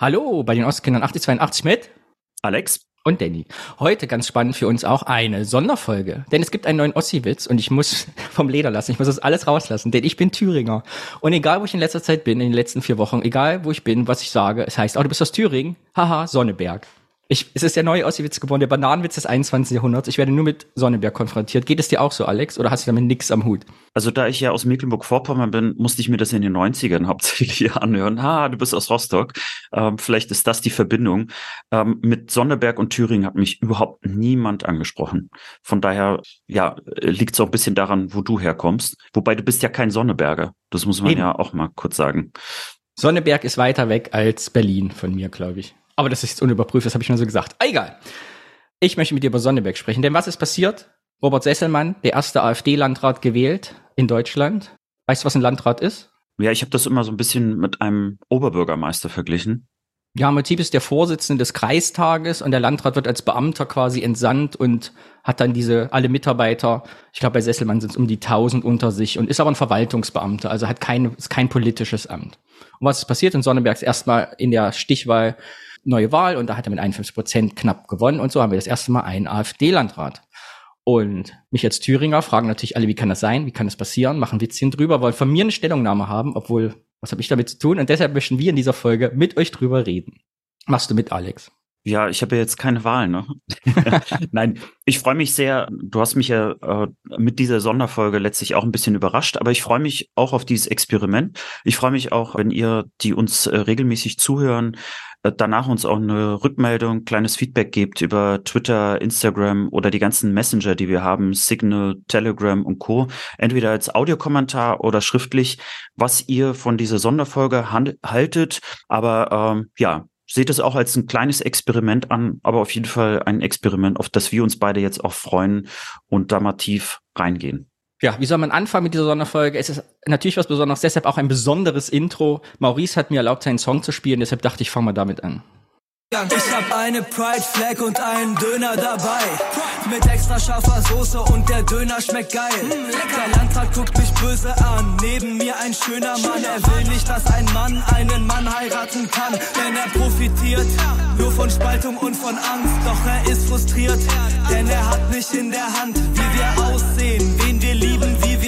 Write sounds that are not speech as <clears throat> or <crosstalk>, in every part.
Hallo bei den Ostkindern 8082 mit Alex und Danny. Heute ganz spannend für uns auch eine Sonderfolge, denn es gibt einen neuen Ossi-Witz und ich muss <laughs> vom Leder lassen, ich muss das alles rauslassen, denn ich bin Thüringer. Und egal, wo ich in letzter Zeit bin, in den letzten vier Wochen, egal, wo ich bin, was ich sage, es heißt, oh, du bist aus Thüringen, haha, Sonneberg. Ich, es ist der neue Ossi-Witz geworden, der Bananenwitz des 21. Jahrhunderts. Ich werde nur mit Sonneberg konfrontiert. Geht es dir auch so, Alex, oder hast du damit nix am Hut? Also da ich ja aus Mecklenburg-Vorpommern bin, musste ich mir das in den 90ern <laughs> hauptsächlich anhören. Ha, du bist aus Rostock. Ähm, vielleicht ist das die Verbindung. Ähm, mit Sonneberg und Thüringen hat mich überhaupt niemand angesprochen. Von daher, ja, liegt es auch ein bisschen daran, wo du herkommst. Wobei du bist ja kein Sonneberger. Das muss man Eben. ja auch mal kurz sagen. Sonneberg ist weiter weg als Berlin von mir, glaube ich. Aber das ist jetzt unüberprüft, das habe ich nur so gesagt. Ah, egal. Ich möchte mit dir über Sonneberg sprechen, denn was ist passiert? Robert Sesselmann, der erste AfD-Landrat gewählt in Deutschland. Weißt du, was ein Landrat ist? Ja, ich habe das immer so ein bisschen mit einem Oberbürgermeister verglichen. Ja, Motiv ist der Vorsitzende des Kreistages und der Landrat wird als Beamter quasi entsandt und hat dann diese alle Mitarbeiter, ich glaube bei Sesselmann sind es um die 1000 unter sich und ist aber ein Verwaltungsbeamter, also hat kein, ist kein politisches Amt. Und was ist passiert in Sonnenbergs erstmal in der Stichwahl neue Wahl und da hat er mit 51 Prozent knapp gewonnen und so haben wir das erste Mal einen AfD-Landrat. Und mich als Thüringer fragen natürlich alle, wie kann das sein, wie kann das passieren, machen Witzchen drüber, wollen von mir eine Stellungnahme haben, obwohl, was habe ich damit zu tun? Und deshalb möchten wir in dieser Folge mit euch drüber reden. Machst du mit, Alex? Ja, ich habe ja jetzt keine Wahl, ne? <laughs> Nein, ich freue mich sehr. Du hast mich ja äh, mit dieser Sonderfolge letztlich auch ein bisschen überrascht, aber ich freue mich auch auf dieses Experiment. Ich freue mich auch, wenn ihr, die uns äh, regelmäßig zuhören, danach uns auch eine Rückmeldung, kleines Feedback gebt über Twitter, Instagram oder die ganzen Messenger, die wir haben, Signal, Telegram und Co. Entweder als Audiokommentar oder schriftlich, was ihr von dieser Sonderfolge haltet. Aber ähm, ja, seht es auch als ein kleines Experiment an, aber auf jeden Fall ein Experiment, auf das wir uns beide jetzt auch freuen und da mal tief reingehen. Ja, wie soll man anfangen mit dieser Sonderfolge? Es ist natürlich was Besonderes, deshalb auch ein besonderes Intro. Maurice hat mir erlaubt, seinen Song zu spielen, deshalb dachte ich, fangen wir damit an. Ich hab eine Pride Flag und einen Döner dabei. Mit extra scharfer Soße und der Döner schmeckt geil. Der Landrat guckt mich böse an. Neben mir ein schöner Mann. Er will nicht, dass ein Mann einen Mann heiraten kann. Denn er profitiert nur von Spaltung und von Angst. Doch er ist frustriert, denn er hat nicht in der Hand, wie wir aussehen,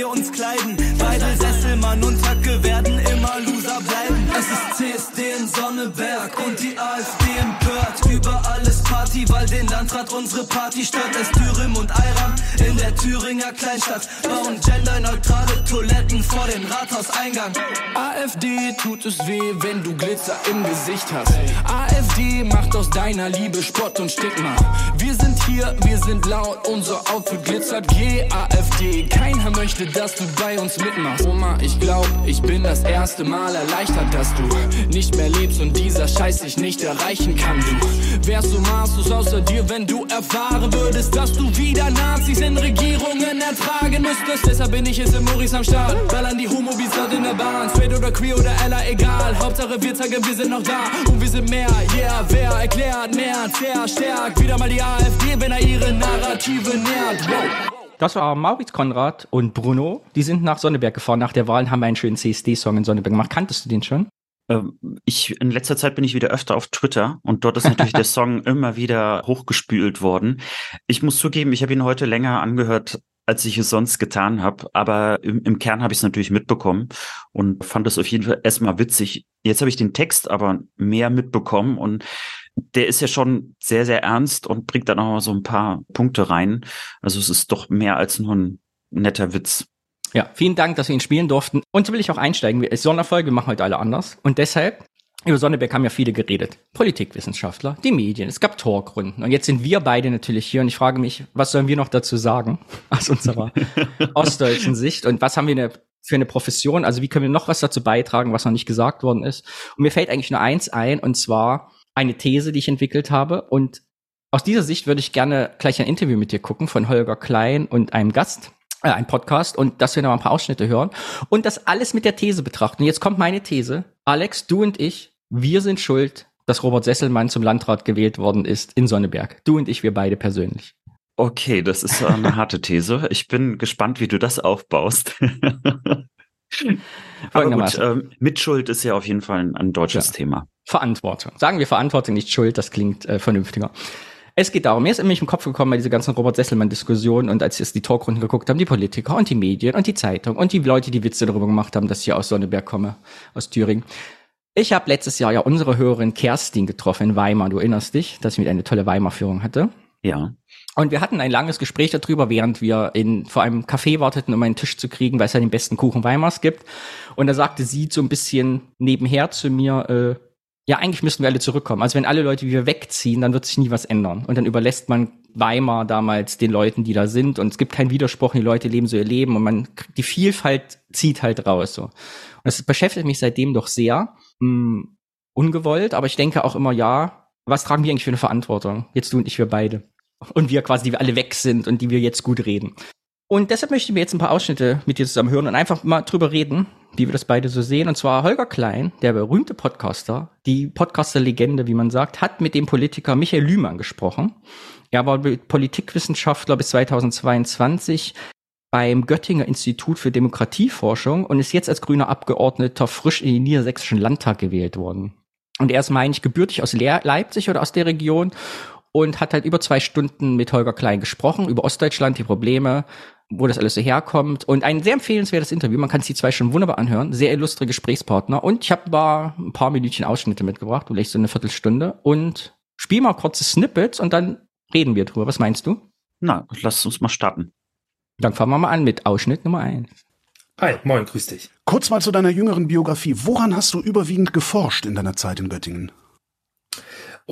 wir uns kleiden. Beide Sesselmann und Höcke werden immer Loser bleiben. Es ist CSD in Sonneberg und die AfD empört. Überall ist Party, weil den Landrat unsere Party stört. Es Thüringen und Ayram in der Thüringer Kleinstadt bauen genderneutrale Toiletten vor dem Rathauseingang. AfD tut es weh, wenn du Glitzer im Gesicht hast. AfD macht aus deiner Liebe Spott und Stigma. Wir sind hier, wir sind laut, unser Outfit glitzert. Geh AfD, keiner möchte, dass du bei uns mitmachst. Oma, ich glaub, ich bin das erste Mal erleichtert, dass du nicht mehr lebst und dieser Scheiß dich nicht erreichen kann du. Wärst du maßlos außer dir, wenn du erfahren würdest, dass du wieder Nazis in Regierungen ertragen müsstest. Deshalb bin ich jetzt im Maurice am Start. Ballern die homo dort in der Bahn. Straight oder queer oder Ella, egal. Hauptsache wir zeigen, wir sind noch da. Und wir sind mehr, yeah, wer erklärt mehr, verstärkt. Wieder mal die AfD, wenn er ihre Narrative nährt. Wow. Das war Maurits Konrad und Bruno. Die sind nach Sonneberg gefahren. Nach der Wahl haben wir einen schönen CSD-Song in Sonneberg gemacht. Kanntest du den schon? Ähm, ich, in letzter Zeit bin ich wieder öfter auf Twitter und dort ist natürlich der <laughs> Song immer wieder hochgespült worden. Ich muss zugeben, ich habe ihn heute länger angehört, als ich es sonst getan habe. Aber im, im Kern habe ich es natürlich mitbekommen und fand es auf jeden Fall erstmal witzig. Jetzt habe ich den Text aber mehr mitbekommen und der ist ja schon sehr, sehr ernst und bringt dann auch mal so ein paar Punkte rein. Also es ist doch mehr als nur ein netter Witz. Ja, vielen Dank, dass wir ihn spielen durften. Und so will ich auch einsteigen. Es ist Sonderfolge, wir machen heute alle anders. Und deshalb, über Sonneberg haben ja viele geredet. Politikwissenschaftler, die Medien, es gab Talkrunden. Und jetzt sind wir beide natürlich hier und ich frage mich, was sollen wir noch dazu sagen <laughs> aus unserer <laughs> ostdeutschen Sicht? Und was haben wir eine, für eine Profession? Also wie können wir noch was dazu beitragen, was noch nicht gesagt worden ist? Und mir fällt eigentlich nur eins ein, und zwar eine These, die ich entwickelt habe. Und aus dieser Sicht würde ich gerne gleich ein Interview mit dir gucken von Holger Klein und einem Gast äh, ein Podcast und dass wir noch ein paar Ausschnitte hören und das alles mit der These betrachten. Jetzt kommt meine These. Alex, du und ich, wir sind schuld, dass Robert Sesselmann zum Landrat gewählt worden ist in Sonneberg. Du und ich, wir beide persönlich. Okay, das ist eine <laughs> harte These. Ich bin gespannt, wie du das aufbaust. <laughs> Aber gut, ähm, Mitschuld ist ja auf jeden Fall ein, ein deutsches ja. Thema. Verantwortung. Sagen wir Verantwortung, nicht Schuld, das klingt äh, vernünftiger. Es geht darum, mir ist nämlich im Kopf gekommen bei dieser ganzen Robert Sesselmann-Diskussion und als jetzt die Talkrunden geguckt haben, die Politiker und die Medien und die Zeitung und die Leute, die Witze darüber gemacht haben, dass ich aus Sonneberg komme, aus Thüringen. Ich habe letztes Jahr ja unsere Hörerin Kerstin getroffen in Weimar. Du erinnerst dich, dass ich mit eine tolle Weimar-Führung hatte. Ja. Und wir hatten ein langes Gespräch darüber, während wir in vor einem Café warteten, um einen Tisch zu kriegen, weil es ja den besten Kuchen Weimars gibt. Und da sagte sie so ein bisschen nebenher zu mir, äh, ja, eigentlich müssten wir alle zurückkommen. Also wenn alle Leute wie wir wegziehen, dann wird sich nie was ändern. Und dann überlässt man Weimar damals den Leuten, die da sind. Und es gibt keinen Widerspruch, die Leute leben so ihr Leben und man, die Vielfalt zieht halt raus, so. Und das beschäftigt mich seitdem doch sehr, mh, hm, ungewollt, aber ich denke auch immer, ja, was tragen wir eigentlich für eine Verantwortung? Jetzt du und ich, wir beide und wir quasi, die wir alle weg sind und die wir jetzt gut reden. Und deshalb möchte ich mir jetzt ein paar Ausschnitte mit dir zusammen hören und einfach mal drüber reden, wie wir das beide so sehen. Und zwar Holger Klein, der berühmte Podcaster, die Podcaster-Legende, wie man sagt, hat mit dem Politiker Michael Lühmann gesprochen. Er war Politikwissenschaftler bis 2022 beim Göttinger Institut für Demokratieforschung und ist jetzt als grüner Abgeordneter frisch in den niedersächsischen Landtag gewählt worden. Und er ist, meine ich, gebürtig aus Leipzig oder aus der Region und hat halt über zwei Stunden mit Holger Klein gesprochen über Ostdeutschland, die Probleme, wo das alles so herkommt. Und ein sehr empfehlenswertes Interview. Man kann sich die zwei schon wunderbar anhören. Sehr illustre Gesprächspartner. Und ich habe mal ein paar Minütchen Ausschnitte mitgebracht, vielleicht so eine Viertelstunde. Und spiel mal kurze Snippets und dann reden wir drüber. Was meinst du? Na, lass uns mal starten. Dann fangen wir mal an mit Ausschnitt Nummer eins. Hi, moin, grüß dich. Kurz mal zu deiner jüngeren Biografie. Woran hast du überwiegend geforscht in deiner Zeit in Göttingen?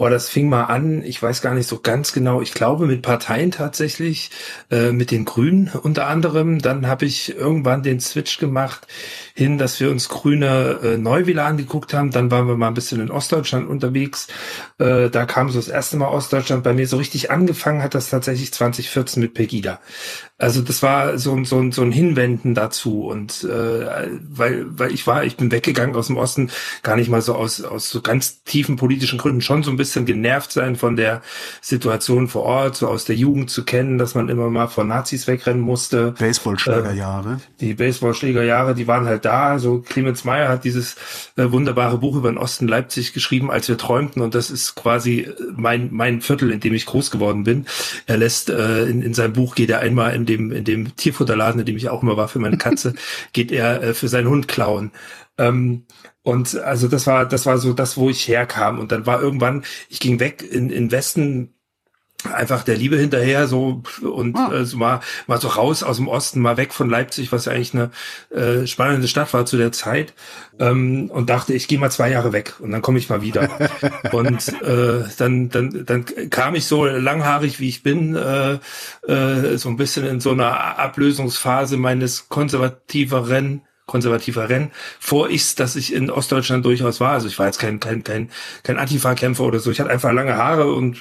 Oh, das fing mal an, ich weiß gar nicht so ganz genau, ich glaube mit Parteien tatsächlich, äh, mit den Grünen unter anderem. Dann habe ich irgendwann den Switch gemacht hin, dass wir uns grüne äh, Neuwähler angeguckt haben. Dann waren wir mal ein bisschen in Ostdeutschland unterwegs. Äh, da kam so das erste Mal Ostdeutschland bei mir so richtig angefangen hat das tatsächlich 2014 mit Pegida. Also das war so, so, so ein Hinwenden dazu und äh, weil, weil ich war, ich bin weggegangen aus dem Osten, gar nicht mal so aus, aus so ganz tiefen politischen Gründen, schon so ein bisschen genervt sein von der Situation vor Ort, so aus der Jugend zu kennen, dass man immer mal vor Nazis wegrennen musste. Baseballschlägerjahre. Äh, die Baseballschlägerjahre, die waren halt da. So Clemens Meyer hat dieses äh, wunderbare Buch über den Osten Leipzig geschrieben, als wir träumten und das ist quasi mein, mein Viertel, in dem ich groß geworden bin. Er lässt äh, in, in seinem Buch geht er einmal in dem, in dem Tierfutterladen, in dem ich auch immer war für meine Katze, <laughs> geht er äh, für seinen Hund klauen. Ähm, und also das war, das war so das, wo ich herkam. Und dann war irgendwann, ich ging weg in, in Westen einfach der Liebe hinterher so und ah. äh, so mal mal so raus aus dem Osten mal weg von Leipzig was ja eigentlich eine äh, spannende Stadt war zu der Zeit ähm, und dachte ich gehe mal zwei Jahre weg und dann komme ich mal wieder <laughs> und äh, dann dann dann kam ich so langhaarig wie ich bin äh, äh, so ein bisschen in so einer Ablösungsphase meines konservativeren konservativer Rennen, vor ich, dass ich in Ostdeutschland durchaus war. Also ich war jetzt kein, kein, kein, kein Antifa-Kämpfer oder so. Ich hatte einfach lange Haare und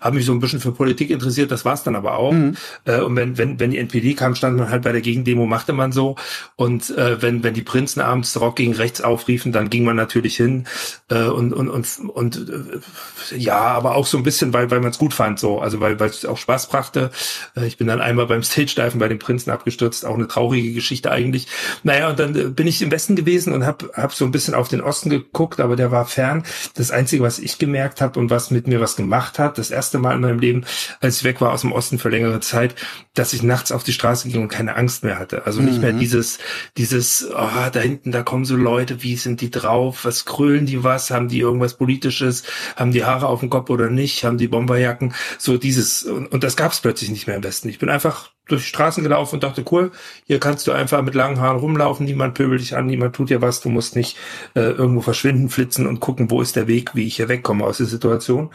habe mich so ein bisschen für Politik interessiert. Das war's dann aber auch. Mhm. Äh, und wenn, wenn, wenn die NPD kam, stand man halt bei der Gegendemo, machte man so. Und äh, wenn, wenn die Prinzen abends Rock gegen rechts aufriefen, dann ging man natürlich hin. Äh, und, und, und, und äh, ja, aber auch so ein bisschen, weil, weil man es gut fand, so. Also weil, weil es auch Spaß brachte. Äh, ich bin dann einmal beim Stage-Diven bei den Prinzen abgestürzt. Auch eine traurige Geschichte eigentlich. Naja, und dann bin ich im Westen gewesen und habe hab so ein bisschen auf den Osten geguckt, aber der war fern. Das Einzige, was ich gemerkt habe und was mit mir was gemacht hat, das erste Mal in meinem Leben, als ich weg war aus dem Osten für längere Zeit, dass ich nachts auf die Straße ging und keine Angst mehr hatte. Also nicht mhm. mehr dieses, dieses, oh, da hinten, da kommen so Leute, wie sind die drauf? Was krölen die was? Haben die irgendwas Politisches? Haben die Haare auf dem Kopf oder nicht? Haben die Bomberjacken? So dieses, und, und das gab es plötzlich nicht mehr im Westen. Ich bin einfach durch die Straßen gelaufen und dachte, cool, hier kannst du einfach mit langen Haaren rumlaufen, niemand pöbelt dich an, niemand tut dir was, du musst nicht äh, irgendwo verschwinden, flitzen und gucken, wo ist der Weg, wie ich hier wegkomme aus der Situation.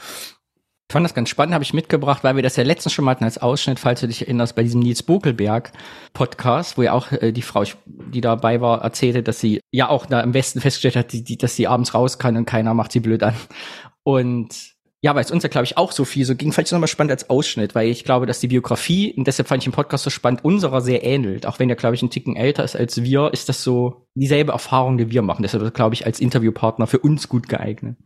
Ich fand das ganz spannend, habe ich mitgebracht, weil wir das ja letztens schon mal hatten als Ausschnitt, falls du dich erinnerst, bei diesem Nils Bokelberg Podcast, wo ja auch äh, die Frau, die dabei war, erzählte, dass sie ja auch da im Westen festgestellt hat, die, die, dass sie abends raus kann und keiner macht sie blöd an. Und ja, weil es uns ja, glaube ich, auch so viel so ging. Vielleicht nochmal spannend als Ausschnitt, weil ich glaube, dass die Biografie, und deshalb fand ich den Podcast so spannend, unserer sehr ähnelt. Auch wenn der, glaube ich, ein Ticken älter ist als wir, ist das so dieselbe Erfahrung, die wir machen. Deshalb, glaube ich, als Interviewpartner für uns gut geeignet.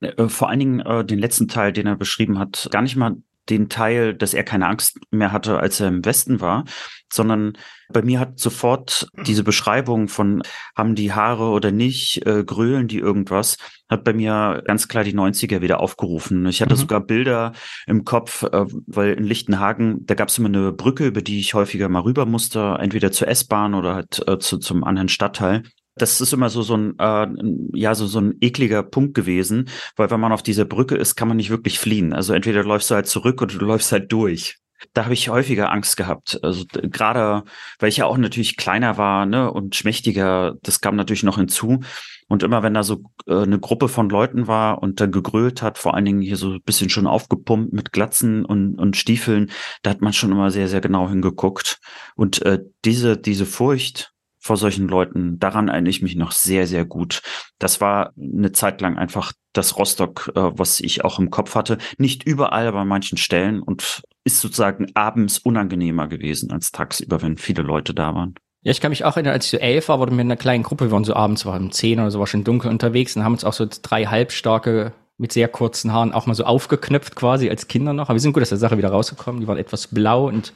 Äh, vor allen Dingen äh, den letzten Teil, den er beschrieben hat, gar nicht mal den Teil, dass er keine Angst mehr hatte, als er im Westen war, sondern bei mir hat sofort diese Beschreibung von haben die Haare oder nicht, äh, grölen die irgendwas, hat bei mir ganz klar die 90er wieder aufgerufen. Ich hatte mhm. sogar Bilder im Kopf, äh, weil in Lichtenhagen, da gab es immer eine Brücke, über die ich häufiger mal rüber musste, entweder zur S-Bahn oder halt äh, zu, zum anderen Stadtteil das ist immer so so ein äh, ja so so ein ekliger Punkt gewesen, weil wenn man auf dieser Brücke ist, kann man nicht wirklich fliehen. Also entweder läufst du halt zurück oder du läufst halt durch. Da habe ich häufiger Angst gehabt. Also gerade, weil ich ja auch natürlich kleiner war ne, und schmächtiger, das kam natürlich noch hinzu. Und immer wenn da so äh, eine Gruppe von Leuten war und dann gegrölt hat, vor allen Dingen hier so ein bisschen schon aufgepumpt mit Glatzen und, und Stiefeln, da hat man schon immer sehr, sehr genau hingeguckt. Und äh, diese, diese Furcht, vor solchen Leuten, daran erinnere ich mich noch sehr, sehr gut. Das war eine Zeit lang einfach das Rostock, äh, was ich auch im Kopf hatte. Nicht überall, aber an manchen Stellen und ist sozusagen abends unangenehmer gewesen als tagsüber, wenn viele Leute da waren. Ja, ich kann mich auch erinnern, als ich so elf war, wurde mit einer kleinen Gruppe, wir waren so abends, war um zehn oder so, war schon dunkel unterwegs und haben uns auch so drei halbstarke mit sehr kurzen Haaren auch mal so aufgeknöpft quasi als Kinder noch. Aber wir sind gut aus der Sache wieder rausgekommen. Die waren etwas blau und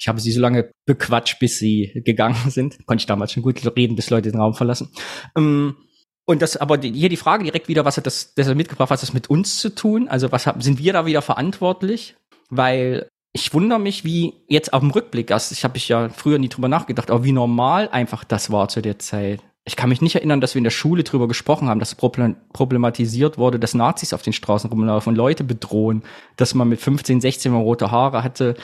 ich habe sie so lange bequatscht, bis sie gegangen <laughs> sind. Konnte ich damals schon gut reden, bis Leute den Raum verlassen. Ähm, und das, aber hier die Frage direkt wieder, was hat das, das hat mitgebracht, was hat das mit uns zu tun? Also was haben, sind wir da wieder verantwortlich? Weil ich wundere mich, wie jetzt auf dem Rückblick, also ich habe ich ja früher nie drüber nachgedacht, aber wie normal einfach das war zu der Zeit. Ich kann mich nicht erinnern, dass wir in der Schule drüber gesprochen haben, dass problematisiert wurde, dass Nazis auf den Straßen rumlaufen und Leute bedrohen, dass man mit 15, 16 mal rote Haare hatte,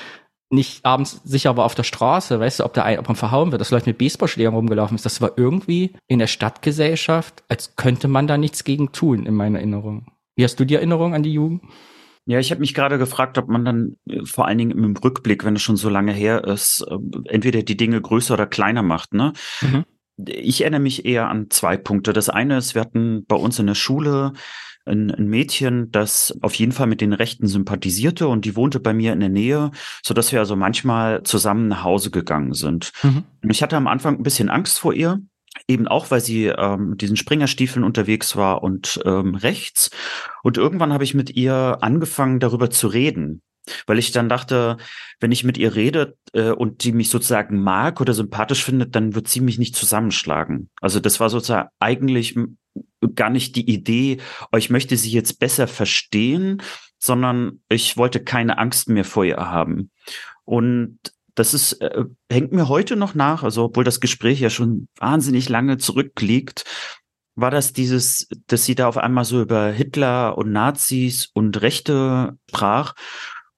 nicht abends sicher war auf der Straße, weißt du, ob, der ein, ob man verhauen wird, dass Leute mit Baseballschlägern rumgelaufen ist. Das war irgendwie in der Stadtgesellschaft, als könnte man da nichts gegen tun, in meiner Erinnerung. Wie hast du die Erinnerung an die Jugend? Ja, ich habe mich gerade gefragt, ob man dann äh, vor allen Dingen im Rückblick, wenn es schon so lange her ist, äh, entweder die Dinge größer oder kleiner macht. Ne? Mhm. Ich erinnere mich eher an zwei Punkte. Das eine ist, wir hatten bei uns in der Schule ein, ein Mädchen, das auf jeden Fall mit den Rechten sympathisierte und die wohnte bei mir in der Nähe, so dass wir also manchmal zusammen nach Hause gegangen sind. Mhm. Ich hatte am Anfang ein bisschen Angst vor ihr, eben auch, weil sie ähm, mit diesen Springerstiefeln unterwegs war und ähm, rechts. Und irgendwann habe ich mit ihr angefangen, darüber zu reden. Weil ich dann dachte, wenn ich mit ihr rede äh, und die mich sozusagen mag oder sympathisch findet, dann wird sie mich nicht zusammenschlagen. Also das war sozusagen eigentlich gar nicht die Idee, oh, ich möchte sie jetzt besser verstehen, sondern ich wollte keine Angst mehr vor ihr haben. Und das ist, äh, hängt mir heute noch nach, also obwohl das Gespräch ja schon wahnsinnig lange zurückliegt, war das dieses, dass sie da auf einmal so über Hitler und Nazis und Rechte sprach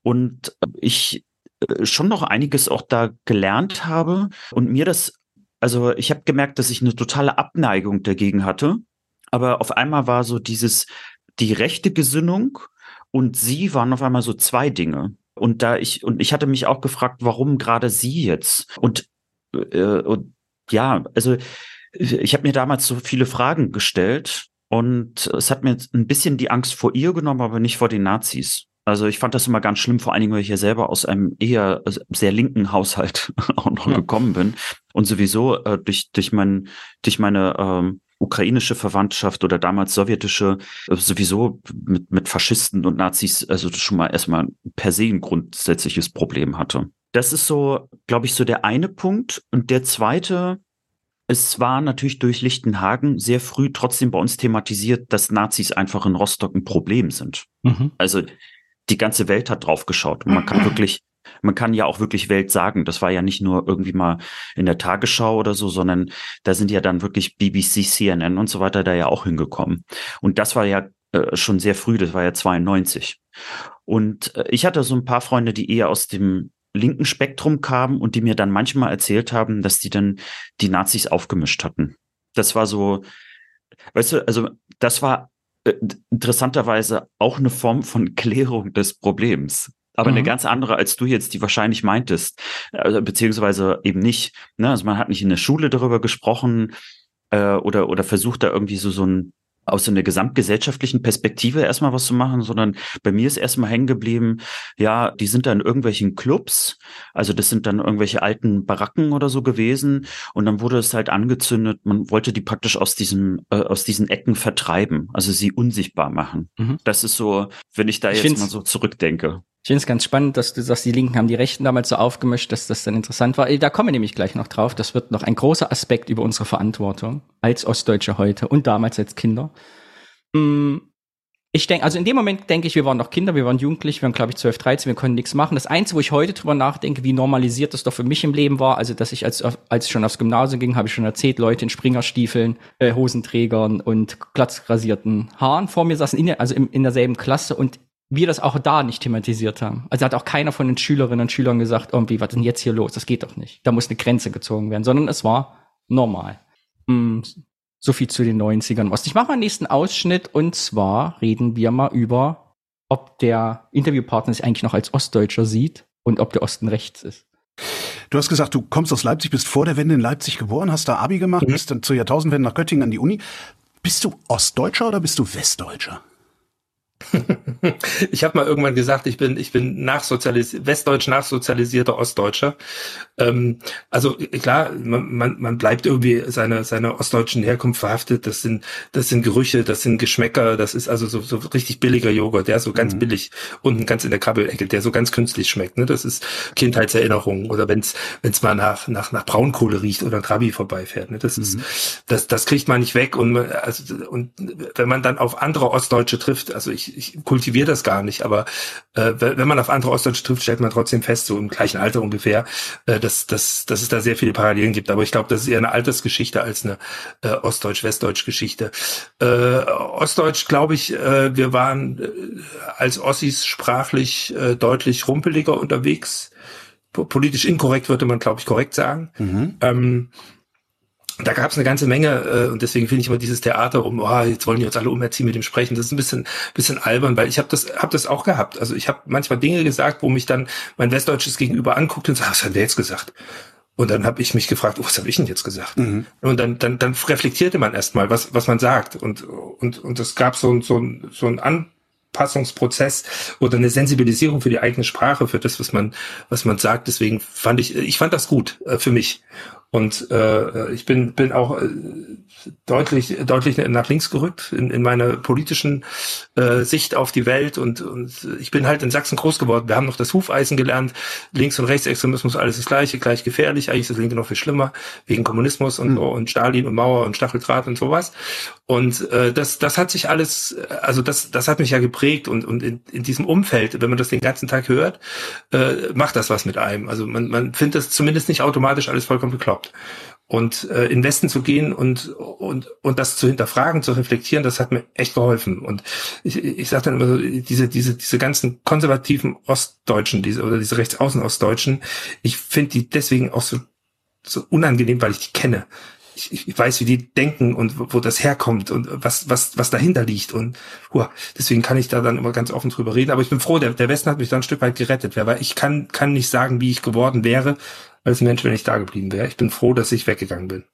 und ich äh, schon noch einiges auch da gelernt habe und mir das, also ich habe gemerkt, dass ich eine totale Abneigung dagegen hatte aber auf einmal war so dieses, die rechte Gesinnung und sie waren auf einmal so zwei Dinge. Und da ich, und ich hatte mich auch gefragt, warum gerade sie jetzt? Und, äh, und ja, also ich habe mir damals so viele Fragen gestellt und es hat mir ein bisschen die Angst vor ihr genommen, aber nicht vor den Nazis. Also ich fand das immer ganz schlimm, vor allen Dingen, weil ich ja selber aus einem eher sehr linken Haushalt <laughs> auch noch ja. gekommen bin und sowieso äh, durch durch mein durch meine ähm, ukrainische Verwandtschaft oder damals sowjetische äh, sowieso mit, mit Faschisten und Nazis also schon mal erstmal per se ein grundsätzliches Problem hatte. Das ist so, glaube ich, so der eine Punkt. Und der zweite, es war natürlich durch Lichtenhagen sehr früh trotzdem bei uns thematisiert, dass Nazis einfach in Rostock ein Problem sind. Mhm. Also die ganze Welt hat drauf geschaut. Und man kann <clears throat> wirklich man kann ja auch wirklich Welt sagen. Das war ja nicht nur irgendwie mal in der Tagesschau oder so, sondern da sind ja dann wirklich BBC, CNN und so weiter da ja auch hingekommen. Und das war ja äh, schon sehr früh, das war ja 92. Und äh, ich hatte so ein paar Freunde, die eher aus dem linken Spektrum kamen und die mir dann manchmal erzählt haben, dass die dann die Nazis aufgemischt hatten. Das war so, weißt du, also das war äh, interessanterweise auch eine Form von Klärung des Problems aber mhm. eine ganz andere, als du jetzt die wahrscheinlich meintest, also, beziehungsweise eben nicht. Ne? Also man hat nicht in der Schule darüber gesprochen äh, oder oder versucht da irgendwie so so ein aus so einer gesamtgesellschaftlichen Perspektive erstmal was zu machen, sondern bei mir ist erstmal hängen geblieben, ja, die sind da in irgendwelchen Clubs, also das sind dann irgendwelche alten Baracken oder so gewesen und dann wurde es halt angezündet, man wollte die praktisch aus diesem, äh, aus diesen Ecken vertreiben, also sie unsichtbar machen. Mhm. Das ist so, wenn ich da ich jetzt mal so zurückdenke Ich finde es ganz spannend, dass du sagst, die Linken haben die Rechten damals so aufgemischt, dass das dann interessant war. Da kommen wir nämlich gleich noch drauf. Das wird noch ein großer Aspekt über unsere Verantwortung als Ostdeutsche heute und damals als Kinder. Mm, ich denke, also in dem Moment denke ich, wir waren noch Kinder, wir waren Jugendlich, wir waren, glaube ich, 12, 13, wir konnten nichts machen. Das Einzige, wo ich heute drüber nachdenke, wie normalisiert das doch für mich im Leben war, also dass ich als, als ich schon aufs Gymnasium ging, habe ich schon erzählt, Leute in Springerstiefeln, äh, Hosenträgern und glatzrasierten Haaren vor mir saßen, in der, also in, in derselben Klasse und wir das auch da nicht thematisiert haben. Also hat auch keiner von den Schülerinnen und Schülern gesagt, irgendwie, was ist denn jetzt hier los? Das geht doch nicht. Da muss eine Grenze gezogen werden, sondern es war normal. Mm, so viel zu den 90ern Ost. Ich mache mal einen nächsten Ausschnitt und zwar reden wir mal über, ob der Interviewpartner sich eigentlich noch als Ostdeutscher sieht und ob der Osten rechts ist. Du hast gesagt, du kommst aus Leipzig, bist vor der Wende in Leipzig geboren, hast da Abi gemacht, mhm. bist dann zur Jahrtausendwende nach Göttingen an die Uni. Bist du Ostdeutscher oder bist du Westdeutscher? <laughs> ich habe mal irgendwann gesagt, ich bin, ich bin nachsozialis westdeutsch nachsozialisierter Ostdeutscher. Ähm, also klar, man, man, man bleibt irgendwie seiner seiner ostdeutschen Herkunft verhaftet. Das sind, das sind Gerüche, das sind Geschmäcker, das ist also so, so richtig billiger Joghurt, der so ganz mhm. billig unten ganz in der Kabbelecke, der so ganz künstlich schmeckt. Ne? Das ist Kindheitserinnerung oder wenn's wenn's mal nach nach nach Braunkohle riecht oder Trabi vorbeifährt. Ne? Das mhm. ist das das kriegt man nicht weg und man, also und wenn man dann auf andere Ostdeutsche trifft, also ich ich, kultiviere das gar nicht, aber äh, wenn man auf andere Ostdeutsche trifft, stellt man trotzdem fest, so im gleichen Alter ungefähr, äh, dass, dass, dass es da sehr viele Parallelen gibt. Aber ich glaube, das ist eher eine Altersgeschichte als eine äh, Ostdeutsch-Westdeutsch-Geschichte. Äh, Ostdeutsch, glaube ich, äh, wir waren äh, als Ossis sprachlich äh, deutlich rumpeliger unterwegs. Politisch inkorrekt würde man, glaube ich, korrekt sagen. Mhm. Ähm, da gab es eine ganze Menge äh, und deswegen finde ich immer dieses Theater um, oh, jetzt wollen die uns alle umerziehen mit dem Sprechen, das ist ein bisschen bisschen albern, weil ich habe das hab das auch gehabt. Also ich habe manchmal Dinge gesagt, wo mich dann mein westdeutsches Gegenüber anguckt und sagt, was hat der jetzt gesagt? Und dann habe ich mich gefragt, oh, was habe ich denn jetzt gesagt? Mhm. Und dann, dann, dann reflektierte man erstmal, was, was man sagt. Und, und, und es gab so, so, so ein Anpassungsprozess oder eine Sensibilisierung für die eigene Sprache, für das, was man, was man sagt. Deswegen fand ich, ich fand das gut äh, für mich. Und äh, ich bin, bin auch äh, deutlich, deutlich nach links gerückt in, in meiner politischen äh, Sicht auf die Welt. Und, und ich bin halt in Sachsen groß geworden. Wir haben noch das Hufeisen gelernt. Links- und Rechtsextremismus, alles das Gleiche, gleich gefährlich. Eigentlich ist das Linke noch viel schlimmer, wegen Kommunismus und, mhm. und Stalin und Mauer und Stacheldraht und sowas. Und äh, das, das hat sich alles, also das, das hat mich ja geprägt. Und, und in, in diesem Umfeld, wenn man das den ganzen Tag hört, äh, macht das was mit einem. Also man, man findet das zumindest nicht automatisch alles vollkommen bekloppt überhaupt. Und äh, in Westen zu gehen und, und, und das zu hinterfragen, zu reflektieren, das hat mir echt geholfen. Und ich, ich sage dann immer so, diese, diese, diese ganzen konservativen Ostdeutschen, diese oder diese Rechtsaußen-Ostdeutschen, ich finde die deswegen auch so, so unangenehm, weil ich die kenne ich, ich weiß, wie die denken und wo, wo das herkommt und was, was, was dahinter liegt. Und hua, deswegen kann ich da dann immer ganz offen drüber reden. Aber ich bin froh, der, der Westen hat mich da ein Stück weit gerettet, weil ich kann, kann nicht sagen, wie ich geworden wäre als Mensch, wenn ich da geblieben wäre. Ich bin froh, dass ich weggegangen bin.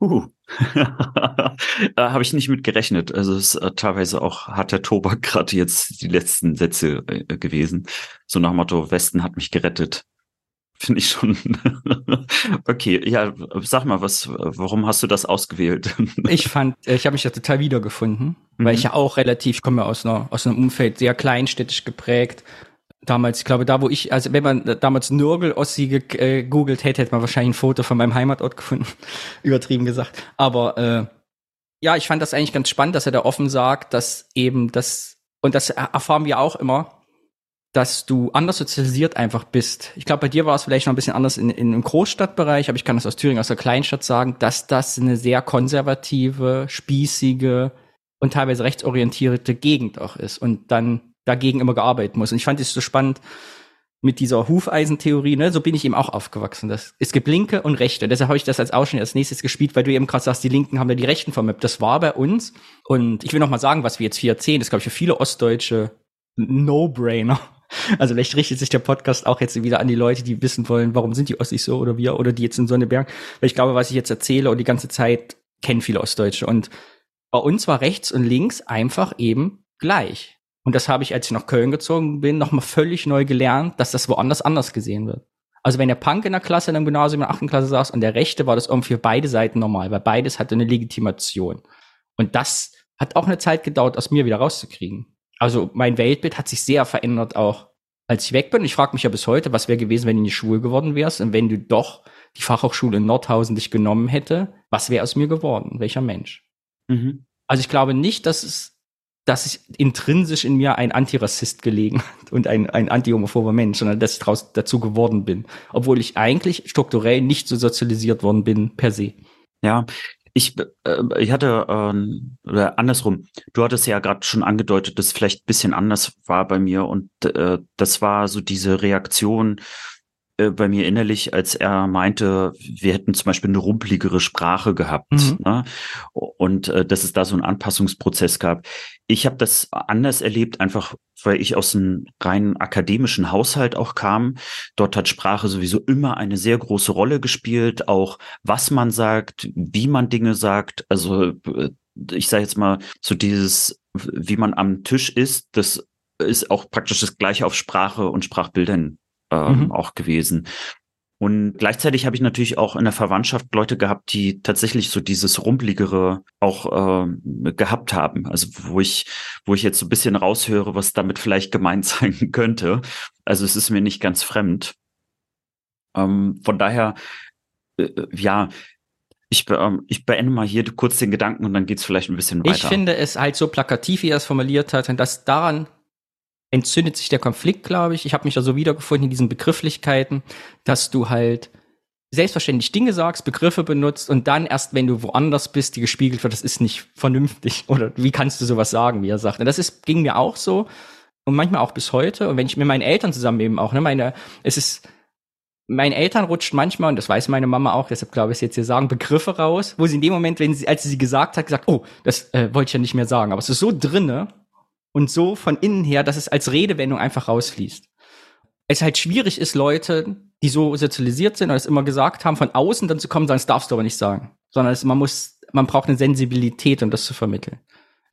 Uh. <laughs> da habe ich nicht mit gerechnet. Also es ist äh, teilweise auch hat der Tobak gerade jetzt die letzten Sätze äh, gewesen. So nach Motto, Westen hat mich gerettet. <laughs> Finde ich schon. <laughs> okay, ja, sag mal, was, warum hast du das ausgewählt? ich fand, ich habe mich da total wiedergefunden, mhm. weil ich ja auch relativ, ich komme aus einer, aus einem Umfeld sehr kleinstädtisch geprägt. Damals, ich glaube, da wo ich, also wenn man damals Nürgel Ossi gegoogelt hätte, hätte man wahrscheinlich ein Foto von meinem Heimatort gefunden. <laughs> Übertrieben gesagt. Aber äh, ja, ich fand das eigentlich ganz spannend, dass er da offen sagt, dass eben das, und das erfahren wir auch immer, dass du anders sozialisiert einfach bist. Ich glaube, bei dir war es vielleicht noch ein bisschen anders in, in, im Großstadtbereich, aber ich kann das aus Thüringen, aus der Kleinstadt sagen, dass das eine sehr konservative, spießige und teilweise rechtsorientierte Gegend auch ist und dann dagegen immer gearbeitet muss. Und ich fand es so spannend mit dieser Hufeisentheorie, ne, so bin ich eben auch aufgewachsen. Das, es gibt Linke und Rechte. Deshalb habe ich das als Ausschnitt als nächstes gespielt, weil du eben gerade sagst, die Linken haben ja die Rechten vermöppt. Das war bei uns. Und ich will noch mal sagen, was wir jetzt hier erzählen, das glaube ich für viele Ostdeutsche No-Brainer. <laughs> Also vielleicht richtet sich der Podcast auch jetzt wieder an die Leute, die wissen wollen, warum sind die Ossis so oder wir oder die jetzt in Sonneberg. Weil ich glaube, was ich jetzt erzähle und die ganze Zeit kennen viele Ostdeutsche. Und bei uns war rechts und links einfach eben gleich. Und das habe ich, als ich nach Köln gezogen bin, nochmal völlig neu gelernt, dass das woanders anders gesehen wird. Also wenn der Punk in der Klasse in einem Gymnasium in der achten Klasse saß und der Rechte, war das irgendwie für beide Seiten normal, weil beides hatte eine Legitimation. Und das hat auch eine Zeit gedauert, aus mir wieder rauszukriegen also mein Weltbild hat sich sehr verändert auch als ich weg bin. Ich frage mich ja bis heute, was wäre gewesen, wenn du nicht schwul geworden wärst und wenn du doch die Fachhochschule in Nordhausen dich genommen hätte, was wäre aus mir geworden? Welcher Mensch? Mhm. Also ich glaube nicht, dass es, dass ich intrinsisch in mir ein Antirassist gelegen hat und ein, ein anti-homophober Mensch, sondern dass ich draus, dazu geworden bin. Obwohl ich eigentlich strukturell nicht so sozialisiert worden bin per se. Ja, ich, äh, ich hatte, äh, oder andersrum, du hattest ja gerade schon angedeutet, dass es vielleicht ein bisschen anders war bei mir und äh, das war so diese Reaktion äh, bei mir innerlich, als er meinte, wir hätten zum Beispiel eine rumpeligere Sprache gehabt mhm. ne? und äh, dass es da so einen Anpassungsprozess gab. Ich habe das anders erlebt, einfach weil ich aus einem rein akademischen Haushalt auch kam. Dort hat Sprache sowieso immer eine sehr große Rolle gespielt, auch was man sagt, wie man Dinge sagt. Also äh, ich sage jetzt mal so dieses, wie man am Tisch ist, das ist auch praktisch das gleiche auf Sprache und Sprachbildern ähm, mhm. auch gewesen. Und gleichzeitig habe ich natürlich auch in der Verwandtschaft Leute gehabt, die tatsächlich so dieses Rumpeligere auch äh, gehabt haben. Also wo ich, wo ich jetzt so ein bisschen raushöre, was damit vielleicht gemeint <laughs> sein könnte. Also es ist mir nicht ganz fremd. Ähm, von daher, äh, äh ja, ich, ähm, ich beende mal hier kurz den Gedanken und dann geht's vielleicht ein bisschen weiter. Ich finde es halt so plakativ, wie er es formuliert hat, und dass daran entzündet sich der Konflikt, glaube ich. Ich habe mich da so wiedergefunden in diesen Begrifflichkeiten, dass du halt selbstverständlich Dinge sagst, Begriffe benutzt und dann erst, wenn du woanders bist, die gespiegelt wird, das ist nicht vernünftig. <laughs> Oder wie kannst du sowas sagen, wie er sagt. Und das ist, ging mir auch so und manchmal auch bis heute. Und wenn ich mit meinen Eltern zusammen eben auch, ne, meine, es ist, meinen Eltern rutscht manchmal, und das weiß meine Mama auch, deshalb glaube ich es jetzt hier sagen, Begriffe raus, wo sie in dem Moment, wenn sie, als sie sie gesagt hat, gesagt, oh, das äh, wollte ich ja nicht mehr sagen. Aber es ist so drinne, und so von innen her, dass es als Redewendung einfach rausfließt. Es halt schwierig ist, Leute, die so sozialisiert sind und es immer gesagt haben, von außen dann zu kommen, sagen, das darfst du aber nicht sagen. Sondern es, man muss, man braucht eine Sensibilität, um das zu vermitteln.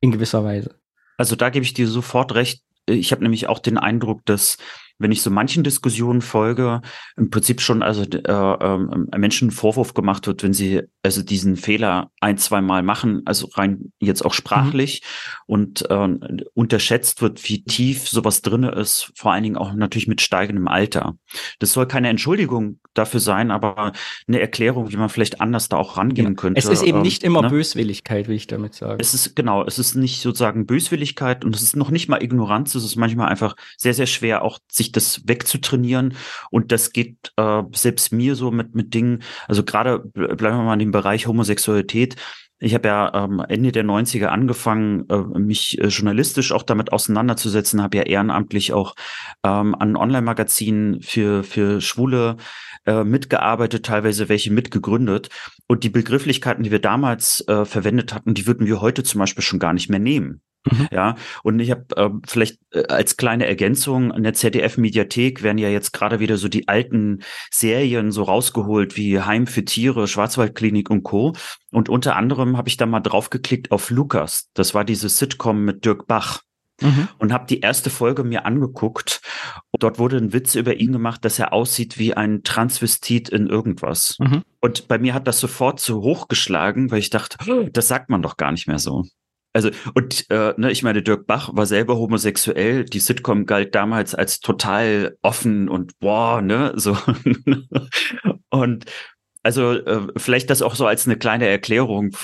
In gewisser Weise. Also da gebe ich dir sofort recht. Ich habe nämlich auch den Eindruck, dass wenn ich so manchen Diskussionen folge, im Prinzip schon also äh, äh, Menschen Vorwurf gemacht wird, wenn sie also diesen Fehler ein, zwei Mal machen, also rein jetzt auch sprachlich mhm. und äh, unterschätzt wird, wie tief sowas drinne ist, vor allen Dingen auch natürlich mit steigendem Alter. Das soll keine Entschuldigung dafür sein, aber eine Erklärung, wie man vielleicht anders da auch rangehen ja. könnte. Es ist eben ähm, nicht immer ne? Böswilligkeit, wie ich damit sage. Es ist genau, es ist nicht sozusagen Böswilligkeit und es ist noch nicht mal Ignoranz, es ist manchmal einfach sehr, sehr schwer, auch sich das wegzutrainieren. Und das geht äh, selbst mir so mit, mit Dingen, also gerade bleiben wir mal in dem Bereich Homosexualität, ich habe ja ähm, Ende der 90er angefangen, äh, mich äh, journalistisch auch damit auseinanderzusetzen, habe ja ehrenamtlich auch ähm, an Online-Magazinen für, für Schwule äh, mitgearbeitet, teilweise welche mitgegründet. Und die Begrifflichkeiten, die wir damals äh, verwendet hatten, die würden wir heute zum Beispiel schon gar nicht mehr nehmen. Mhm. Ja, und ich habe äh, vielleicht äh, als kleine Ergänzung in der ZDF-Mediathek werden ja jetzt gerade wieder so die alten Serien so rausgeholt wie Heim für Tiere, Schwarzwaldklinik und Co. Und unter anderem habe ich da mal draufgeklickt auf Lukas. Das war diese Sitcom mit Dirk Bach mhm. und habe die erste Folge mir angeguckt. Dort wurde ein Witz über ihn gemacht, dass er aussieht wie ein Transvestit in irgendwas. Mhm. Und bei mir hat das sofort so hochgeschlagen, weil ich dachte, oh, das sagt man doch gar nicht mehr so. Also, und äh, ne, ich meine, Dirk Bach war selber homosexuell. Die Sitcom galt damals als total offen und boah, ne, so. <laughs> und also äh, vielleicht das auch so als eine kleine Erklärung,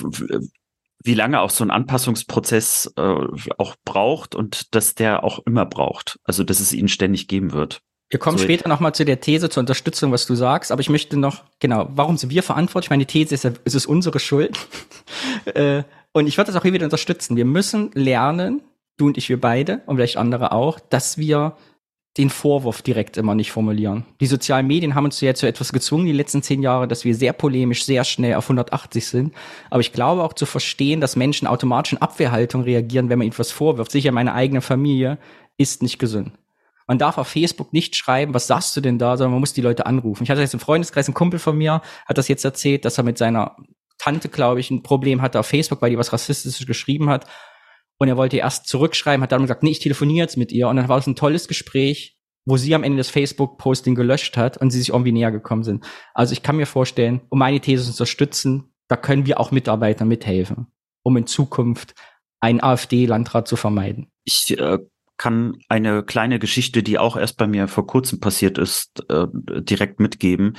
wie lange auch so ein Anpassungsprozess äh, auch braucht und dass der auch immer braucht. Also dass es ihn ständig geben wird. Wir kommen so später nochmal zu der These zur Unterstützung, was du sagst, aber ich möchte noch, genau, warum sind wir verantwortlich? Meine These ist, es ist unsere Schuld. <laughs> äh, und ich würde das auch hier wieder unterstützen. Wir müssen lernen, du und ich, wir beide und vielleicht andere auch, dass wir den Vorwurf direkt immer nicht formulieren. Die sozialen Medien haben uns ja zu etwas gezwungen die letzten zehn Jahre, dass wir sehr polemisch, sehr schnell auf 180 sind. Aber ich glaube auch zu verstehen, dass Menschen automatisch in Abwehrhaltung reagieren, wenn man ihnen was vorwirft. Sicher meine eigene Familie ist nicht gesund. Man darf auf Facebook nicht schreiben, was sagst du denn da, sondern man muss die Leute anrufen. Ich hatte jetzt im Freundeskreis, ein Kumpel von mir hat das jetzt erzählt, dass er mit seiner Tante, glaube ich, ein Problem hatte auf Facebook, weil die was Rassistisches geschrieben hat. Und er wollte erst zurückschreiben, hat dann gesagt, nee, ich telefoniere jetzt mit ihr. Und dann war es ein tolles Gespräch, wo sie am Ende das Facebook-Posting gelöscht hat und sie sich irgendwie näher gekommen sind. Also ich kann mir vorstellen, um meine These zu unterstützen, da können wir auch Mitarbeiter mithelfen, um in Zukunft einen AfD-Landrat zu vermeiden. Ich äh, kann eine kleine Geschichte, die auch erst bei mir vor kurzem passiert ist, äh, direkt mitgeben.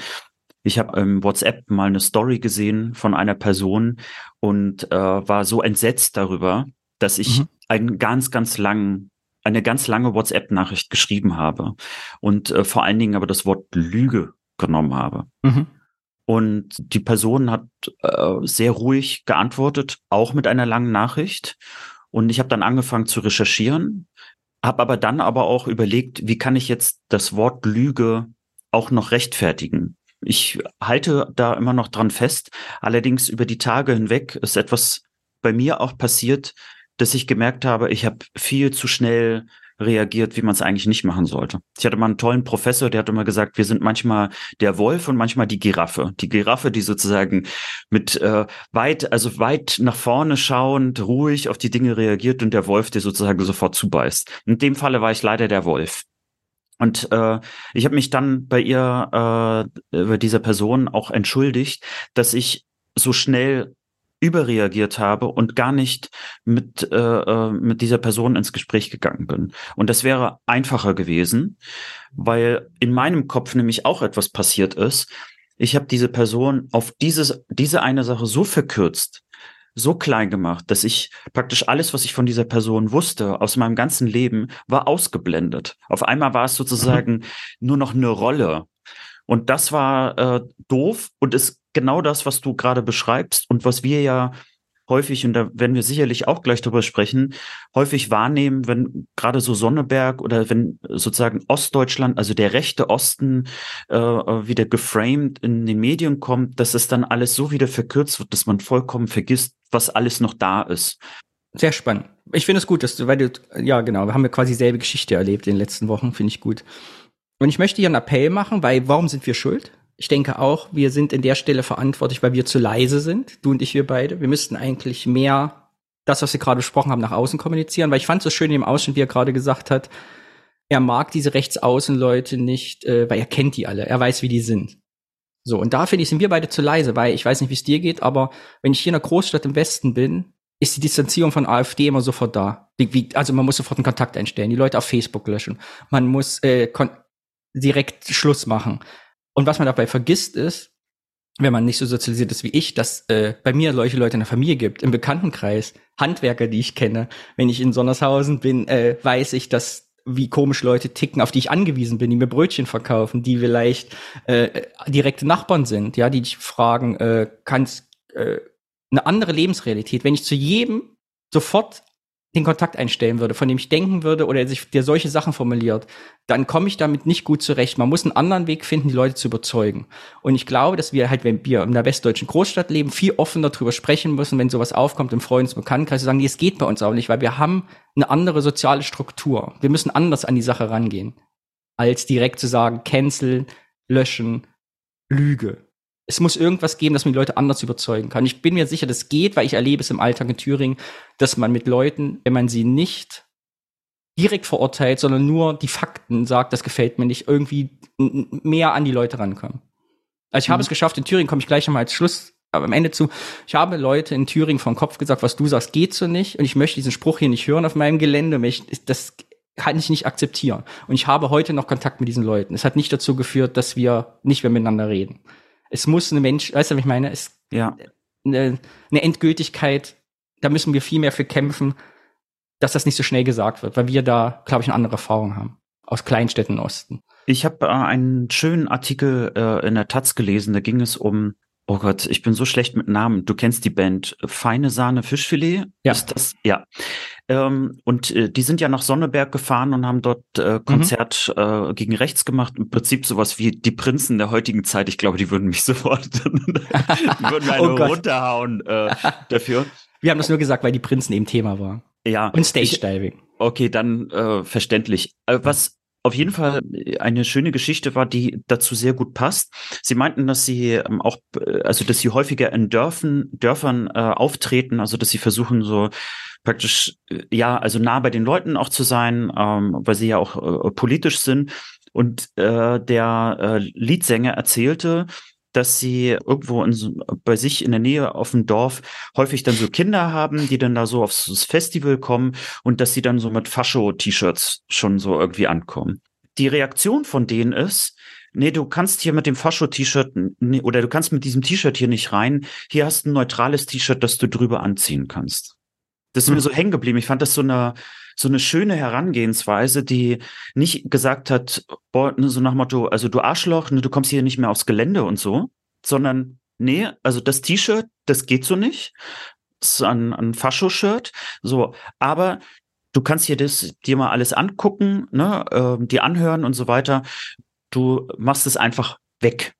Ich habe im WhatsApp mal eine Story gesehen von einer Person und äh, war so entsetzt darüber, dass ich mhm. einen ganz, ganz langen eine ganz lange WhatsApp-Nachricht geschrieben habe und äh, vor allen Dingen aber das Wort Lüge genommen habe. Mhm. Und die Person hat äh, sehr ruhig geantwortet, auch mit einer langen Nachricht. Und ich habe dann angefangen zu recherchieren, habe aber dann aber auch überlegt, wie kann ich jetzt das Wort Lüge auch noch rechtfertigen. Ich halte da immer noch dran fest. Allerdings über die Tage hinweg ist etwas bei mir auch passiert, dass ich gemerkt habe, ich habe viel zu schnell reagiert, wie man es eigentlich nicht machen sollte. Ich hatte mal einen tollen Professor, der hat immer gesagt, wir sind manchmal der Wolf und manchmal die Giraffe. Die Giraffe, die sozusagen mit äh, weit, also weit nach vorne schauend, ruhig auf die Dinge reagiert und der Wolf, der sozusagen sofort zubeißt. In dem Falle war ich leider der Wolf. Und äh, ich habe mich dann bei ihr, äh, über dieser Person auch entschuldigt, dass ich so schnell überreagiert habe und gar nicht mit, äh, äh, mit dieser Person ins Gespräch gegangen bin. Und das wäre einfacher gewesen, weil in meinem Kopf nämlich auch etwas passiert ist. Ich habe diese Person auf dieses, diese eine Sache so verkürzt, so klein gemacht, dass ich praktisch alles, was ich von dieser Person wusste, aus meinem ganzen Leben, war ausgeblendet. Auf einmal war es sozusagen mhm. nur noch eine Rolle. Und das war äh, doof und ist genau das, was du gerade beschreibst und was wir ja häufig, und da werden wir sicherlich auch gleich drüber sprechen, häufig wahrnehmen, wenn gerade so Sonneberg oder wenn sozusagen Ostdeutschland, also der rechte Osten, äh, wieder geframed in den Medien kommt, dass es dann alles so wieder verkürzt wird, dass man vollkommen vergisst, was alles noch da ist. Sehr spannend. Ich finde es gut, dass du, weil du, ja genau, wir haben ja quasi selbe Geschichte erlebt in den letzten Wochen, finde ich gut. Und ich möchte hier einen Appell machen, weil warum sind wir schuld? Ich denke auch, wir sind in der Stelle verantwortlich, weil wir zu leise sind, du und ich, wir beide. Wir müssten eigentlich mehr das, was wir gerade besprochen haben, nach außen kommunizieren, weil ich fand es so schön im Ausschnitt, wie er gerade gesagt hat, er mag diese Rechtsaußenleute nicht, äh, weil er kennt die alle, er weiß, wie die sind. So, und da finde ich, sind wir beide zu leise, weil ich weiß nicht, wie es dir geht, aber wenn ich hier in einer Großstadt im Westen bin, ist die Distanzierung von AfD immer sofort da. Wie, also man muss sofort einen Kontakt einstellen, die Leute auf Facebook löschen. Man muss äh, direkt Schluss machen. Und was man dabei vergisst ist, wenn man nicht so sozialisiert ist wie ich, dass äh, bei mir solche Leute in der Familie gibt, im Bekanntenkreis, Handwerker, die ich kenne. Wenn ich in Sonnershausen bin, äh, weiß ich, dass wie komisch Leute ticken, auf die ich angewiesen bin, die mir Brötchen verkaufen, die vielleicht äh, direkte Nachbarn sind, ja, die dich fragen, äh, kannst äh, eine andere Lebensrealität. Wenn ich zu jedem sofort den Kontakt einstellen würde, von dem ich denken würde oder sich der solche Sachen formuliert, dann komme ich damit nicht gut zurecht. Man muss einen anderen Weg finden, die Leute zu überzeugen. Und ich glaube, dass wir halt, wenn wir in einer westdeutschen Großstadt leben, viel offener darüber sprechen müssen, wenn sowas aufkommt im Freundes- und Bekanntenkreis, zu sagen, nee, es geht bei uns auch nicht, weil wir haben eine andere soziale Struktur. Wir müssen anders an die Sache rangehen, als direkt zu sagen, cancel, löschen, Lüge es muss irgendwas geben, dass man die Leute anders überzeugen kann. Ich bin mir sicher, das geht, weil ich erlebe es im Alltag in Thüringen, dass man mit Leuten, wenn man sie nicht direkt verurteilt, sondern nur die Fakten sagt, das gefällt mir nicht, irgendwie mehr an die Leute rankommen. Also ich mhm. habe es geschafft, in Thüringen komme ich gleich nochmal als Schluss aber am Ende zu, ich habe Leute in Thüringen vom Kopf gesagt, was du sagst, geht so nicht und ich möchte diesen Spruch hier nicht hören auf meinem Gelände, das kann ich nicht akzeptieren. Und ich habe heute noch Kontakt mit diesen Leuten. Es hat nicht dazu geführt, dass wir nicht mehr miteinander reden. Es muss eine Mensch, weißt du, was ich meine? Es, ja. Eine, eine Endgültigkeit, da müssen wir viel mehr für kämpfen, dass das nicht so schnell gesagt wird, weil wir da, glaube ich, eine andere Erfahrung haben. Aus Kleinstädten Osten. Ich habe äh, einen schönen Artikel äh, in der Taz gelesen, da ging es um Oh Gott, ich bin so schlecht mit Namen. Du kennst die Band Feine Sahne Fischfilet? Ja. Ist das? Ja. Ähm, und äh, die sind ja nach Sonneberg gefahren und haben dort äh, mhm. Konzert mhm. äh, gegen rechts gemacht. Im Prinzip sowas wie die Prinzen der heutigen Zeit. Ich glaube, die würden mich <laughs> sofort, würden mir <laughs> eine oh runterhauen äh, <laughs> dafür. Wir haben das nur gesagt, weil die Prinzen eben Thema waren. Ja. Und Stage Diving. Okay, dann äh, verständlich. Äh, was auf jeden Fall eine schöne Geschichte war, die dazu sehr gut passt. Sie meinten, dass sie ähm, auch, also dass sie häufiger in Dörfern, Dörfern äh, auftreten, also dass sie versuchen so praktisch, äh, ja, also nah bei den Leuten auch zu sein, ähm, weil sie ja auch äh, politisch sind. Und äh, der äh, Leadsänger erzählte, dass sie irgendwo in, bei sich in der Nähe auf dem Dorf häufig dann so Kinder haben, die dann da so aufs Festival kommen und dass sie dann so mit Fascho-T-Shirts schon so irgendwie ankommen. Die Reaktion von denen ist, nee, du kannst hier mit dem Fascho-T-Shirt nee, oder du kannst mit diesem T-Shirt hier nicht rein. Hier hast du ein neutrales T-Shirt, das du drüber anziehen kannst. Das ist hm. mir so hängen geblieben. Ich fand das so eine, so eine schöne Herangehensweise, die nicht gesagt hat, boah, ne, so nach Motto, also du Arschloch, ne, du kommst hier nicht mehr aufs Gelände und so, sondern nee, also das T-Shirt, das geht so nicht. Das ist ein, ein Fascho-Shirt, so, aber du kannst hier das dir mal alles angucken, ne, äh, dir anhören und so weiter. Du machst es einfach weg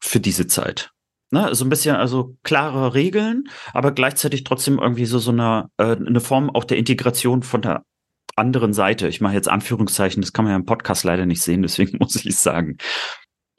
für diese Zeit. Ne, so ein bisschen also klare Regeln, aber gleichzeitig trotzdem irgendwie so so eine äh, eine Form auch der Integration von der anderen Seite. Ich mache jetzt Anführungszeichen, das kann man ja im Podcast leider nicht sehen, deswegen <laughs> muss ich es sagen.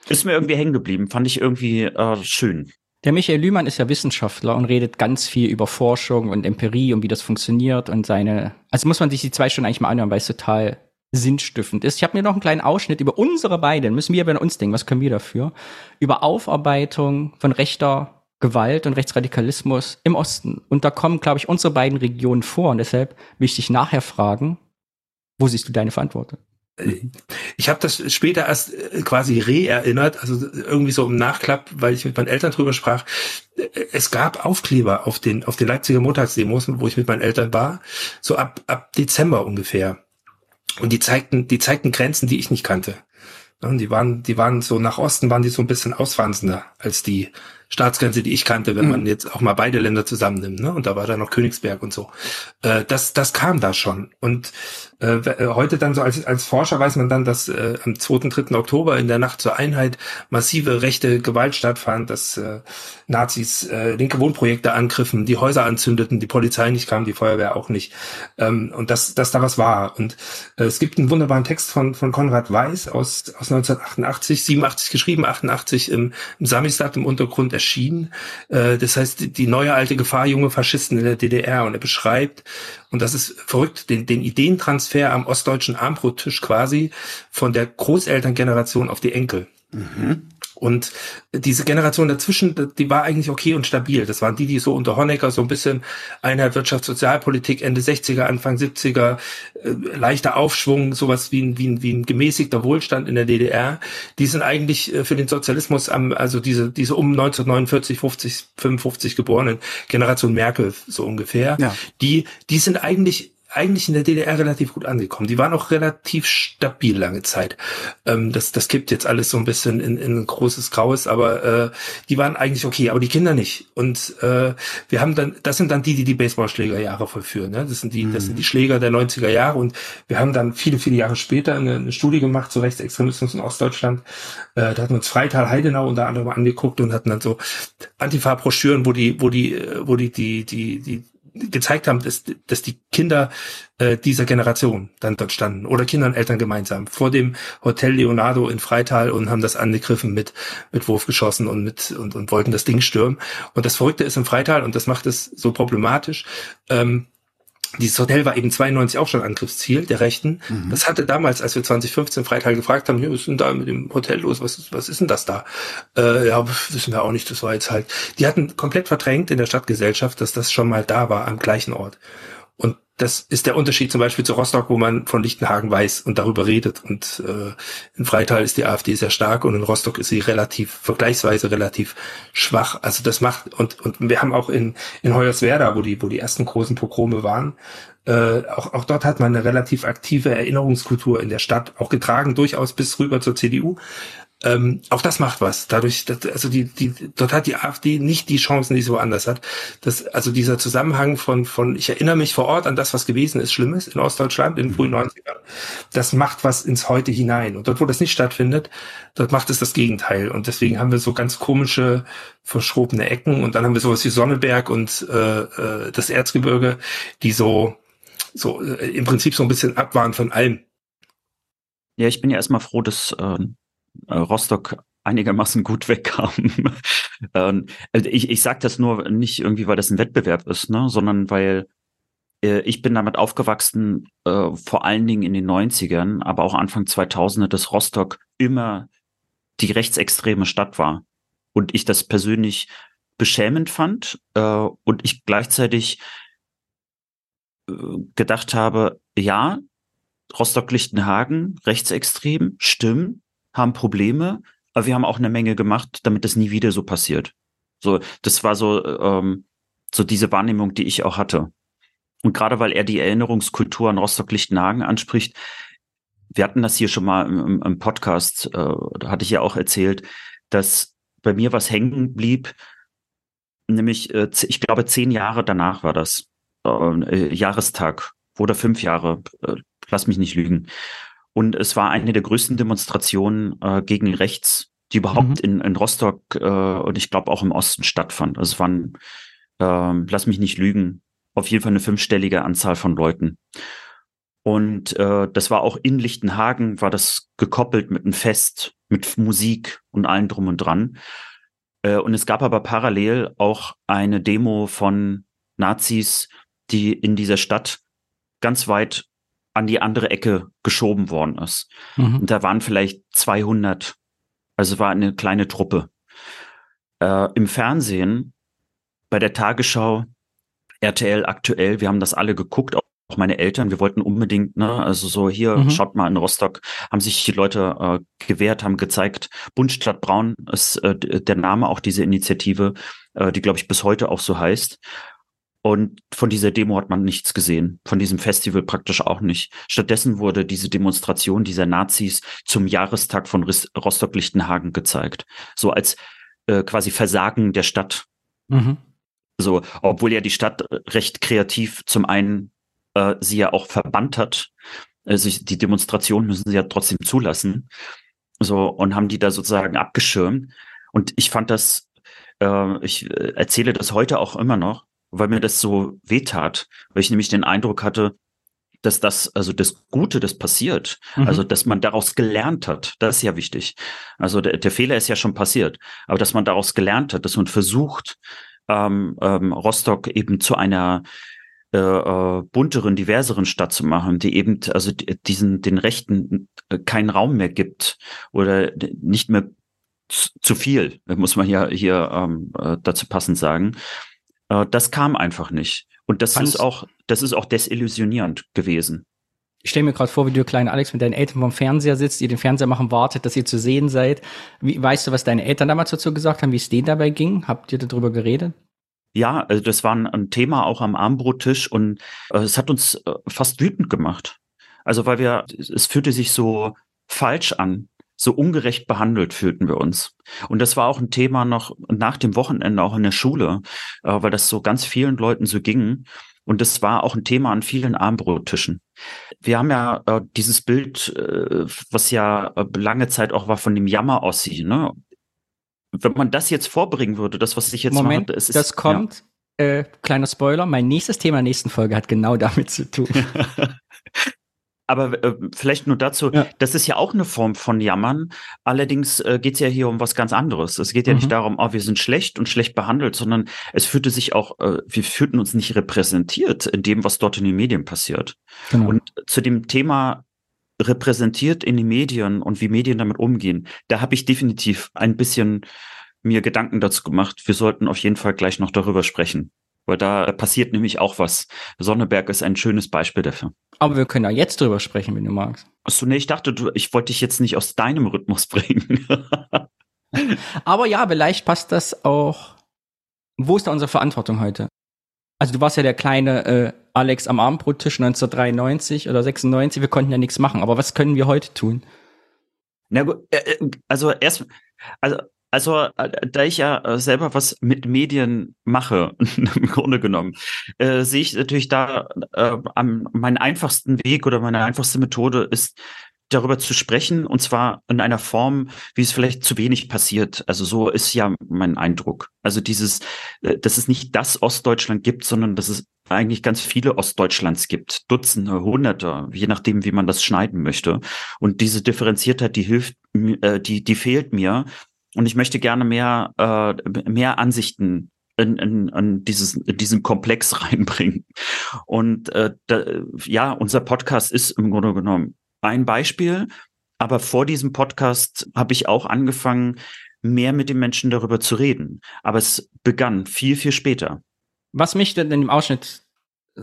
Ist mir irgendwie hängen geblieben, fand ich irgendwie äh, schön. Der Michael Lühmann ist ja Wissenschaftler und redet ganz viel über Forschung und Empirie und wie das funktioniert und seine. Also muss man sich die zwei Stunden eigentlich mal anhören, weil es total sinnstiftend ist. Ich habe mir noch einen kleinen Ausschnitt über unsere beiden, müssen wir bei uns denken, was können wir dafür, über Aufarbeitung von rechter Gewalt und Rechtsradikalismus im Osten. Und da kommen, glaube ich, unsere beiden Regionen vor. Und deshalb möchte ich nachher fragen, wo siehst du deine Verantwortung? Ich habe das später erst äh, quasi re-erinnert, also irgendwie so im Nachklapp, weil ich mit meinen Eltern drüber sprach. Es gab Aufkleber auf den auf den Leipziger Montagsdemos, wo ich mit meinen Eltern war, so ab ab Dezember ungefähr. Und die zeigten, die zeigten Grenzen, die ich nicht kannte. Und die waren, die waren so nach Osten waren die so ein bisschen ausfranzender als die Staatsgrenze, die ich kannte, wenn man mhm. jetzt auch mal beide Länder zusammennimmt. Ne? Und da war dann noch Königsberg und so. Äh, das, das kam da schon. Und äh, äh, heute dann so als, als Forscher weiß man dann, dass äh, am 2. 3. Oktober in der Nacht zur Einheit massive rechte Gewalt stattfand, dass äh, Nazis äh, linke Wohnprojekte angriffen, die Häuser anzündeten, die Polizei nicht kam, die Feuerwehr auch nicht. Ähm, und dass, dass da was war. Und äh, es gibt einen wunderbaren Text von, von Konrad Weiß aus, aus 1988, 87 geschrieben, 88 im, im Samistat im Untergrund erschienen. Äh, das heißt, die neue alte Gefahr, junge Faschisten in der DDR. Und er beschreibt, und das ist verrückt, den, den Ideentransfer am ostdeutschen Armbrottisch quasi von der Großelterngeneration auf die Enkel. Mhm. Und diese Generation dazwischen, die war eigentlich okay und stabil. Das waren die, die so unter Honecker so ein bisschen Einheit Wirtschaft, Sozialpolitik, Ende 60er, Anfang 70er, äh, leichter Aufschwung, sowas wie ein, wie, ein, wie ein gemäßigter Wohlstand in der DDR. Die sind eigentlich äh, für den Sozialismus am, also diese, diese um 1949, 50, 55 geborenen Generation Merkel so ungefähr. Ja. Die, die sind eigentlich eigentlich in der DDR relativ gut angekommen. Die waren auch relativ stabil lange Zeit. Ähm, das, das kippt jetzt alles so ein bisschen in, in ein großes Graues, aber äh, die waren eigentlich okay, aber die Kinder nicht. Und äh, wir haben dann, das sind dann die, die die Baseballschlägerjahre vollführen. Ne? Das sind die, mhm. das sind die Schläger der 90er Jahre. Und wir haben dann viele, viele Jahre später eine, eine Studie gemacht zu Rechtsextremismus in Ostdeutschland. Äh, da hatten wir uns Freital Heidenau unter anderem angeguckt und hatten dann so Antifa-Broschüren, wo die, wo die, wo die, die, die, die gezeigt haben, dass, dass die Kinder äh, dieser Generation dann dort standen oder Kinder und Eltern gemeinsam vor dem Hotel Leonardo in Freital und haben das angegriffen mit mit Wurfgeschossen und mit und, und wollten das Ding stürmen. Und das Verrückte ist im Freital und das macht es so problematisch. Ähm, dieses Hotel war eben 92 auch schon Angriffsziel der Rechten. Mhm. Das hatte damals, als wir 2015 Freital gefragt haben, was ist denn da mit dem Hotel los? Was ist, was ist denn das da? Äh, ja, wissen wir auch nicht. Das war jetzt halt. Die hatten komplett verdrängt in der Stadtgesellschaft, dass das schon mal da war am gleichen Ort. Und das ist der Unterschied zum Beispiel zu Rostock, wo man von Lichtenhagen weiß und darüber redet. Und äh, in Freital ist die AfD sehr stark und in Rostock ist sie relativ, vergleichsweise relativ schwach. Also das macht, und, und wir haben auch in, in Hoyerswerda, wo die, wo die ersten großen Pogrome waren, äh, auch, auch dort hat man eine relativ aktive Erinnerungskultur in der Stadt, auch getragen durchaus bis rüber zur CDU. Ähm, auch das macht was. Dadurch, dass, also die, die, dort hat die AfD nicht die Chancen, die sie woanders hat. Das, also dieser Zusammenhang von, von, ich erinnere mich vor Ort an das, was gewesen ist, Schlimmes in Ostdeutschland in den frühen 90ern. Das macht was ins Heute hinein. Und dort, wo das nicht stattfindet, dort macht es das Gegenteil. Und deswegen haben wir so ganz komische, verschrobene Ecken. Und dann haben wir sowas wie Sonneberg und äh, äh, das Erzgebirge, die so, so äh, im Prinzip so ein bisschen ab waren von allem. Ja, ich bin ja erstmal froh, dass äh, Rostock einigermaßen gut <laughs> wegkam. ähm, also ich ich sage das nur nicht irgendwie, weil das ein Wettbewerb ist, ne, sondern weil äh, ich bin damit aufgewachsen, äh, vor allen Dingen in den 90ern, aber auch Anfang 2000er, dass Rostock immer die rechtsextreme Stadt war. und ich das persönlich beschämend fand äh, und ich gleichzeitig äh, gedacht habe, ja, Rostock-Lichtenhagen, rechtsextrem, stimmen, haben Probleme, aber wir haben auch eine Menge gemacht, damit das nie wieder so passiert. So, das war so, ähm, so diese Wahrnehmung, die ich auch hatte. Und gerade weil er die Erinnerungskultur an Rostock-Lichtenhagen anspricht, wir hatten das hier schon mal im, im Podcast, äh, da hatte ich ja auch erzählt, dass bei mir was hängen blieb, nämlich, äh, ich glaube, zehn Jahre danach war das, äh, Jahrestag oder fünf Jahre, äh, lass mich nicht lügen. Und es war eine der größten Demonstrationen äh, gegen rechts, die überhaupt mhm. in, in Rostock äh, und ich glaube auch im Osten stattfand. Also es waren, äh, lass mich nicht lügen, auf jeden Fall eine fünfstellige Anzahl von Leuten. Und äh, das war auch in Lichtenhagen, war das gekoppelt mit einem Fest, mit Musik und allem drum und dran. Äh, und es gab aber parallel auch eine Demo von Nazis, die in dieser Stadt ganz weit an die andere Ecke geschoben worden ist. Mhm. Und da waren vielleicht 200, also war eine kleine Truppe. Äh, Im Fernsehen, bei der Tagesschau, RTL aktuell, wir haben das alle geguckt, auch meine Eltern, wir wollten unbedingt, ne, also so hier, mhm. schaut mal in Rostock, haben sich die Leute äh, gewehrt, haben gezeigt, Bund statt Braun ist äh, der Name auch diese Initiative, äh, die glaube ich bis heute auch so heißt. Und von dieser Demo hat man nichts gesehen, von diesem Festival praktisch auch nicht. Stattdessen wurde diese Demonstration dieser Nazis zum Jahrestag von Rostock-Lichtenhagen gezeigt. So als äh, quasi Versagen der Stadt. Mhm. So, obwohl ja die Stadt recht kreativ zum einen äh, sie ja auch verbannt hat. Also die Demonstration müssen sie ja trotzdem zulassen. So, und haben die da sozusagen abgeschirmt. Und ich fand das, äh, ich äh, erzähle das heute auch immer noch, weil mir das so wehtat, weil ich nämlich den Eindruck hatte, dass das, also das Gute, das passiert, mhm. also dass man daraus gelernt hat, das ist ja wichtig. Also der, der Fehler ist ja schon passiert, aber dass man daraus gelernt hat, dass man versucht, ähm, ähm, Rostock eben zu einer äh, äh, bunteren, diverseren Stadt zu machen, die eben also diesen den Rechten äh, keinen Raum mehr gibt oder nicht mehr zu viel, muss man ja hier ähm, äh, dazu passend sagen. Äh, das kam einfach nicht. Und das Kannst ist auch, das ist auch desillusionierend gewesen. Ich stelle mir gerade vor, wie du, kleiner Alex, mit deinen Eltern vom Fernseher sitzt, ihr den Fernseher machen, wartet, dass ihr zu sehen seid. Wie, weißt du, was deine Eltern damals dazu gesagt haben, wie es denen dabei ging? Habt ihr darüber geredet? Ja, also das war ein, Thema auch am Armbrottisch und äh, es hat uns äh, fast wütend gemacht. Also weil wir, es fühlte sich so falsch an, so ungerecht behandelt fühlten wir uns. Und das war auch ein Thema noch nach dem Wochenende auch in der Schule, äh, weil das so ganz vielen Leuten so ging. Und das war auch ein Thema an vielen Armbrottischen. Wir haben ja äh, dieses Bild, äh, was ja äh, lange Zeit auch war von dem Jammer-Ossi, ne? wenn man das jetzt vorbringen würde, das, was ich jetzt Moment, mache, es ist, das kommt. Ja. Äh, kleiner Spoiler, mein nächstes Thema in der nächsten Folge hat genau <laughs> damit zu tun. <laughs> Aber äh, vielleicht nur dazu, ja. das ist ja auch eine Form von Jammern. Allerdings äh, geht es ja hier um was ganz anderes. Es geht ja mhm. nicht darum, oh, wir sind schlecht und schlecht behandelt, sondern es fühlte sich auch, äh, wir fühlten uns nicht repräsentiert in dem, was dort in den Medien passiert. Genau. Und zu dem Thema repräsentiert in den Medien und wie Medien damit umgehen, da habe ich definitiv ein bisschen mir Gedanken dazu gemacht. Wir sollten auf jeden Fall gleich noch darüber sprechen, weil da passiert nämlich auch was. Sonneberg ist ein schönes Beispiel dafür. Aber wir können ja jetzt drüber sprechen, wenn du magst. Achso, nee, ich dachte, du, ich wollte dich jetzt nicht aus deinem Rhythmus <laughs> bringen. <laughs> Aber ja, vielleicht passt das auch. Wo ist da unsere Verantwortung heute? Also du warst ja der kleine äh, Alex am Abendbrottisch 1993 oder 96, wir konnten ja nichts machen. Aber was können wir heute tun? Na gut, äh, äh, also erst, also, also äh, da ich ja selber was mit Medien mache, <laughs> im Grunde genommen, äh, sehe ich natürlich da äh, am, meinen einfachsten Weg oder meine einfachste Methode ist, darüber zu sprechen und zwar in einer Form, wie es vielleicht zu wenig passiert. Also so ist ja mein Eindruck. Also dieses, dass es nicht das Ostdeutschland gibt, sondern dass es eigentlich ganz viele Ostdeutschlands gibt, Dutzende, Hunderte, je nachdem, wie man das schneiden möchte. Und diese Differenziertheit, die hilft, äh, die, die fehlt mir. Und ich möchte gerne mehr, äh, mehr Ansichten in, in, in, dieses, in diesen Komplex <laughs> reinbringen. Und äh, da, ja, unser Podcast ist im Grunde genommen ein Beispiel. Aber vor diesem Podcast habe ich auch angefangen, mehr mit den Menschen darüber zu reden. Aber es begann viel, viel später. Was mich denn in dem Ausschnitt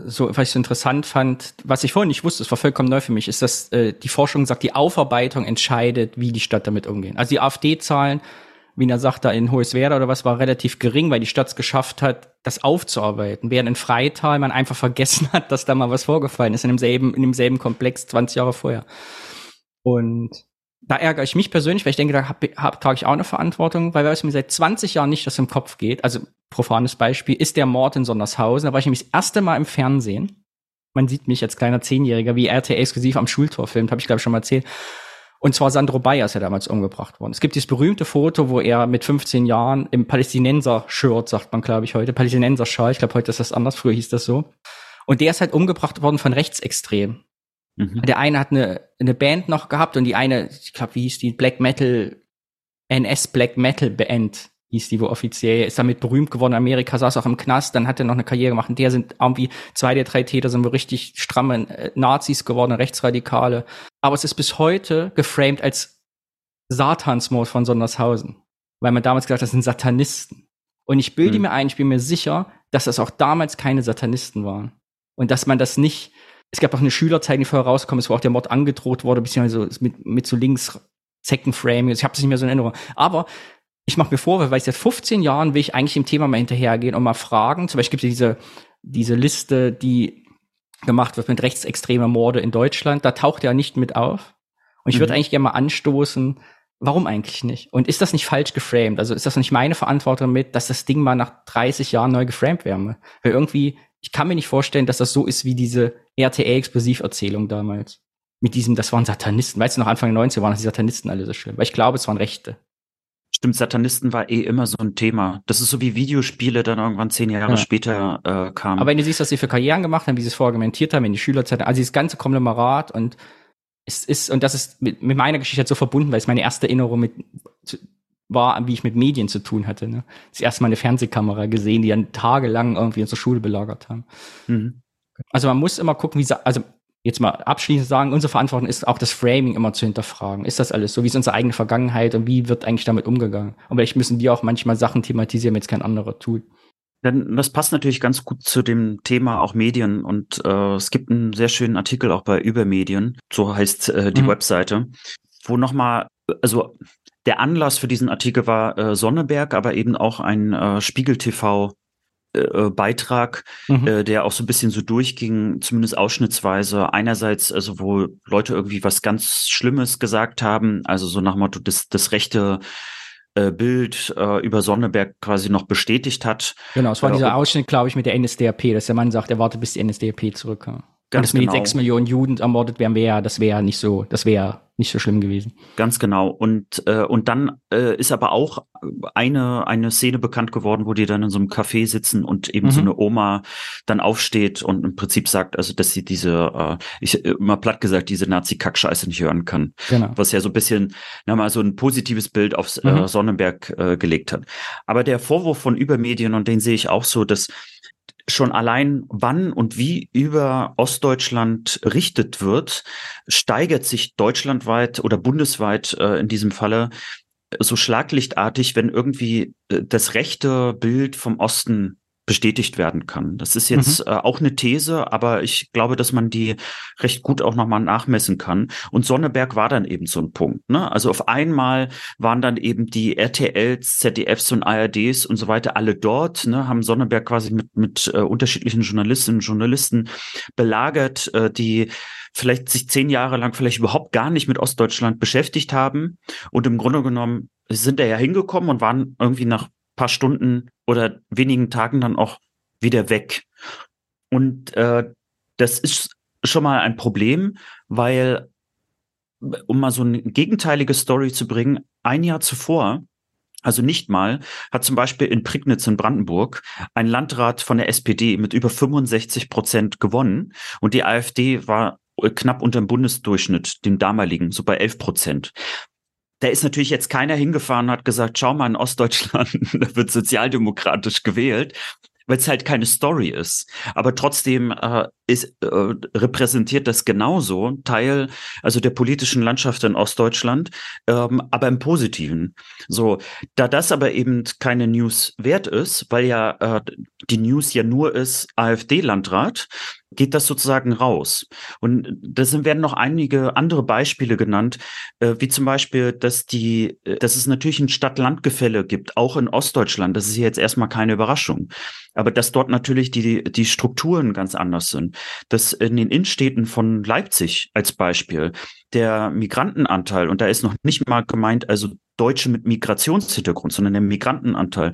so, was ich so interessant fand, was ich vorhin nicht wusste, es war vollkommen neu für mich, ist, dass äh, die Forschung sagt, die Aufarbeitung entscheidet, wie die Stadt damit umgeht. Also die AfD-Zahlen, wie er sagt, da in Hoheswerda oder was, war relativ gering, weil die Stadt es geschafft hat, das aufzuarbeiten. Während in Freital man einfach vergessen hat, dass da mal was vorgefallen ist in demselben, in demselben Komplex 20 Jahre vorher. Und da ärgere ich mich persönlich, weil ich denke, da hab, hab, trage ich auch eine Verantwortung, weil es mir seit 20 Jahren nicht das im Kopf geht. Also profanes Beispiel ist der Mord in Sondershausen. Da war ich nämlich das erste Mal im Fernsehen. Man sieht mich als kleiner Zehnjähriger, wie RTL exklusiv am Schultor filmt, habe ich glaube ich schon mal erzählt. Und zwar Sandro Bayer ist ja damals umgebracht worden. Es gibt dieses berühmte Foto, wo er mit 15 Jahren im Palästinenser-Shirt, sagt man glaube ich heute, Palästinenser-Schal, ich glaube heute ist das anders, früher hieß das so. Und der ist halt umgebracht worden von Rechtsextremen. Mhm. Der eine hat eine, eine Band noch gehabt und die eine, ich glaube, wie hieß die, Black Metal, NS Black Metal Band hieß die wo offiziell, ist damit berühmt geworden. Amerika saß auch im Knast, dann hat er noch eine Karriere gemacht. Und der sind irgendwie zwei der drei Täter sind wohl richtig stramme äh, Nazis geworden, Rechtsradikale. Aber es ist bis heute geframed als Satansmord von Sondershausen. Weil man damals gesagt hat, das sind Satanisten. Und ich bilde mhm. mir ein, ich bin mir sicher, dass das auch damals keine Satanisten waren. Und dass man das nicht es gab auch eine Schülerzeit, die vorher rausgekommen ist, wo auch der Mord angedroht wurde, beziehungsweise mit, mit so links Second Ich habe es nicht mehr so in Erinnerung. Aber ich mache mir vor, weil seit 15 Jahren will ich eigentlich dem Thema mal hinterhergehen und mal fragen. Zum Beispiel gibt es diese, diese Liste, die gemacht wird mit rechtsextremer Morde in Deutschland. Da taucht er nicht mit auf. Und ich mhm. würde eigentlich gerne mal anstoßen, warum eigentlich nicht? Und ist das nicht falsch geframed? Also ist das nicht meine Verantwortung mit, dass das Ding mal nach 30 Jahren neu geframed wäre? Weil irgendwie ich kann mir nicht vorstellen, dass das so ist wie diese RTL-Explosiverzählung damals. Mit diesem, das waren Satanisten. Weißt du, noch Anfang der 90er waren die Satanisten alle so schlimm. Weil ich glaube, es waren Rechte. Stimmt, Satanisten war eh immer so ein Thema. Das ist so wie Videospiele dann irgendwann zehn Jahre ja. später äh, kamen. Aber wenn du siehst, was sie für Karrieren gemacht haben, wie sie es vorher argumentiert haben, in die Schülerzeit, also dieses ganze Konglomerat und es ist, und das ist mit, mit meiner Geschichte halt so verbunden, weil es meine erste Erinnerung mit war, wie ich mit Medien zu tun hatte. Ne? Das erste Mal eine Fernsehkamera gesehen, die dann tagelang irgendwie unsere Schule belagert haben. Mhm. Also man muss immer gucken, wie, also jetzt mal abschließend sagen, unsere Verantwortung ist auch das Framing immer zu hinterfragen. Ist das alles so? Wie ist unsere eigene Vergangenheit und wie wird eigentlich damit umgegangen? Und vielleicht müssen wir auch manchmal Sachen thematisieren, wenn es kein anderer tut. Denn das passt natürlich ganz gut zu dem Thema auch Medien und äh, es gibt einen sehr schönen Artikel auch bei Übermedien, so heißt äh, die mhm. Webseite, wo nochmal, also der Anlass für diesen Artikel war äh, Sonneberg, aber eben auch ein äh, Spiegel TV äh, äh, Beitrag, mhm. äh, der auch so ein bisschen so durchging, zumindest ausschnittsweise. Einerseits, also wo Leute irgendwie was ganz Schlimmes gesagt haben, also so nach Motto, das, das rechte äh, Bild äh, über Sonneberg quasi noch bestätigt hat. Genau, es war dieser Ausschnitt, glaube ich, mit der NSDAP, dass der Mann sagt, er wartet, bis die NSDAP zurückkommt. Ganz und dass genau. mit sechs Millionen Juden ermordet wären, wäre, das wäre nicht so, das wäre nicht so schlimm gewesen. Ganz genau. Und, äh, und dann äh, ist aber auch eine, eine Szene bekannt geworden, wo die dann in so einem Café sitzen und eben mhm. so eine Oma dann aufsteht und im Prinzip sagt, also dass sie diese, äh, ich immer platt gesagt, diese Nazi-Kackscheiße nicht hören kann. Genau. Was ja so ein bisschen, na mal so ein positives Bild aufs äh, mhm. äh, Sonnenberg äh, gelegt hat. Aber der Vorwurf von Übermedien, und den sehe ich auch so, dass schon allein wann und wie über Ostdeutschland richtet wird, steigert sich deutschlandweit oder bundesweit äh, in diesem Falle so schlaglichtartig, wenn irgendwie äh, das rechte Bild vom Osten bestätigt werden kann. Das ist jetzt mhm. äh, auch eine These, aber ich glaube, dass man die recht gut auch nochmal nachmessen kann. Und Sonneberg war dann eben so ein Punkt. Ne? Also auf einmal waren dann eben die RTLs, ZDFs und ARDs und so weiter alle dort, ne? haben Sonneberg quasi mit, mit äh, unterschiedlichen Journalistinnen und Journalisten belagert, äh, die vielleicht sich zehn Jahre lang vielleicht überhaupt gar nicht mit Ostdeutschland beschäftigt haben. Und im Grunde genommen sind da ja hingekommen und waren irgendwie nach paar Stunden oder wenigen Tagen dann auch wieder weg. Und äh, das ist schon mal ein Problem, weil, um mal so eine gegenteilige Story zu bringen, ein Jahr zuvor, also nicht mal, hat zum Beispiel in Prignitz in Brandenburg ein Landrat von der SPD mit über 65 Prozent gewonnen und die AfD war knapp unter dem Bundesdurchschnitt, dem damaligen, so bei 11 Prozent da ist natürlich jetzt keiner hingefahren und hat gesagt, schau mal in Ostdeutschland, <laughs> da wird sozialdemokratisch gewählt, weil es halt keine Story ist. Aber trotzdem äh, ist, äh, repräsentiert das genauso Teil also der politischen Landschaft in Ostdeutschland, ähm, aber im Positiven. So, da das aber eben keine News wert ist, weil ja äh, die News ja nur ist AfD-Landrat, geht das sozusagen raus. Und da werden noch einige andere Beispiele genannt, äh, wie zum Beispiel, dass die, äh, dass es natürlich ein Stadt-Land-Gefälle gibt, auch in Ostdeutschland. Das ist jetzt erstmal keine Überraschung. Aber dass dort natürlich die, die Strukturen ganz anders sind. Dass in den Innenstädten von Leipzig als Beispiel der Migrantenanteil, und da ist noch nicht mal gemeint, also Deutsche mit Migrationshintergrund, sondern der Migrantenanteil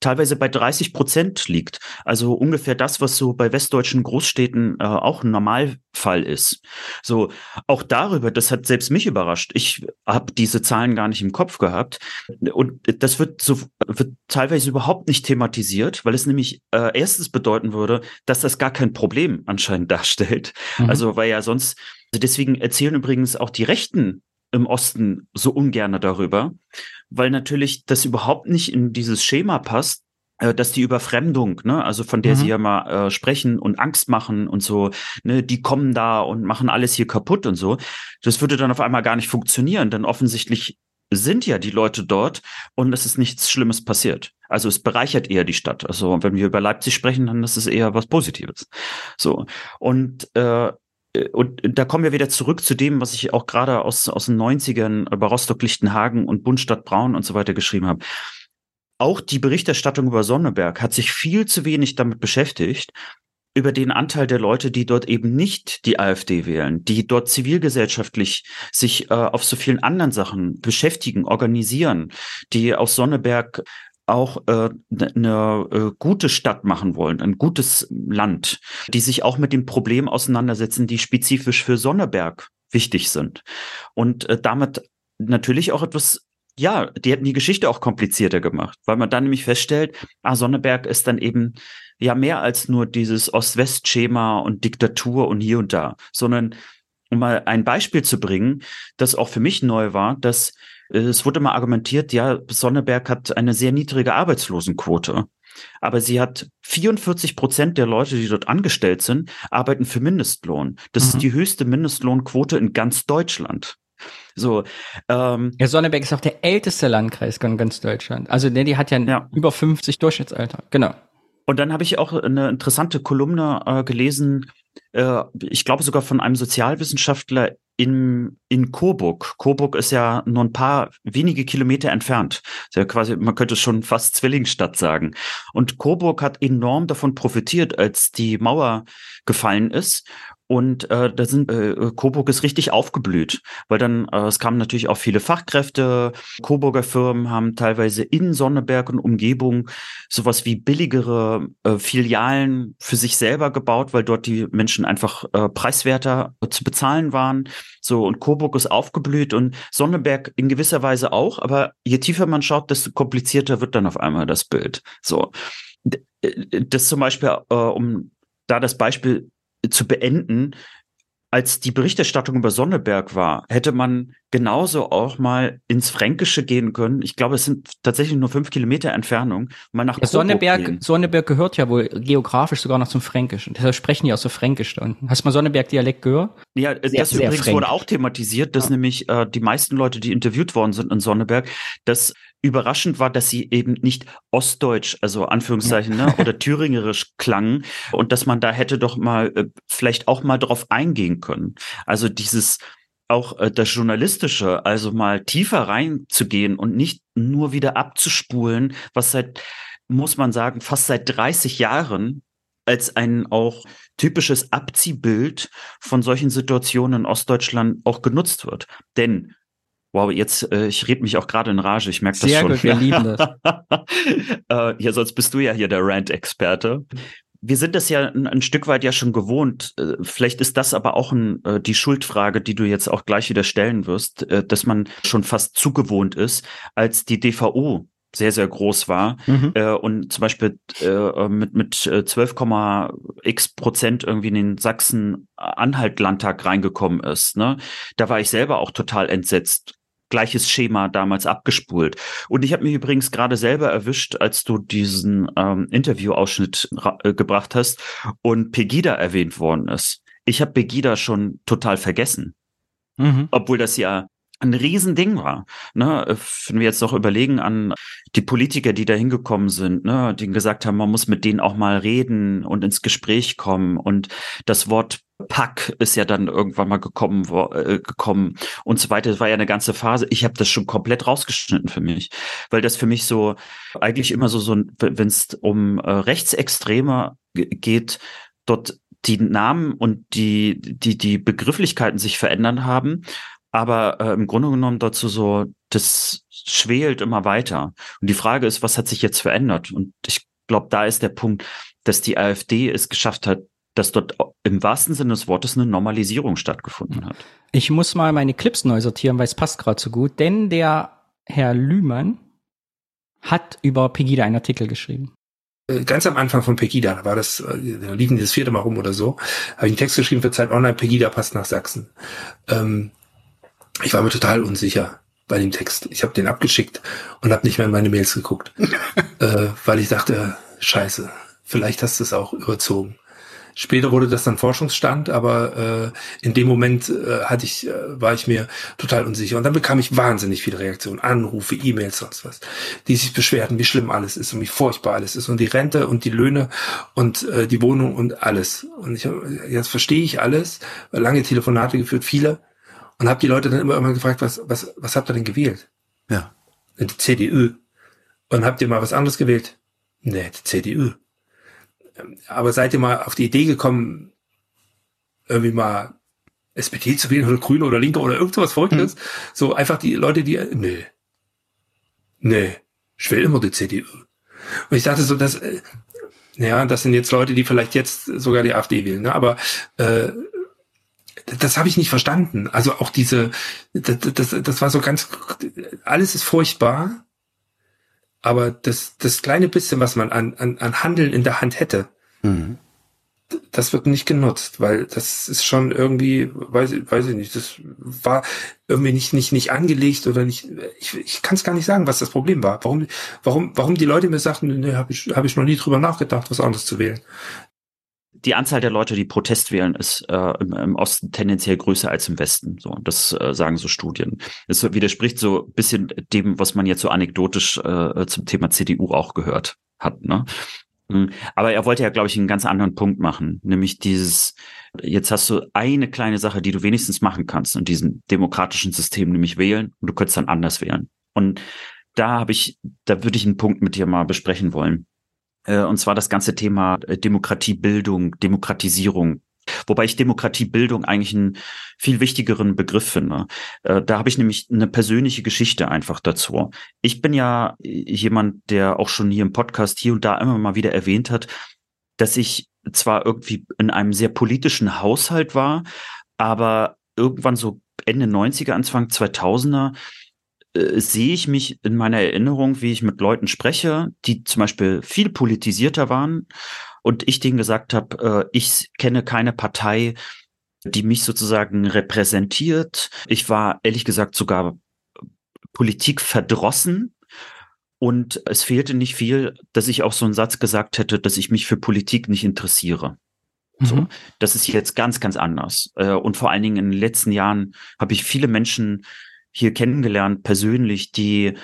teilweise bei 30 Prozent liegt. Also ungefähr das, was so bei westdeutschen Großstädten äh, auch ein Normalfall ist. So, auch darüber, das hat selbst mich überrascht. Ich habe diese Zahlen gar nicht im Kopf gehabt. Und das wird so wird teilweise überhaupt nicht thematisiert, weil es nämlich äh, erstens bedeuten würde, dass das gar kein Problem anscheinend darstellt. Mhm. Also, weil ja sonst, also deswegen erzählen übrigens auch die Rechten im Osten so ungerne darüber, weil natürlich das überhaupt nicht in dieses Schema passt, äh, dass die Überfremdung, ne, also von der mhm. sie ja mal äh, sprechen und Angst machen und so, ne, die kommen da und machen alles hier kaputt und so, das würde dann auf einmal gar nicht funktionieren, denn offensichtlich sind ja die Leute dort und es ist nichts Schlimmes passiert. Also es bereichert eher die Stadt. Also wenn wir über Leipzig sprechen, dann ist es eher was Positives. So und äh, und da kommen wir wieder zurück zu dem, was ich auch gerade aus, aus den 90ern über Rostock-Lichtenhagen und Bundstadt Braun und so weiter geschrieben habe. Auch die Berichterstattung über Sonneberg hat sich viel zu wenig damit beschäftigt, über den Anteil der Leute, die dort eben nicht die AfD wählen, die dort zivilgesellschaftlich sich äh, auf so vielen anderen Sachen beschäftigen, organisieren, die aus Sonneberg auch äh, eine ne, äh, gute Stadt machen wollen, ein gutes Land, die sich auch mit den Problemen auseinandersetzen, die spezifisch für Sonneberg wichtig sind. Und äh, damit natürlich auch etwas, ja, die hätten die Geschichte auch komplizierter gemacht, weil man dann nämlich feststellt, ah, Sonneberg ist dann eben ja mehr als nur dieses Ost-West-Schema und Diktatur und hier und da, sondern um mal ein Beispiel zu bringen, das auch für mich neu war, dass es wurde mal argumentiert, ja, Sonneberg hat eine sehr niedrige Arbeitslosenquote. Aber sie hat 44 Prozent der Leute, die dort angestellt sind, arbeiten für Mindestlohn. Das mhm. ist die höchste Mindestlohnquote in ganz Deutschland. So, ähm, ja, Sonneberg ist auch der älteste Landkreis in ganz Deutschland. Also ne, die hat ja, ja. über 50 Durchschnittsalter. Genau. Und dann habe ich auch eine interessante Kolumne äh, gelesen, äh, ich glaube sogar von einem Sozialwissenschaftler in, in Coburg. Coburg ist ja nur ein paar wenige Kilometer entfernt. Ja quasi, man könnte schon fast Zwillingsstadt sagen. Und Coburg hat enorm davon profitiert, als die Mauer gefallen ist und äh, da sind äh, Coburg ist richtig aufgeblüht, weil dann äh, es kamen natürlich auch viele Fachkräfte. Coburger Firmen haben teilweise in Sonneberg und Umgebung sowas wie billigere äh, Filialen für sich selber gebaut, weil dort die Menschen einfach äh, preiswerter zu bezahlen waren. So und Coburg ist aufgeblüht und Sonneberg in gewisser Weise auch, aber je tiefer man schaut, desto komplizierter wird dann auf einmal das Bild. So äh, das zum Beispiel, äh, um da das Beispiel zu beenden, als die Berichterstattung über Sonneberg war, hätte man genauso auch mal ins Fränkische gehen können. Ich glaube, es sind tatsächlich nur fünf Kilometer Entfernung. Mal nach ja, Sonneberg, Sonneberg gehört ja wohl geografisch sogar noch zum Fränkischen. Deshalb sprechen die auch so Fränkisch da unten. Hast du mal Sonneberg-Dialekt gehört? Ja, sehr, das sehr übrigens fränkisch. wurde auch thematisiert, dass ja. nämlich äh, die meisten Leute, die interviewt worden sind in Sonneberg, dass überraschend war, dass sie eben nicht ostdeutsch, also Anführungszeichen, ne, oder <laughs> thüringerisch klangen und dass man da hätte doch mal äh, vielleicht auch mal drauf eingehen können. Also dieses auch äh, das Journalistische, also mal tiefer reinzugehen und nicht nur wieder abzuspulen, was seit, muss man sagen, fast seit 30 Jahren als ein auch typisches Abziehbild von solchen Situationen in Ostdeutschland auch genutzt wird. Denn Wow, jetzt, äh, ich rede mich auch gerade in Rage, ich merke das schon. Gut, wir <laughs> lieben das. äh, ja, sonst bist du ja hier der Rant-Experte. Wir sind das ja ein, ein, Stück weit ja schon gewohnt. Äh, vielleicht ist das aber auch ein, äh, die Schuldfrage, die du jetzt auch gleich wieder stellen wirst, äh, dass man schon fast zu gewohnt ist, als die DVO sehr, sehr groß war mhm. äh, und zum Beispiel äh, mit, mit 12,x Prozent irgendwie in den Sachsen-Anhalt-Landtag reingekommen ist. Ne? Da war ich selber auch total entsetzt gleiches Schema damals abgespult. Und ich habe mich übrigens gerade selber erwischt, als du diesen ähm, Interviewausschnitt äh, gebracht hast und Pegida erwähnt worden ist. Ich habe Pegida schon total vergessen. Mhm. Obwohl das ja ein Riesending war. Ne? Wenn wir jetzt noch überlegen an die Politiker, die da hingekommen sind, ne? die gesagt haben, man muss mit denen auch mal reden und ins Gespräch kommen. Und das Wort Pack ist ja dann irgendwann mal gekommen, äh, gekommen und so weiter. Das war ja eine ganze Phase. Ich habe das schon komplett rausgeschnitten für mich, weil das für mich so eigentlich immer so, so wenn es um äh, Rechtsextreme geht, dort die Namen und die, die, die Begrifflichkeiten sich verändern haben aber äh, im Grunde genommen dazu so, das schwelt immer weiter. Und die Frage ist, was hat sich jetzt verändert? Und ich glaube, da ist der Punkt, dass die AfD es geschafft hat, dass dort im wahrsten Sinne des Wortes eine Normalisierung stattgefunden hat. Ich muss mal meine Clips neu sortieren, weil es passt gerade so gut, denn der Herr Lühmann hat über Pegida einen Artikel geschrieben. Äh, ganz am Anfang von Pegida, da war das, äh, da liefen das vierte Mal rum oder so, habe ich einen Text geschrieben für Zeit Online, Pegida passt nach Sachsen. Ähm, ich war mir total unsicher bei dem Text. Ich habe den abgeschickt und habe nicht mehr in meine Mails geguckt, <laughs> äh, weil ich dachte, scheiße, vielleicht hast du es auch überzogen. Später wurde das dann Forschungsstand, aber äh, in dem Moment äh, hatte ich, äh, war ich mir total unsicher. Und dann bekam ich wahnsinnig viele Reaktionen, Anrufe, E-Mails, sonst was, die sich beschwerten, wie schlimm alles ist und wie furchtbar alles ist und die Rente und die Löhne und äh, die Wohnung und alles. Und ich, jetzt verstehe ich alles, lange Telefonate geführt, viele und habe die Leute dann immer immer gefragt, was, was, was habt ihr denn gewählt? Ja. Die CDU. Und habt ihr mal was anderes gewählt? Nee, die CDU. Aber seid ihr mal auf die Idee gekommen, irgendwie mal SPD zu wählen oder Grüne oder Linke oder irgendwas Verrücktes? Hm. So einfach die Leute, die, nee. Nee. Ich will immer die CDU. Und ich dachte so, dass, äh, ja, das sind jetzt Leute, die vielleicht jetzt sogar die AfD wählen, ne? aber äh, das habe ich nicht verstanden. Also auch diese, das, das, das war so ganz, alles ist furchtbar, aber das, das kleine bisschen, was man an, an, an Handeln in der Hand hätte, mhm. das wird nicht genutzt, weil das ist schon irgendwie, weiß, weiß ich nicht, das war irgendwie nicht, nicht, nicht angelegt oder nicht, ich, ich kann es gar nicht sagen, was das Problem war. Warum, warum, warum die Leute mir sagten, ne, habe ich, hab ich noch nie drüber nachgedacht, was anderes zu wählen die Anzahl der Leute, die Protest wählen, ist äh, im, im, Osten tendenziell größer als im Westen. So, das äh, sagen so Studien. Es widerspricht so ein bisschen dem, was man jetzt so anekdotisch äh, zum Thema CDU auch gehört hat. Ne? Hm. Aber er wollte ja, glaube ich, einen ganz anderen Punkt machen, nämlich dieses, jetzt hast du eine kleine Sache, die du wenigstens machen kannst in diesem demokratischen System, nämlich wählen, und du könntest dann anders wählen. Und da habe ich, da würde ich einen Punkt mit dir mal besprechen wollen. Äh, und zwar das ganze Thema äh, Demokratiebildung, Demokratisierung. Wobei ich Demokratiebildung eigentlich einen viel wichtigeren Begriff finde. Äh, da habe ich nämlich eine persönliche Geschichte einfach dazu. Ich bin ja jemand, der auch schon hier im Podcast hier und da immer mal wieder erwähnt hat, dass ich zwar irgendwie in einem sehr politischen Haushalt war, aber irgendwann so Ende 90er, Anfang 2000er äh, sehe ich mich in meiner Erinnerung, wie ich mit Leuten spreche, die zum Beispiel viel politisierter waren und ich denen gesagt habe, äh, ich kenne keine Partei, die mich sozusagen repräsentiert. Ich war ehrlich gesagt sogar Politik verdrossen. Und es fehlte nicht viel, dass ich auch so einen Satz gesagt hätte, dass ich mich für Politik nicht interessiere. Mhm. So, das ist jetzt ganz, ganz anders. Äh, und vor allen Dingen in den letzten Jahren habe ich viele Menschen hier kennengelernt, persönlich, die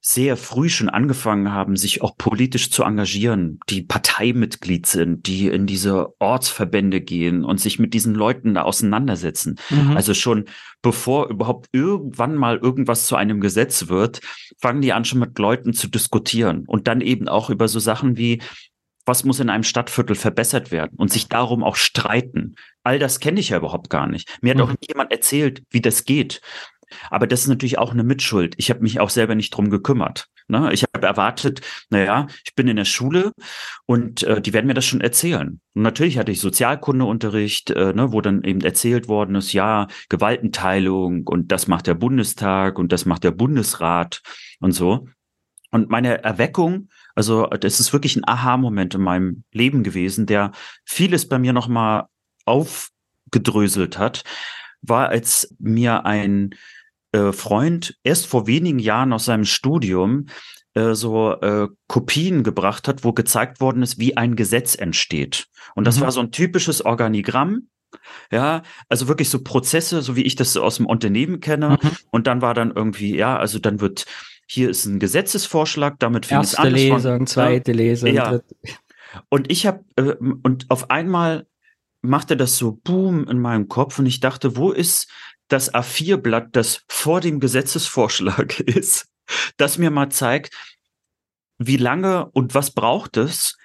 sehr früh schon angefangen haben, sich auch politisch zu engagieren, die Parteimitglied sind, die in diese Ortsverbände gehen und sich mit diesen Leuten da auseinandersetzen. Mhm. Also schon bevor überhaupt irgendwann mal irgendwas zu einem Gesetz wird, fangen die an schon mit Leuten zu diskutieren und dann eben auch über so Sachen wie, was muss in einem Stadtviertel verbessert werden und sich darum auch streiten. All das kenne ich ja überhaupt gar nicht. Mir hat mhm. auch jemand erzählt, wie das geht. Aber das ist natürlich auch eine Mitschuld. Ich habe mich auch selber nicht drum gekümmert. Ne? Ich habe erwartet, naja, ich bin in der Schule und äh, die werden mir das schon erzählen. Und natürlich hatte ich Sozialkundeunterricht, äh, ne, wo dann eben erzählt worden ist, ja, Gewaltenteilung und das macht der Bundestag und das macht der Bundesrat und so. Und meine Erweckung, also das ist wirklich ein Aha-Moment in meinem Leben gewesen, der vieles bei mir nochmal aufgedröselt hat, war, als mir ein äh, Freund erst vor wenigen Jahren aus seinem Studium äh, so äh, Kopien gebracht hat, wo gezeigt worden ist, wie ein Gesetz entsteht. Und das mhm. war so ein typisches Organigramm. Ja, also wirklich so Prozesse, so wie ich das aus dem Unternehmen kenne. Mhm. Und dann war dann irgendwie, ja, also dann wird hier ist ein Gesetzesvorschlag, damit Erste es an. Lesung, von, zweite Lesung. Ja. Und ich habe äh, und auf einmal machte das so Boom in meinem Kopf und ich dachte, wo ist das A4-Blatt, das vor dem Gesetzesvorschlag <laughs> ist, das mir mal zeigt, wie lange und was braucht es,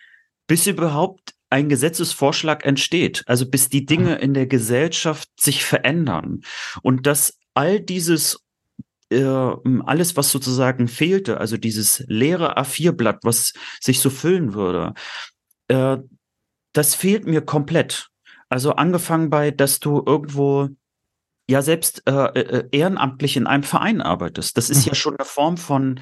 bis überhaupt ein Gesetzesvorschlag entsteht, also bis die Dinge in der Gesellschaft sich verändern. Und dass all dieses äh, alles, was sozusagen fehlte, also dieses leere A4-Blatt, was sich so füllen würde, äh, das fehlt mir komplett. Also angefangen bei, dass du irgendwo ja selbst äh, äh, ehrenamtlich in einem Verein arbeitest. Das ist mhm. ja schon eine Form von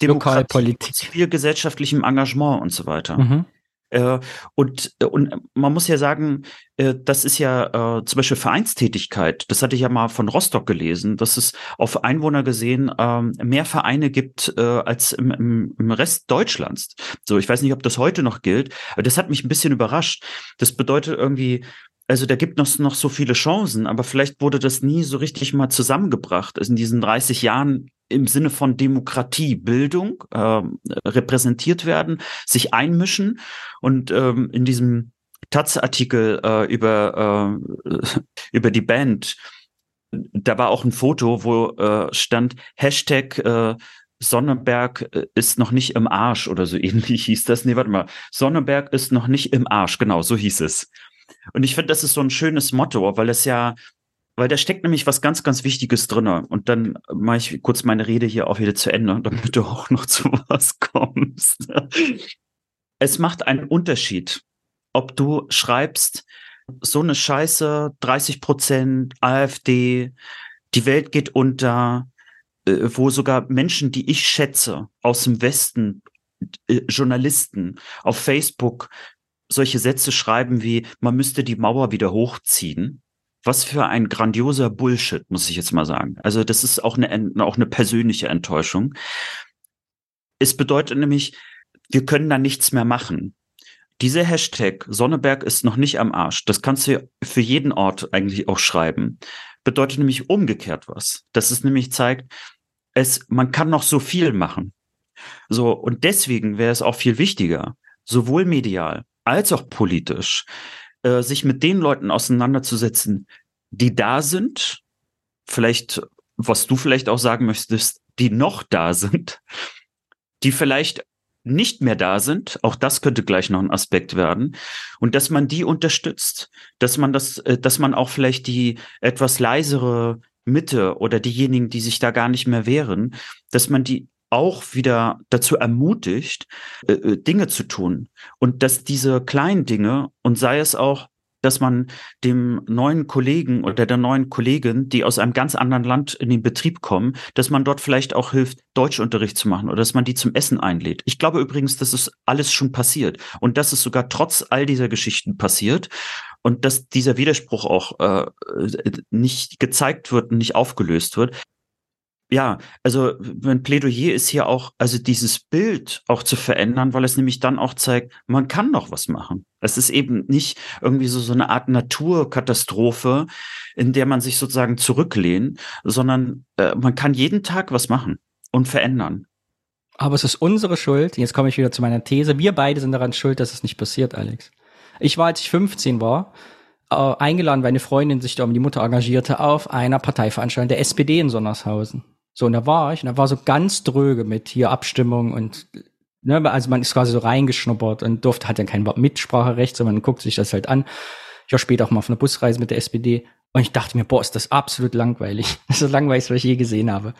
Demokratie, zivilgesellschaftlichem Engagement und so weiter. Mhm. Äh, und, und man muss ja sagen, äh, das ist ja äh, zum Beispiel Vereinstätigkeit. Das hatte ich ja mal von Rostock gelesen, dass es auf Einwohner gesehen ähm, mehr Vereine gibt äh, als im, im, im Rest Deutschlands. So, ich weiß nicht, ob das heute noch gilt, aber das hat mich ein bisschen überrascht. Das bedeutet irgendwie, also da gibt es noch so viele Chancen, aber vielleicht wurde das nie so richtig mal zusammengebracht. Also in diesen 30 Jahren im Sinne von Demokratie, Bildung, äh, repräsentiert werden, sich einmischen und ähm, in diesem Taz-Artikel äh, über, äh, über die Band, da war auch ein Foto, wo äh, stand Hashtag äh, Sonnenberg äh, ist noch nicht im Arsch oder so ähnlich <laughs> hieß das. Nee, warte mal. Sonnenberg ist noch nicht im Arsch, genau, so hieß es. Und ich finde, das ist so ein schönes Motto, weil es ja, weil da steckt nämlich was ganz, ganz Wichtiges drin. Und dann mache ich kurz meine Rede hier auch wieder zu Ende, damit du auch noch zu was <laughs> kommst. Es macht einen Unterschied, ob du schreibst, so eine Scheiße, 30 Prozent, AfD, die Welt geht unter, äh, wo sogar Menschen, die ich schätze, aus dem Westen, äh, Journalisten auf Facebook solche Sätze schreiben wie, man müsste die Mauer wieder hochziehen. Was für ein grandioser Bullshit, muss ich jetzt mal sagen. Also das ist auch eine, auch eine persönliche Enttäuschung. Es bedeutet nämlich, wir können da nichts mehr machen. Dieser Hashtag Sonneberg ist noch nicht am Arsch. Das kannst du für jeden Ort eigentlich auch schreiben. Bedeutet nämlich umgekehrt was. Dass es nämlich zeigt, es, man kann noch so viel machen. So. Und deswegen wäre es auch viel wichtiger, sowohl medial als auch politisch, äh, sich mit den Leuten auseinanderzusetzen, die da sind, vielleicht, was du vielleicht auch sagen möchtest, die noch da sind, die vielleicht nicht mehr da sind, auch das könnte gleich noch ein Aspekt werden, und dass man die unterstützt, dass man das, äh, dass man auch vielleicht die etwas leisere Mitte oder diejenigen, die sich da gar nicht mehr wehren, dass man die auch wieder dazu ermutigt, äh, äh, Dinge zu tun. Und dass diese kleinen Dinge, und sei es auch, dass man dem neuen Kollegen oder der neuen Kollegin, die aus einem ganz anderen Land in den Betrieb kommen, dass man dort vielleicht auch hilft, Deutschunterricht zu machen oder dass man die zum Essen einlädt. Ich glaube übrigens, dass es alles schon passiert und dass es sogar trotz all dieser Geschichten passiert und dass dieser Widerspruch auch äh, nicht gezeigt wird und nicht aufgelöst wird ja, also mein Plädoyer ist hier auch, also dieses Bild auch zu verändern, weil es nämlich dann auch zeigt, man kann noch was machen. Es ist eben nicht irgendwie so, so eine Art Naturkatastrophe, in der man sich sozusagen zurücklehnt, sondern äh, man kann jeden Tag was machen und verändern. Aber es ist unsere Schuld, jetzt komme ich wieder zu meiner These, wir beide sind daran schuld, dass es nicht passiert, Alex. Ich war, als ich 15 war, äh, eingeladen, weil eine Freundin sich da um die Mutter engagierte, auf einer Parteiveranstaltung der SPD in Sonnershausen. So, und da war ich, und da war so ganz dröge mit hier Abstimmung und ne, also man ist quasi so reingeschnuppert und durfte, hat dann kein Mitspracherecht, sondern man guckt sich das halt an. Ich war später auch mal auf einer Busreise mit der SPD und ich dachte mir, boah, ist das absolut langweilig. <laughs> Das ist das langweiligste, was ich je gesehen habe.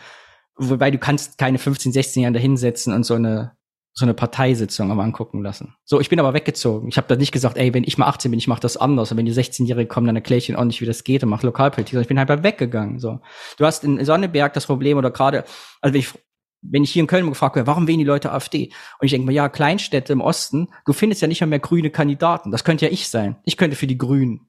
Wobei du kannst keine 15, 16 Jahre da hinsetzen und so eine so eine Parteisitzung am angucken lassen. So, ich bin aber weggezogen. Ich habe da nicht gesagt, ey, wenn ich mal 18 bin, ich mache das anders. Und wenn die 16-Jährigen kommen, dann erkläre ich ihnen auch nicht, wie das geht und mache Lokalpolitik. Also ich bin halt mal weggegangen. So, du hast in Sonneberg das Problem oder gerade, also wenn ich wenn ich hier in Köln gefragt werde, warum wählen die Leute AfD? Und ich denke mir, ja, Kleinstädte im Osten, du findest ja nicht mal mehr grüne Kandidaten. Das könnte ja ich sein. Ich könnte für die Grünen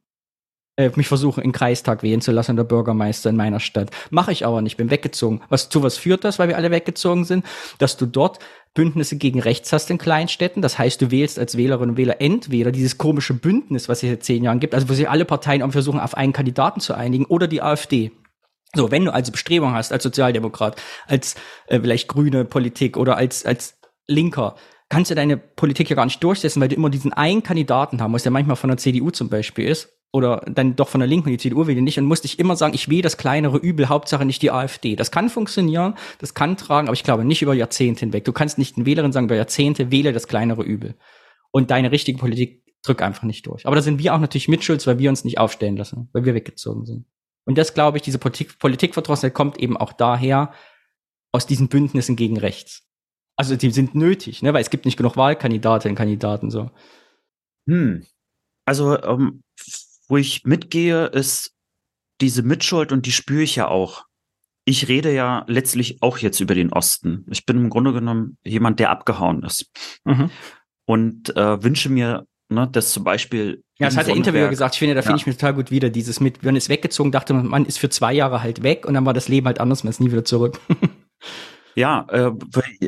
äh, mich versuchen, in Kreistag wählen zu lassen, der Bürgermeister in meiner Stadt. Mache ich aber nicht, bin weggezogen. Was zu was führt das, weil wir alle weggezogen sind? Dass du dort Bündnisse gegen rechts hast in Kleinstädten. Das heißt, du wählst als Wählerinnen und Wähler entweder dieses komische Bündnis, was es seit zehn Jahren gibt, also wo sich alle Parteien versuchen, auf einen Kandidaten zu einigen, oder die AfD. So, wenn du also Bestrebung hast als Sozialdemokrat, als äh, vielleicht grüne Politik oder als, als Linker, kannst du deine Politik ja gar nicht durchsetzen, weil du immer diesen einen Kandidaten haben musst, der manchmal von der CDU zum Beispiel ist, oder dann doch von der Linken, die CDU wählen nicht, und musste ich immer sagen, ich wähle das kleinere Übel, Hauptsache nicht die AfD. Das kann funktionieren, das kann tragen, aber ich glaube nicht über Jahrzehnte hinweg. Du kannst nicht den Wählerin sagen, über Jahrzehnte wähle das kleinere Übel. Und deine richtige Politik drückt einfach nicht durch. Aber da sind wir auch natürlich mitschulds, weil wir uns nicht aufstellen lassen, weil wir weggezogen sind. Und das glaube ich, diese Politik, Politikverdrossenheit kommt eben auch daher, aus diesen Bündnissen gegen rechts. Also die sind nötig, ne, weil es gibt nicht genug Wahlkandidatinnen, Kandidaten so. Hm. Also ähm, wo ich mitgehe, ist diese Mitschuld und die spüre ich ja auch. Ich rede ja letztlich auch jetzt über den Osten. Ich bin im Grunde genommen jemand, der abgehauen ist. Mhm. Und äh, wünsche mir, ne, dass zum Beispiel. Ja, das hat der Interviewer gesagt. Ich finde, da ja. finde ich mich total gut wieder. Dieses mit, wenn es weggezogen, dachte man, man ist für zwei Jahre halt weg und dann war das Leben halt anders, man ist nie wieder zurück. <laughs> Ja, äh,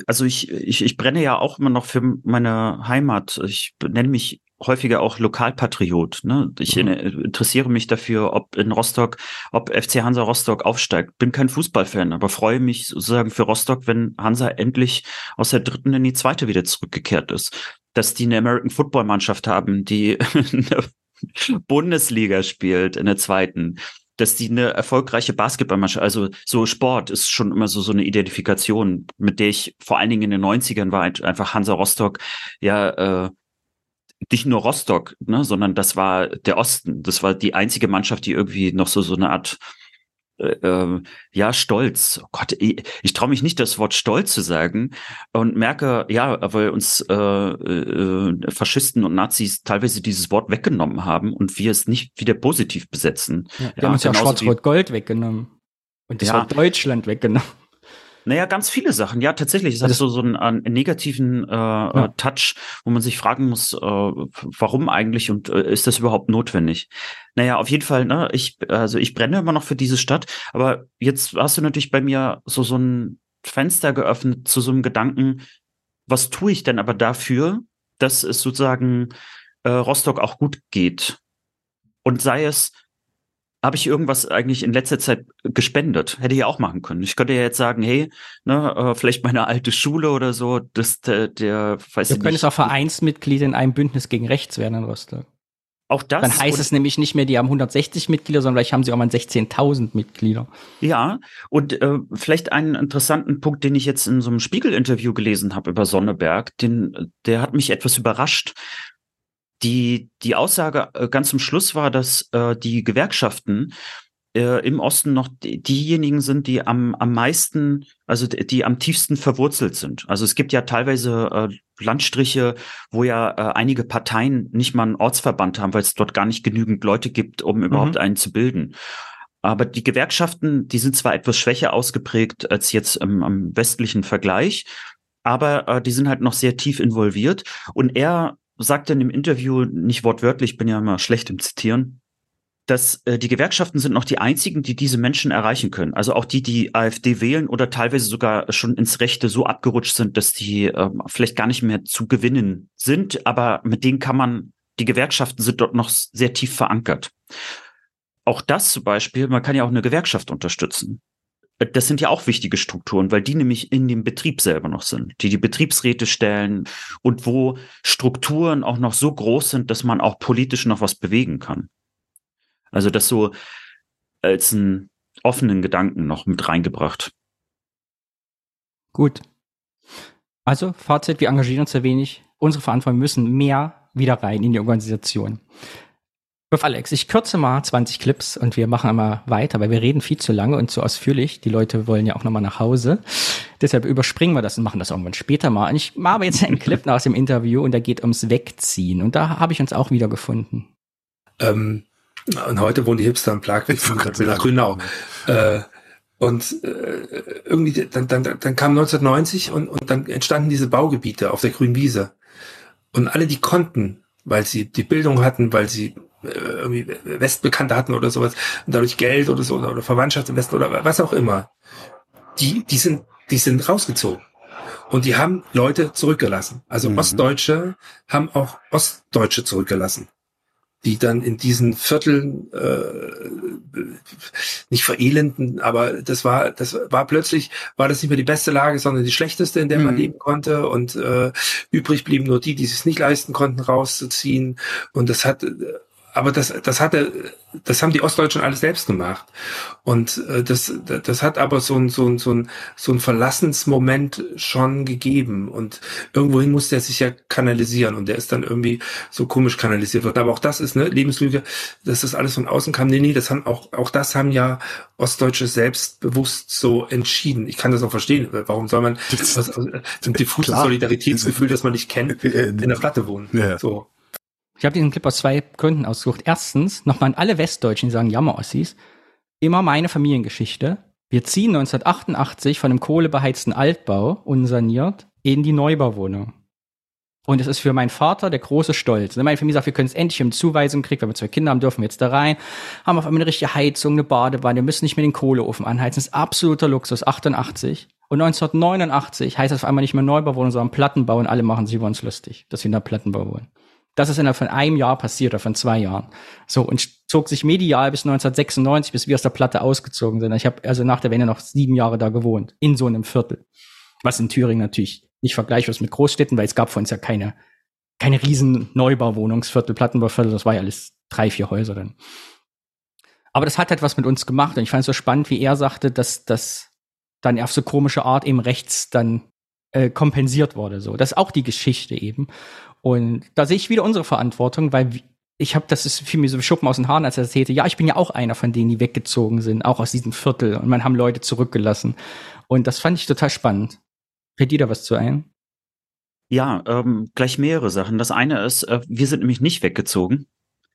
also ich, ich, ich brenne ja auch immer noch für meine Heimat. Ich nenne mich häufiger auch Lokalpatriot. Ne? Ich mhm. interessiere mich dafür, ob in Rostock, ob FC Hansa Rostock aufsteigt. Bin kein Fußballfan, aber freue mich sozusagen für Rostock, wenn Hansa endlich aus der dritten in die zweite wieder zurückgekehrt ist. Dass die eine American Football Mannschaft haben, die <laughs> in der Bundesliga spielt, in der zweiten dass die eine erfolgreiche Basketballmannschaft, also so Sport ist schon immer so, so eine Identifikation, mit der ich vor allen Dingen in den 90ern war, einfach Hansa Rostock, ja, äh, nicht nur Rostock, ne, sondern das war der Osten. Das war die einzige Mannschaft, die irgendwie noch so so eine Art äh, äh ja Stolz. Oh Gott, ich, ich traue mich nicht das Wort Stolz zu sagen und merke ja, weil uns äh, äh, Faschisten und Nazis teilweise dieses Wort weggenommen haben und wir es nicht wieder positiv besetzen. Ja, die ja, haben uns ja Schwarz-Rot-Gold weggenommen und das ja. Wort Deutschland weggenommen. Naja, ganz viele Sachen. Ja, tatsächlich. Es hat so, so einen, einen negativen äh, ja. Äh, Touch, wo man sich fragen muss, äh, warum eigentlich und äh, ist das überhaupt notwendig? Naja, auf jeden Fall, ne, ich, also ich brenne immer noch für diese Stadt, aber jetzt hast du natürlich bei mir so, so ein Fenster geöffnet zu so einem Gedanken, was tue ich denn aber dafür, dass es sozusagen äh, Rostock auch gut geht? Und sei es, habe ich irgendwas eigentlich in letzter Zeit gespendet? Hätte ich auch machen können. Ich könnte ja jetzt sagen, hey, ne, äh, vielleicht meine alte Schule oder so, das der, der weiß du ich könntest auch Vereinsmitglied in einem Bündnis gegen rechts werden in Rostock. Auch das. Dann heißt es nämlich nicht mehr, die haben 160 Mitglieder, sondern vielleicht haben sie auch mal 16.000 Mitglieder. Ja, und äh, vielleicht einen interessanten Punkt, den ich jetzt in so einem Spiegel-Interview gelesen habe über Sonneberg, den, der hat mich etwas überrascht. Die, die Aussage äh, ganz zum Schluss war, dass äh, die Gewerkschaften äh, im Osten noch die, diejenigen sind, die am, am meisten, also die, die, am tiefsten verwurzelt sind. Also es gibt ja teilweise äh, Landstriche, wo ja äh, einige Parteien nicht mal einen Ortsverband haben, weil es dort gar nicht genügend Leute gibt, um überhaupt mhm. einen zu bilden. Aber die Gewerkschaften, die sind zwar etwas schwächer ausgeprägt als jetzt im, am westlichen Vergleich, aber äh, die sind halt noch sehr tief involviert. Und er sagt in dem Interview, nicht wortwörtlich, bin ja immer schlecht im Zitieren, dass äh, die Gewerkschaften sind noch die einzigen, die diese Menschen erreichen können. Also auch die, die AfD wählen oder teilweise sogar schon ins Rechte so abgerutscht sind, dass die äh, vielleicht gar nicht mehr zu gewinnen sind, aber mit denen kann man, die Gewerkschaften sind dort noch sehr tief verankert. Auch das zum Beispiel, man kann ja auch eine Gewerkschaft unterstützen das sind ja auch wichtige Strukturen, weil die nämlich in dem Betrieb selber noch sind, die die Betriebsräte stellen und wo Strukturen auch noch so groß sind, dass man auch politisch noch was bewegen kann. Also das so als einen offenen Gedanken noch mit reingebracht. Gut. Also Fazit, wir engagieren uns sehr wenig. Unsere Verantwortung müssen mehr wieder rein in die Organisation. Alex, ich kürze mal 20 Clips und wir machen einmal weiter, weil wir reden viel zu lange und zu ausführlich. Die Leute wollen ja auch nochmal nach Hause. Deshalb überspringen wir das und machen das irgendwann später mal. Und ich mache aber jetzt einen Clip aus dem Interview und da geht ums Wegziehen. Und da habe ich uns auch wieder gefunden. Ähm, und heute wohnen die Hipster im Plag nach Grünau. Äh, und äh, irgendwie, dann, dann, dann kam 1990 und, und dann entstanden diese Baugebiete auf der grünen Wiese. Und alle, die konnten, weil sie die Bildung hatten, weil sie irgendwie Westbekannte hatten oder sowas und dadurch Geld oder so oder Verwandtschaft im Westen oder was auch immer, die, die sind, die sind rausgezogen. Und die haben Leute zurückgelassen. Also mhm. Ostdeutsche haben auch Ostdeutsche zurückgelassen die dann in diesen Vierteln äh, nicht verelenden, aber das war das war plötzlich war das nicht mehr die beste Lage, sondern die schlechteste, in der man mhm. leben konnte und äh, übrig blieben nur die, die es nicht leisten konnten, rauszuziehen und das hat aber das, das hatte, das haben die Ostdeutschen alles selbst gemacht. Und äh, das, das hat aber so ein, so ein, so ein, so ein Verlassensmoment schon gegeben. Und irgendwohin musste er sich ja kanalisieren. Und der ist dann irgendwie so komisch kanalisiert worden. Aber auch das ist eine Lebenslüge, dass das alles von außen kam. Nee, nee, das haben auch, auch das haben ja Ostdeutsche selbstbewusst so entschieden. Ich kann das auch verstehen. Warum soll man das, was, ein <laughs> diffuses Solidaritätsgefühl, das man nicht kennt, in der Platte wohnen? Ja. So. Ich habe diesen Clip aus zwei Gründen ausgesucht. Erstens, nochmal an alle Westdeutschen, die sagen Jammer-Ossis, immer meine Familiengeschichte. Wir ziehen 1988 von einem kohlebeheizten Altbau, unsaniert, in die Neubauwohnung. Und es ist für meinen Vater der große Stolz. Meine Familie sagt, wir können es endlich im Zuweisung kriegen, wenn wir zwei Kinder haben, dürfen wir jetzt da rein. Haben auf einmal eine richtige Heizung, eine Badewanne, wir müssen nicht mehr den Kohleofen anheizen. Das ist absoluter Luxus, 88. Und 1989 heißt das auf einmal nicht mehr Neubauwohnung, sondern Plattenbau und alle machen sich über uns lustig, dass wir in der Plattenbau wohnen. Das ist innerhalb von einem Jahr passiert oder von zwei Jahren. So, und zog sich medial bis 1996, bis wir aus der Platte ausgezogen sind. Ich habe also nach der Wende noch sieben Jahre da gewohnt, in so einem Viertel. Was in Thüringen natürlich nicht vergleichbar ist mit Großstädten, weil es gab für uns ja keine, keine riesen Neubauwohnungsviertel, Plattenbauviertel, das war ja alles drei, vier Häuser dann. Aber das hat halt was mit uns gemacht und ich fand es so spannend, wie er sagte, dass das dann auf so komische Art eben rechts dann äh, kompensiert wurde. So, das ist auch die Geschichte eben. Und da sehe ich wieder unsere Verantwortung, weil ich habe, das ist für mich so Schuppen aus den Haaren, als er erzählte, ja, ich bin ja auch einer von denen, die weggezogen sind, auch aus diesem Viertel. Und man haben Leute zurückgelassen. Und das fand ich total spannend. Fällt dir da was zu ein? Ja, ähm, gleich mehrere Sachen. Das eine ist, äh, wir sind nämlich nicht weggezogen.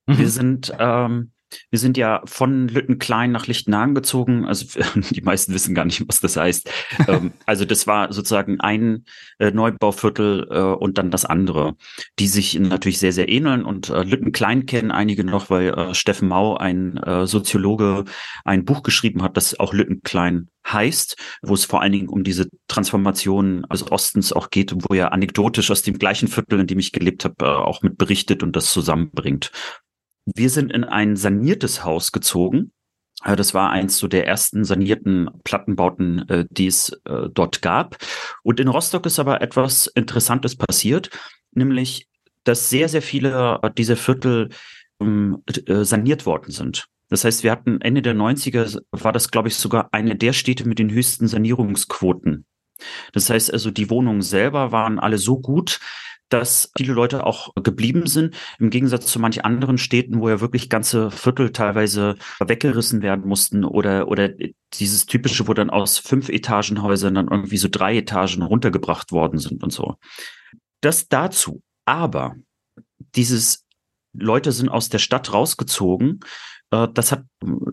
Mhm. Wir sind ähm, wir sind ja von Lüttenklein nach Lichtenhagen gezogen. Also <laughs> die meisten wissen gar nicht, was das heißt. ähm, <laughs> also das war sozusagen ein äh, Neubauviertel äh, und dann das andere, die sich natürlich sehr, sehr ähneln. Und äh, Lüttenklein kennen einige noch, weil äh, Steffen Mau, ein Soziologe, ein Buch geschrieben hat, das auch Lüttenklein heißt, wo es vor allen Dingen um diese Transformation des Ostens auch geht, wo er anekdotisch aus dem gleichen Viertel, in dem ich gelebt habe, auch mit berichtet und das zusammenbringt. Wir sind in ein saniertes Haus gezogen. Äh, das war eins so der ersten sanierten Plattenbauten, äh, die es äh, dort gab. Und in Rostock ist aber etwas Interessantes passiert, nämlich, dass sehr, sehr viele dieser Viertel ähm, saniert worden sind. Das heißt, wir hatten Ende der 90er, war das, glaube ich, sogar eine der Städte mit den höchsten Sanierungsquoten. Das heißt also, die Wohnungen selber waren alle so gut, dass viele Leute auch geblieben sind, im Gegensatz zu manch anderen Städten, wo ja wirklich ganze Viertel teilweise weggerissen werden mussten oder, oder dieses typische, wo dann aus fünf Etagenhäusern dann irgendwie so drei Etagen runtergebracht worden sind und so. Das dazu. Aber dieses Leute sind aus der Stadt rausgezogen äh, das hat,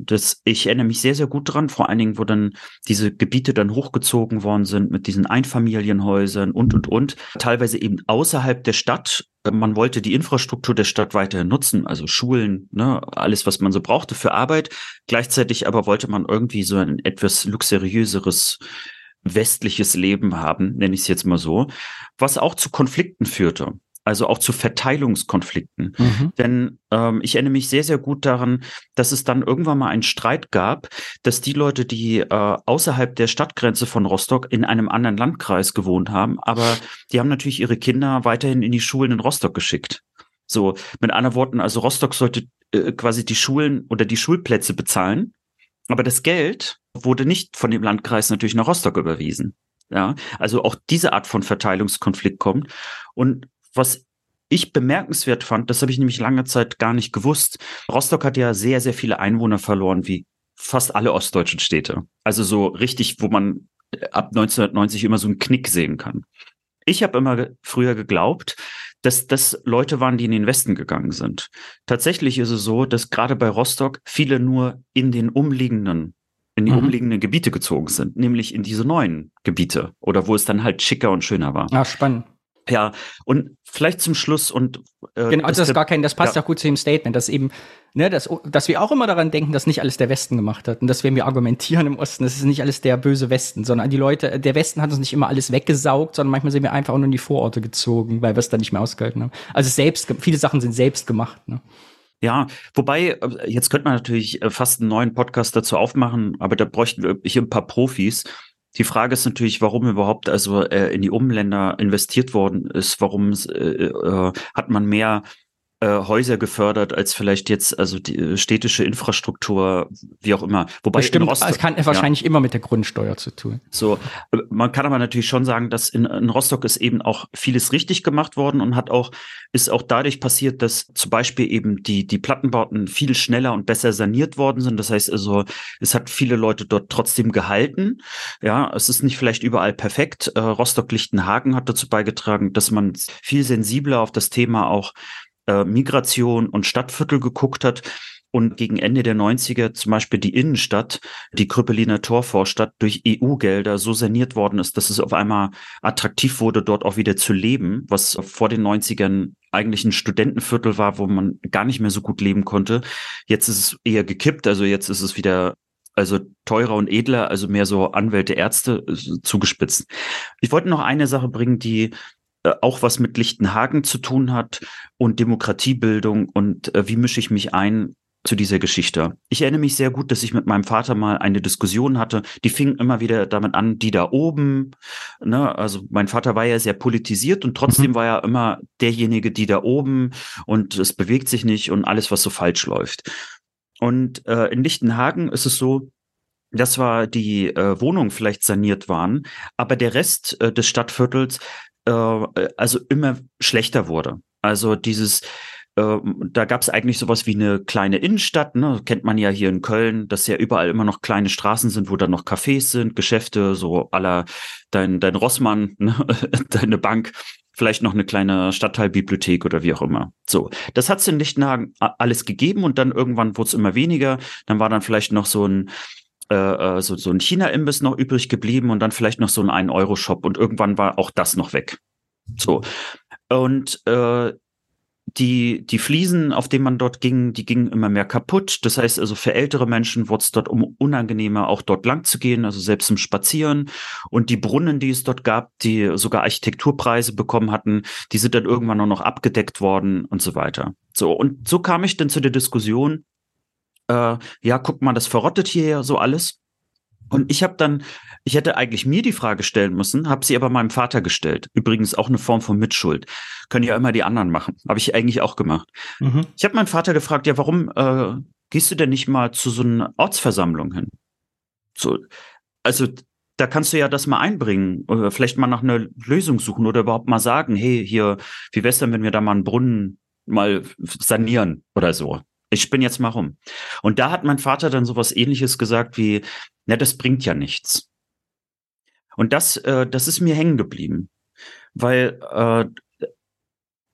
das, ich erinnere mich sehr, sehr gut dran, vor allen Dingen, wo dann diese Gebiete dann hochgezogen worden sind mit diesen Einfamilienhäusern und, und, und, teilweise eben außerhalb der Stadt. Man wollte die Infrastruktur der Stadt weiterhin nutzen, also Schulen, ne, alles, was man so brauchte für Arbeit. Gleichzeitig aber wollte man irgendwie so ein etwas luxuriöseres westliches Leben haben, nenne ich es jetzt mal so, was auch zu Konflikten führte also auch zu Verteilungskonflikten. Mhm. Denn ähm, ich erinnere mich sehr, sehr gut daran, dass es dann irgendwann mal einen Streit gab, dass die Leute, die äh, außerhalb der Stadtgrenze von Rostock in einem anderen Landkreis gewohnt haben, aber die haben natürlich ihre Kinder weiterhin in die Schulen in Rostock geschickt. So, mit anderen Worten, also Rostock sollte äh, quasi die Schulen oder die Schulplätze bezahlen, aber das Geld wurde nicht von dem Landkreis natürlich nach Rostock überwiesen. Ja, also auch diese Art von Verteilungskonflikt kommt. Und was ich bemerkenswert fand, das habe ich nämlich lange Zeit gar nicht gewusst. Rostock hat ja sehr, sehr viele Einwohner verloren, wie fast alle ostdeutschen Städte. Also so richtig, wo man ab 1990 immer so einen Knick sehen kann. Ich habe immer früher geglaubt, dass das Leute waren, die in den Westen gegangen sind. Tatsächlich ist es so, dass gerade bei Rostock viele nur in den umliegenden in die mhm. umliegenden Gebiete gezogen sind, nämlich in diese neuen Gebiete oder wo es dann halt schicker und schöner war. Ah, spannend. Ja, und vielleicht zum Schluss und äh, genau, das ist gar kein, das passt ja. auch gut zu dem Statement, dass eben, ne, dass, dass wir auch immer daran denken, dass nicht alles der Westen gemacht hat und dass wenn wir argumentieren im Osten, das ist nicht alles der böse Westen, sondern die Leute, der Westen hat uns nicht immer alles weggesaugt, sondern manchmal sind wir einfach auch nur in die Vororte gezogen, weil wir es dann nicht mehr ausgehalten haben. Also selbst, viele Sachen sind selbst gemacht. Ne? Ja, wobei, äh, jetzt könnte man natürlich äh, fast einen neuen Podcast dazu aufmachen, aber da bräuchten wir hier ein paar Profis. Die Frage ist natürlich, warum überhaupt also äh, in die Umländer investiert worden ist. Warum äh, äh, hat man mehr Häuser gefördert als vielleicht jetzt also die äh, städtische Infrastruktur, wie auch immer. Wobei Bestimmt, es kann wahrscheinlich ja, immer mit der Grundsteuer zu tun. So, äh, man kann aber natürlich schon sagen, dass in, in Rostock ist eben auch vieles richtig gemacht worden und hat auch ist auch dadurch passiert, dass zum Beispiel eben die die Plattenbauten viel schneller und besser saniert worden sind. Das heißt also, es hat viele Leute dort trotzdem gehalten. Ja, es ist nicht vielleicht überall perfekt. Äh, Rostock-Lichtenhagen hat dazu beigetragen, dass man viel sensibler auf das Thema auch äh, Migration und Stadtviertel geguckt hat und gegen Ende der 90er zum Beispiel die Innenstadt, die Krüppeliner Torvorstadt durch EU-Gelder so saniert worden ist, dass es auf einmal attraktiv wurde, dort auch wieder zu leben, was vor den 90ern eigentlich ein Studentenviertel war, wo man gar nicht mehr so gut leben konnte. Jetzt ist es eher gekippt, also jetzt ist es wieder also teurer und edler, also mehr so Anwälte, Ärzte äh, zugespitzt. Ich wollte noch eine Sache bringen, die auch was mit Lichtenhagen zu tun hat und Demokratiebildung und äh, wie mische ich mich ein zu dieser Geschichte. Ich erinnere mich sehr gut, dass ich mit meinem Vater mal eine Diskussion hatte. Die fing immer wieder damit an, die da oben. Ne? Also mein Vater war ja sehr politisiert und trotzdem mhm. war er immer derjenige, die da oben und es bewegt sich nicht und alles, was so falsch läuft. Und äh, in Lichtenhagen ist es so, dass zwar die äh, Wohnungen vielleicht saniert waren, aber der Rest äh, des Stadtviertels äh, also immer schlechter wurde. Also dieses, äh, da gab es eigentlich sowas wie eine kleine Innenstadt, ne? kennt man ja hier in Köln, dass ja überall immer noch kleine Straßen sind, wo dann noch Cafés sind, Geschäfte, so aller dein, dein Rossmann, <laughs> ne? deine Bank, vielleicht noch eine kleine Stadtteilbibliothek oder wie auch immer. So, das hat es in Lichtenhagen alles gegeben und dann irgendwann wurde es immer weniger. Dann war dann vielleicht noch so ein äh, äh, so, so ein China-Imbiss noch übrig geblieben und dann vielleicht noch so ein 1-Euro-Shop und irgendwann war auch das noch weg. So. Und äh, die, die Fliesen, auf denen man dort ging, die gingen immer mehr kaputt. Das heißt also, für ältere Menschen wurde es dort um unangenehmer, auch dort lang zu gehen, also selbst zum Spazieren. Und die Brunnen, die es dort gab, die sogar Architekturpreise bekommen hatten, die sind dann irgendwann nur noch abgedeckt worden und so weiter. So, und so kam ich dann zu der Diskussion, äh, ja, guck mal, das verrottet hier ja so alles. Und ich habe dann, ich hätte eigentlich mir die Frage stellen müssen, habe sie aber meinem Vater gestellt. Übrigens auch eine Form von Mitschuld. Können ja immer die anderen machen. Habe ich eigentlich auch gemacht. Mhm. Ich habe meinen Vater gefragt, ja, warum äh, gehst du denn nicht mal zu so einer Ortsversammlung hin? So, also da kannst du ja das mal einbringen oder vielleicht mal nach einer Lösung suchen oder überhaupt mal sagen, hey, hier, wie wär's denn, wenn wir da mal einen Brunnen mal sanieren oder so? Ich bin jetzt mal rum. Und da hat mein Vater dann sowas ähnliches gesagt wie, na, das bringt ja nichts. Und das, äh, das ist mir hängen geblieben, weil, äh,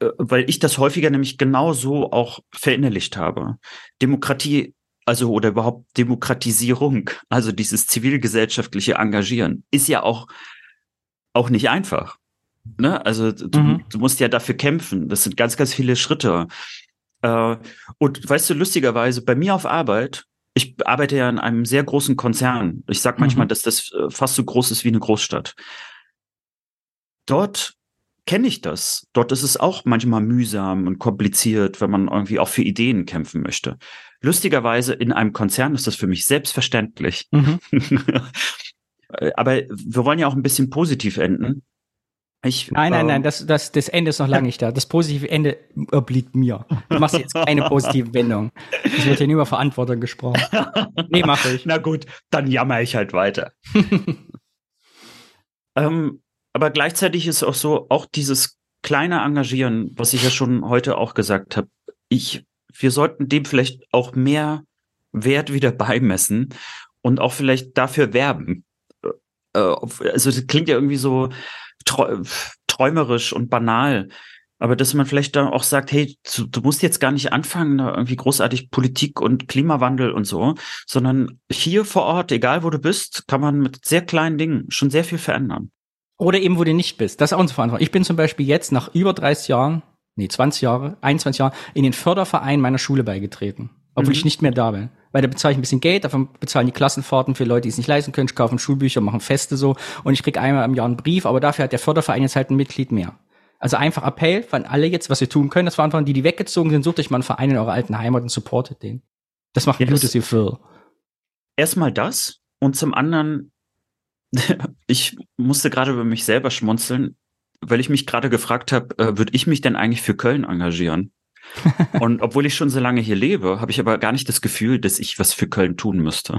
äh, weil ich das häufiger nämlich genau so auch verinnerlicht habe. Demokratie, also oder überhaupt Demokratisierung, also dieses zivilgesellschaftliche Engagieren, ist ja auch, auch nicht einfach. Ne? Also du, mhm. du musst ja dafür kämpfen. Das sind ganz, ganz viele Schritte. Äh, und weißt du, lustigerweise, bei mir auf Arbeit, ich arbeite ja in einem sehr großen Konzern. Ich sag manchmal, mhm. dass das äh, fast so groß ist wie eine Großstadt. Dort kenne ich das. Dort ist es auch manchmal mühsam und kompliziert, wenn man irgendwie auch für Ideen kämpfen möchte. Lustigerweise in einem Konzern ist das für mich selbstverständlich. Mhm. <laughs> Aber wir wollen ja auch ein bisschen positiv enden. Ich, nein, nein, nein, ähm, das, das, das Ende ist noch lange nicht da. Das positive Ende obliegt mir. Du machst jetzt keine positive Wendung. Es wird hier nur über Verantwortung gesprochen. Nee, mache ich. Na gut, dann jammer ich halt weiter. <laughs> ähm, aber gleichzeitig ist auch so, auch dieses kleine Engagieren, was ich ja schon heute auch gesagt habe, ich, wir sollten dem vielleicht auch mehr Wert wieder beimessen und auch vielleicht dafür werben. Äh, also das klingt ja irgendwie so, träumerisch und banal. Aber dass man vielleicht dann auch sagt, hey, du, du, musst jetzt gar nicht anfangen, irgendwie großartig Politik und Klimawandel und so, sondern hier vor Ort, egal wo du bist, kann man mit sehr kleinen Dingen schon sehr viel verändern. Oder eben, wo du nicht bist. Das ist auch unsere Verantwortung. Ich bin zum Beispiel jetzt nach über 30 Jahren, nee, 20 Jahre, 21 Jahren, in den Förderverein meiner Schule beigetreten. Obwohl mhm. ich nicht mehr da bin. Weil da bezahle ich ein bisschen Geld, davon bezahlen die Klassenfahrten für Leute, die es nicht leisten können. Ich kaufe Schulbücher, machen Feste so. Und ich kriege einmal im Jahr einen Brief, aber dafür hat der Förderverein jetzt halt ein Mitglied mehr. Also einfach Appell von alle jetzt, was wir tun können. Das waren einfach die, die weggezogen sind. Sucht euch mal einen Verein in eurer alten Heimat und supportet den. Das macht ein ja, gutes Gefühl. Erstmal das und zum anderen, <laughs> ich musste gerade über mich selber schmunzeln, weil ich mich gerade gefragt habe, äh, würde ich mich denn eigentlich für Köln engagieren? <laughs> und obwohl ich schon so lange hier lebe, habe ich aber gar nicht das Gefühl, dass ich was für Köln tun müsste. <laughs>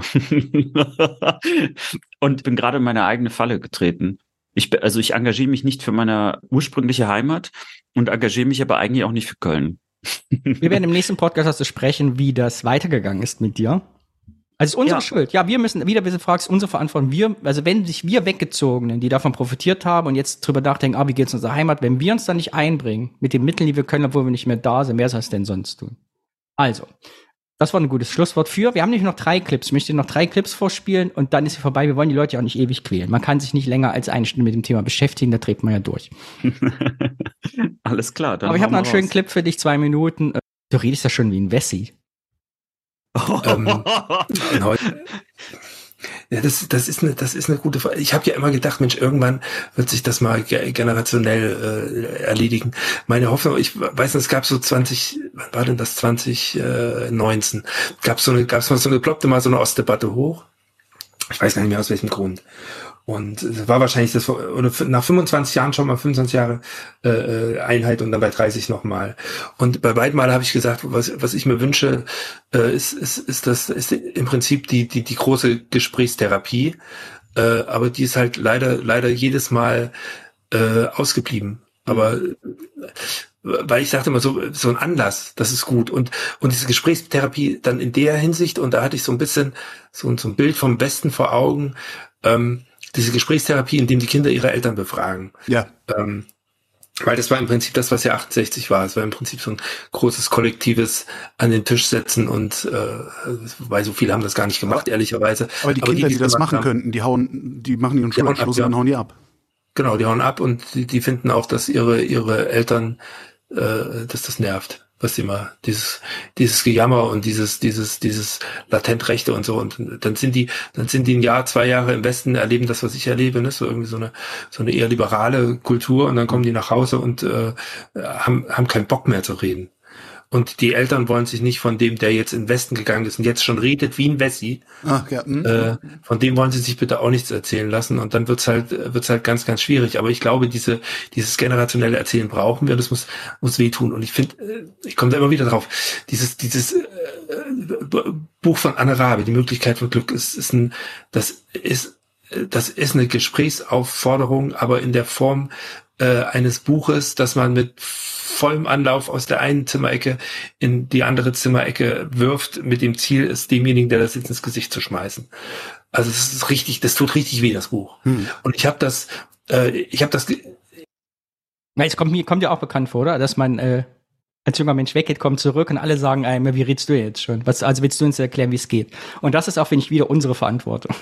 und bin gerade in meine eigene Falle getreten. Ich, also ich engagiere mich nicht für meine ursprüngliche Heimat und engagiere mich aber eigentlich auch nicht für Köln. Wir werden im <laughs> nächsten Podcast dazu sprechen, wie das weitergegangen ist mit dir. Also es ist unsere ja. Schuld. Ja, wir müssen, wieder ein fragst, unsere Verantwortung. Wir, also wenn sich wir Weggezogenen, die davon profitiert haben und jetzt drüber nachdenken, ah, wie geht's unserer Heimat, wenn wir uns da nicht einbringen, mit den Mitteln, die wir können, obwohl wir nicht mehr da sind, wer soll es denn sonst tun? Also, das war ein gutes Schlusswort für. Wir haben nämlich noch drei Clips. Ich möchte noch drei Clips vorspielen und dann ist sie vorbei. Wir wollen die Leute ja auch nicht ewig quälen. Man kann sich nicht länger als eine Stunde mit dem Thema beschäftigen, da dreht man ja durch. <laughs> Alles klar. Dann Aber ich habe noch einen raus. schönen Clip für dich, zwei Minuten. Du redest ja schon wie ein Wessi. Ähm, <laughs> Ja, das, das, ist eine, das ist eine gute Frage. Ich habe ja immer gedacht, Mensch, irgendwann wird sich das mal generationell äh, erledigen. Meine Hoffnung, ich weiß nicht, es gab so 20, wann war denn das, 2019, gab so eine, gab es mal so eine, ploppte mal so eine Ostdebatte hoch. Ich weiß gar nicht mehr aus welchem Grund. Und war wahrscheinlich das, oder nach 25 Jahren schon mal 25 Jahre äh, äh, Einheit und dann bei 30 nochmal. Und bei beiden Mal habe ich gesagt, was, was ich mir wünsche, äh, ist, ist, ist das ist im Prinzip die, die, die große Gesprächstherapie. Äh, aber die ist halt leider, leider jedes Mal äh, ausgeblieben. Aber weil ich sagte immer so, so ein Anlass, das ist gut. Und, und diese Gesprächstherapie dann in der Hinsicht, und da hatte ich so ein bisschen so, so ein Bild vom Besten vor Augen, ähm, diese Gesprächstherapie, in dem die Kinder ihre Eltern befragen. Ja. Ähm, weil das war im Prinzip das, was ja 68 war. Es war im Prinzip so ein großes kollektives an den Tisch setzen und äh, weil so viele haben das gar nicht gemacht, ehrlicherweise. Aber die Aber Kinder, die, die, die das machen haben, könnten, die hauen, die machen ihren Schulabschluss und hauen die ab. Genau, die hauen ab und die, die finden auch, dass ihre ihre Eltern, äh, dass das nervt was immer, dieses, dieses Gejammer und dieses, dieses, dieses Latentrechte und so. Und dann sind die, dann sind die ein Jahr, zwei Jahre im Westen, erleben das, was ich erlebe, ne? so irgendwie so eine, so eine eher liberale Kultur und dann kommen die nach Hause und äh, haben, haben keinen Bock mehr zu reden. Und die Eltern wollen sich nicht von dem, der jetzt in den Westen gegangen ist und jetzt schon redet wie ein Wessi, Ach, ja. Hm. äh, von dem wollen sie sich bitte auch nichts erzählen lassen. Und dann wird's halt, wird's halt ganz, ganz schwierig. Aber ich glaube, diese, dieses generationelle Erzählen brauchen wir. Das muss, muss wehtun. Und ich finde, äh, ich komme da immer wieder drauf. Dieses, dieses äh, Buch von Anne Rabe, die Möglichkeit von Glück, ist, ist ein, das ist, das ist eine Gesprächsaufforderung, aber in der Form äh, eines Buches, das man mit vollem Anlauf aus der einen Zimmerecke in die andere Zimmerecke wirft, mit dem Ziel, es demjenigen, der das jetzt ins Gesicht zu schmeißen. Also das ist richtig, das tut richtig weh, das Buch. Hm. Und ich habe das, äh, ich habe das. Na, es kommt mir kommt ja auch bekannt vor, oder? Dass man äh, als junger Mensch weggeht, kommt zurück und alle sagen einem, wie redest du jetzt schon? Was, also willst du uns erklären, wie es geht? Und das ist auch, finde ich, wieder unsere Verantwortung.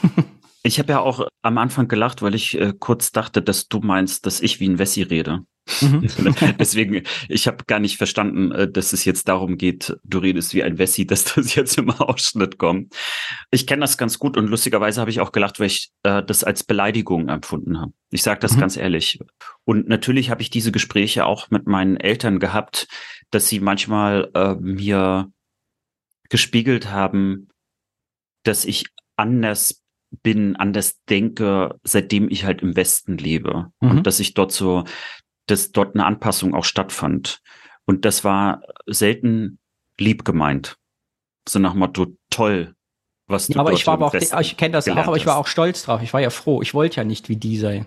Ich habe ja auch am Anfang gelacht, weil ich äh, kurz dachte, dass du meinst, dass ich wie ein Wessi rede. Mhm. <laughs> Deswegen, ich habe gar nicht verstanden, äh, dass es jetzt darum geht, du redest wie ein Wessi, dass das jetzt im Ausschnitt kommt. Ich kenne das ganz gut und lustigerweise habe ich auch gelacht, weil ich äh, das als Beleidigung empfunden habe. Ich sage das mhm. ganz ehrlich. Und natürlich habe ich diese Gespräche auch mit meinen Eltern gehabt, dass sie manchmal äh, mir gespiegelt haben, dass ich anders bin, anders denke, seitdem ich halt im Westen lebe. Mhm. Und dass ich dort so dass dort eine Anpassung auch stattfand. Und das war selten lieb gemeint. So nach Motto, toll, was du ja, aber ich war aber auch, ich kenne das auch, aber ich war auch stolz drauf. Ich war ja froh. Ich wollte ja nicht wie die sein.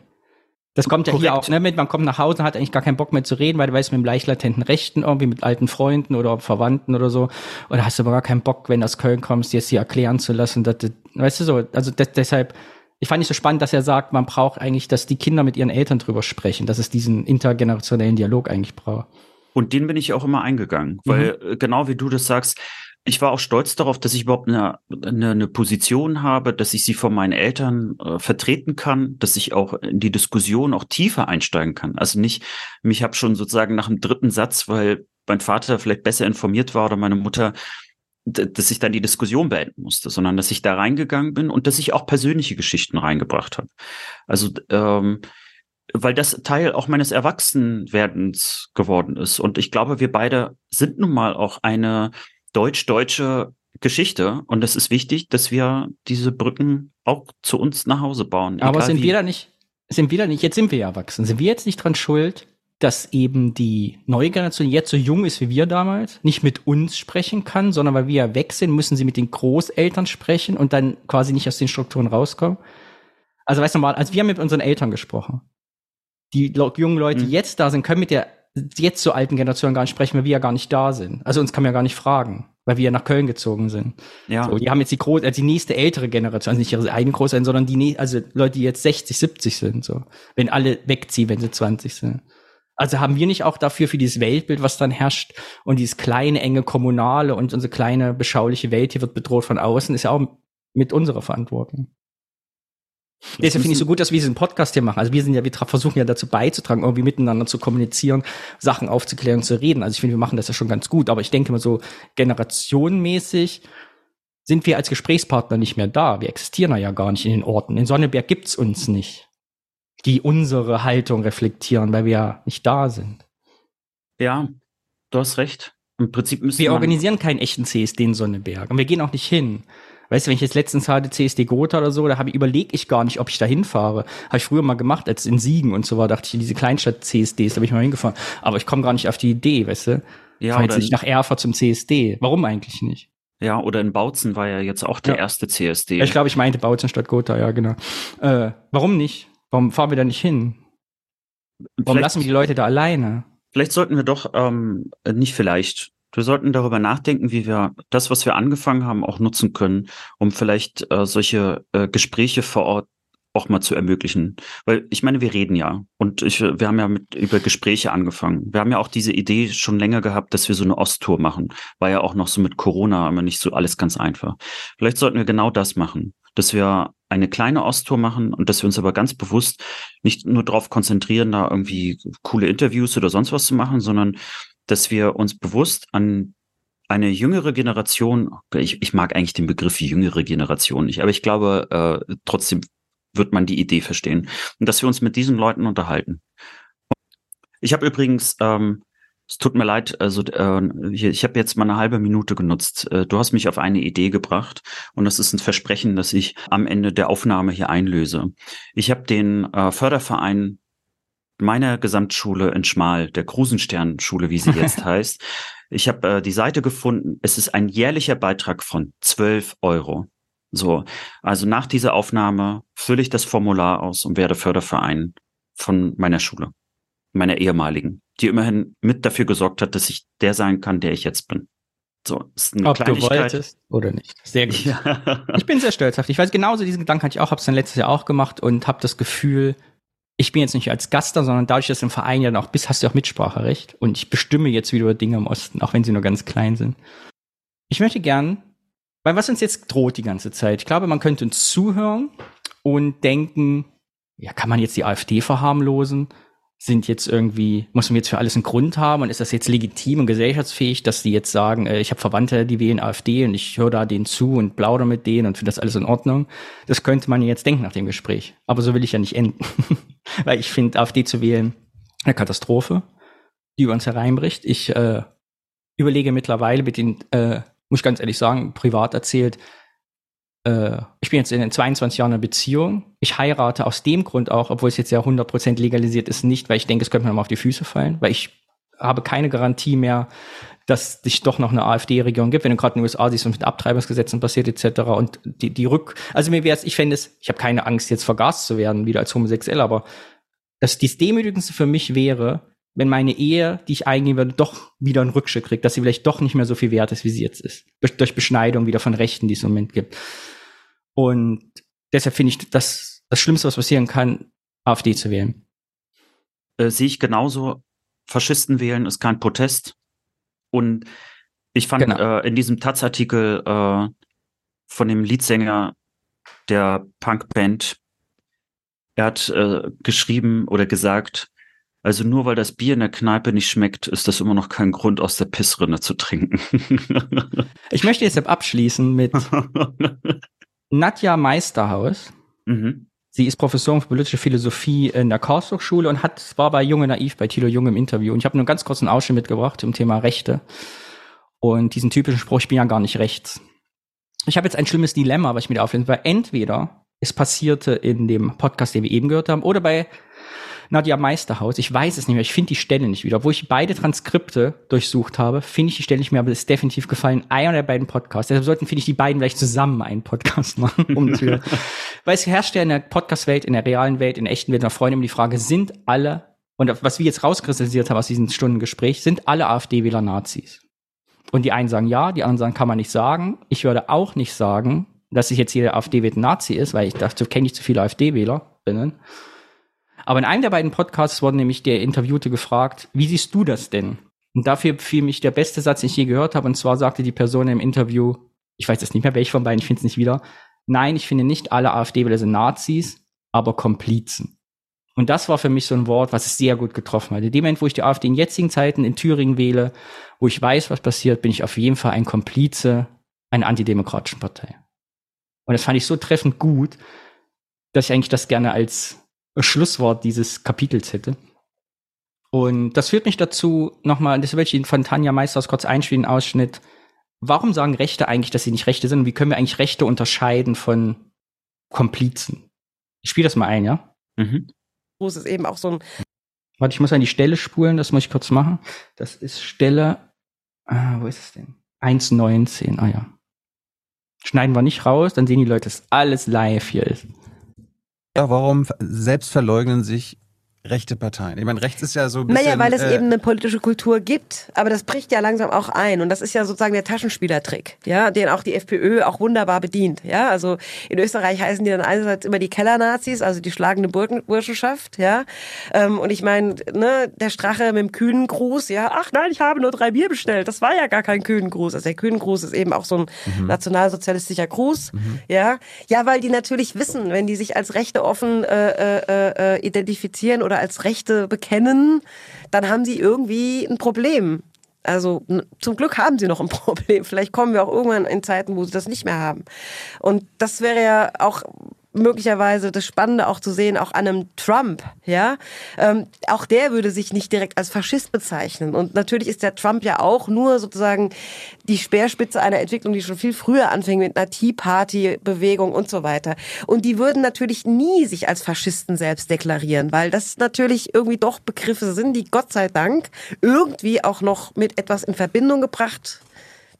Das kommt ja Korrekt. hier auch ne, mit, man kommt nach Hause, hat eigentlich gar keinen Bock mehr zu reden, weil du weißt, mit dem leicht latenten Rechten irgendwie mit alten Freunden oder Verwandten oder so. Und hast du aber gar keinen Bock, wenn du aus Köln kommst, jetzt hier erklären zu lassen. Dass, weißt du so, also das, deshalb, ich fand es so spannend, dass er sagt, man braucht eigentlich, dass die Kinder mit ihren Eltern drüber sprechen, dass es diesen intergenerationellen Dialog eigentlich braucht. Und den bin ich auch immer eingegangen, weil mhm. Äh, genau wie du das sagst, ich war auch stolz darauf, dass ich überhaupt eine, eine, eine Position habe, dass ich sie von meinen Eltern äh, vertreten kann, dass ich auch in die Diskussion auch tiefer einsteigen kann. Also nicht, mich habe schon sozusagen nach dem dritten Satz, weil mein Vater vielleicht besser informiert war oder meine Mutter, dass ich dann die Diskussion beenden musste, sondern dass ich da reingegangen bin und dass ich auch persönliche Geschichten reingebracht habe. Also ähm, weil das Teil auch meines Erwachsenwerdens geworden ist. Und ich glaube, wir beide sind nun mal auch eine deutsch-deutsche Geschichte und es ist wichtig, dass wir diese Brücken auch zu uns nach Hause bauen. Aber sind wie. wir da nicht, sind wir da nicht, jetzt sind wir ja erwachsen, sind wir jetzt nicht dran schuld, dass eben die neue Generation jetzt so jung ist wie wir damals, nicht mit uns sprechen kann, sondern weil wir ja weg sind, müssen sie mit den Großeltern sprechen und dann quasi nicht aus den Strukturen rauskommen. Also weißt du mal, als wir haben mit unseren Eltern gesprochen. Die jungen Leute, die mhm. jetzt da sind, können mit der jetzt zur alten Generation gar nicht sprechen, weil wir ja gar nicht da sind. Also uns kann man ja gar nicht fragen, weil wir ja nach Köln gezogen sind. Ja. So, die haben jetzt die große, also die nächste ältere Generation, also nicht ihre eigene Großeltern, sondern die, also Leute, die jetzt 60, 70 sind, so. Wenn alle wegziehen, wenn sie 20 sind. Also haben wir nicht auch dafür für dieses Weltbild, was dann herrscht und dieses kleine, enge Kommunale und unsere kleine, beschauliche Welt hier wird bedroht von außen, ist ja auch mit unserer Verantwortung. Deshalb finde ich so gut, dass wir diesen Podcast hier machen. Also wir sind ja, wir versuchen ja dazu beizutragen, irgendwie miteinander zu kommunizieren, Sachen aufzuklären, zu reden. Also ich finde, wir machen das ja schon ganz gut. Aber ich denke mal so generationenmäßig sind wir als Gesprächspartner nicht mehr da. Wir existieren ja gar nicht in den Orten. In Sonneberg gibt's uns nicht, die unsere Haltung reflektieren, weil wir ja nicht da sind. Ja, du hast recht. Im Prinzip müssen wir organisieren keinen echten CSD in Sonneberg und wir gehen auch nicht hin. Weißt du, wenn ich jetzt letztens hatte CSD Gotha oder so, da habe ich überlege ich gar nicht, ob ich da hinfahre. Habe ich früher mal gemacht, als in Siegen und so war, dachte ich, diese Kleinstadt-CSDs, da bin ich mal hingefahren. Aber ich komme gar nicht auf die Idee, weißt du? Ja, Fahr jetzt nicht nach Erfurt zum CSD. Warum eigentlich nicht? Ja, oder in Bautzen war ja jetzt auch der ja. erste CSD. Ich glaube, ich meinte Bautzen statt Gotha, ja, genau. Äh, warum nicht? Warum fahren wir da nicht hin? Warum vielleicht, lassen wir die Leute da alleine? Vielleicht sollten wir doch ähm, nicht vielleicht, wir sollten darüber nachdenken, wie wir das, was wir angefangen haben, auch nutzen können, um vielleicht äh, solche äh, Gespräche vor Ort auch mal zu ermöglichen. Weil ich meine, wir reden ja und ich, wir haben ja mit über Gespräche angefangen. Wir haben ja auch diese Idee schon länger gehabt, dass wir so eine Osttour machen. War ja auch noch so mit Corona immer nicht so alles ganz einfach. Vielleicht sollten wir genau das machen, dass wir eine kleine Osttour machen und dass wir uns aber ganz bewusst nicht nur darauf konzentrieren, da irgendwie coole Interviews oder sonst was zu machen, sondern dass wir uns bewusst an eine jüngere Generation, ich, ich mag eigentlich den Begriff jüngere Generation nicht, aber ich glaube, äh, trotzdem wird man die Idee verstehen. Und dass wir uns mit diesen Leuten unterhalten. Ich habe übrigens, ähm, es tut mir leid, also äh, ich habe jetzt mal eine halbe Minute genutzt. Äh, du hast mich auf eine Idee gebracht und das ist ein Versprechen, das ich am Ende der Aufnahme hier einlöse. Ich habe den äh, Förderverein meiner Gesamtschule in Schmal, der Krusensternschule, wie sie jetzt <laughs> heißt. Ich habe äh, die Seite gefunden. Es ist ein jährlicher Beitrag von 12 Euro. So, also nach dieser Aufnahme fülle ich das Formular aus und werde Förderverein von meiner Schule, meiner ehemaligen, die immerhin mit dafür gesorgt hat, dass ich der sein kann, der ich jetzt bin. So, ist eine Ob Kleinigkeit. du wolltest oder nicht. Sehr gut. Ja. Ich bin sehr stolz auf dich. Ich weiß genauso, diesen Gedanken hatte ich auch, habe es dann letztes Jahr auch gemacht und habe das Gefühl, ich bin jetzt nicht als Gast da, sondern dadurch, dass du im Verein ja noch bist, hast du auch Mitspracherecht. Und ich bestimme jetzt wieder Dinge im Osten, auch wenn sie nur ganz klein sind. Ich möchte gern, weil was uns jetzt droht die ganze Zeit, ich glaube, man könnte uns zuhören und denken, ja, kann man jetzt die AfD verharmlosen? sind jetzt irgendwie, muss man jetzt für alles einen Grund haben und ist das jetzt legitim und gesellschaftsfähig, dass die jetzt sagen, äh, ich habe Verwandte, die wählen AfD und ich höre da denen zu und plaudere mit denen und finde das alles in Ordnung. Das könnte man jetzt denken nach dem Gespräch. Aber so will ich ja nicht enden. <laughs> Weil ich finde, AfD zu wählen eine Katastrophe, die über uns hereinbricht. Ich äh, überlege mittlerweile mit den, äh, muss ich ganz ehrlich sagen, privat erzählt, äh, ich bin jetzt in den 22 Jahren einer Beziehung. Ich heirate aus dem Grund auch, obwohl es jetzt ja 100% legalisiert ist, nicht, weil ich denke, es könnte mir mal auf die Füße fallen, weil ich habe keine Garantie mehr, dass sich doch noch eine AfD-Regierung gibt, wenn du gerade in den USA siehst, was mit Abtreibungsgesetzen passiert etc. Und die, die Rück, also mir wäre es, ich fände es, ich habe keine Angst, jetzt vergast zu werden, wieder als homosexuell, aber das, das Demütigendste für mich wäre, wenn meine Ehe, die ich eingehen würde, doch wieder einen Rückschritt kriegt, dass sie vielleicht doch nicht mehr so viel wert ist, wie sie jetzt ist. Durch Beschneidung wieder von Rechten, die es im Moment gibt. Und deshalb finde ich das das Schlimmste, was passieren kann, AfD zu wählen. Äh, sehe ich genauso. Faschisten wählen ist kein Protest. Und Ich fand Genau. äh, in diesem Taz-Artikel äh, von dem Leadsänger der Punkband, er hat äh, geschrieben oder gesagt, also nur weil das Bier in der Kneipe nicht schmeckt, ist das immer noch kein Grund, aus der Pissrinne zu trinken. <laughs> Ich möchte deshalb abschließen mit <laughs> Nadja Meisterhaus. mhm. Sie ist Professorin für politische Philosophie in der Karlsruhe-Schule und hat, war bei Junge Naiv bei Thilo Jung im Interview. Und ich habe nur einen ganz kurzen Ausschnitt mitgebracht zum Thema Rechte. Und diesen typischen Spruch, ich bin ja gar nicht rechts. Ich habe jetzt ein schlimmes Dilemma, was ich mit auflösen, weil entweder es passierte in dem Podcast, den wir eben gehört haben, oder bei Nadja Meisterhaus. Ich weiß es nicht mehr. Ich finde die Stelle nicht wieder. Obwohl ich beide Transkripte durchsucht habe, finde ich die Stelle nicht mehr, aber es ist definitiv gefallen. Einer der beiden Podcasts. Deshalb sollten, finde ich, die beiden vielleicht zusammen einen Podcast <laughs> machen. Weil es herrscht ja in der Podcast-Welt, in der realen Welt, in der echten Welt, der Freunde um die Frage, sind alle, und was wir jetzt rauskristallisiert haben aus diesem Stundengespräch, sind alle AfD-Wähler Nazis? Und die einen sagen ja, die anderen sagen, kann man nicht sagen. Ich würde auch nicht sagen, dass ich jetzt jeder AfD-Wähler Nazi ist, weil ich dachte, kenne ich zu viele AfD-WählerInnen. Aber in einem der beiden Podcasts wurde nämlich der Interviewte gefragt, wie siehst du das denn? Und dafür fiel mich der beste Satz, den ich je gehört habe. Und zwar sagte die Person im Interview, ich weiß jetzt nicht mehr, welch von beiden, ich finde es nicht wieder. Nein, ich finde nicht alle AfD-Wähler sind Nazis, aber Komplizen. Und das war für mich so ein Wort, was es sehr gut getroffen hat. In dem Moment, wo ich die AfD in jetzigen Zeiten in Thüringen wähle, wo ich weiß, was passiert, bin ich auf jeden Fall ein Komplize einer antidemokratischen Partei. Und das fand ich so treffend gut, dass ich eigentlich das gerne als Schlusswort dieses Kapitels hätte. Und das führt mich dazu, nochmal, das will ich von Tanja Meisters kurz einspielen, Ausschnitt. Warum sagen Rechte eigentlich, dass sie nicht Rechte sind? Und wie können wir eigentlich Rechte unterscheiden von Komplizen? Ich spiele das mal ein, ja? Mhm. Wo es ist eben auch so ein Warte, ich muss an die Stelle spulen, das muss ich kurz machen. Das ist Stelle, ah, wo ist es denn? 1,19, ah ja. Schneiden wir nicht raus, dann sehen die Leute, dass alles live hier ist. Ja, warum selbst verleugnen sich rechte Parteien? Ich meine, rechts ist ja so ein bisschen... Naja, weil es äh, eben eine politische Kultur gibt, aber das bricht ja langsam auch ein. Und das ist ja sozusagen der Taschenspielertrick, ja, den auch die FPÖ auch wunderbar bedient, ja, also in Österreich heißen die dann einerseits immer die Kellernazis, also die schlagende Burgen Burschenschaft, ja, ähm, und ich meine, ne, der Strache mit dem kühnen Gruß, ja, ach nein, ich habe nur drei Bier bestellt, das war ja gar kein kühnen Gruß, also der kühnen Gruß ist eben auch so ein nationalsozialistischer Gruß, ja, ja, weil die natürlich wissen, wenn die sich als Rechte offen äh, äh, äh, identifizieren oder als Rechte bekennen, dann haben sie irgendwie ein Problem. Also zum Glück haben sie noch ein <laughs> Problem. Vielleicht kommen wir auch irgendwann in Zeiten, wo sie das nicht mehr haben. Und das wäre ja auch möglicherweise das Spannende auch zu sehen, auch an einem Trump, ja, ähm, auch der würde sich nicht direkt als Faschist bezeichnen. Und natürlich ist der Trump ja auch nur sozusagen die Speerspitze einer Entwicklung, die schon viel früher anfing mit einer Tea Party Bewegung und so weiter. Und die würden natürlich nie sich als Faschisten selbst deklarieren, weil das natürlich irgendwie doch Begriffe sind, die Gott sei Dank irgendwie auch noch mit etwas in Verbindung gebracht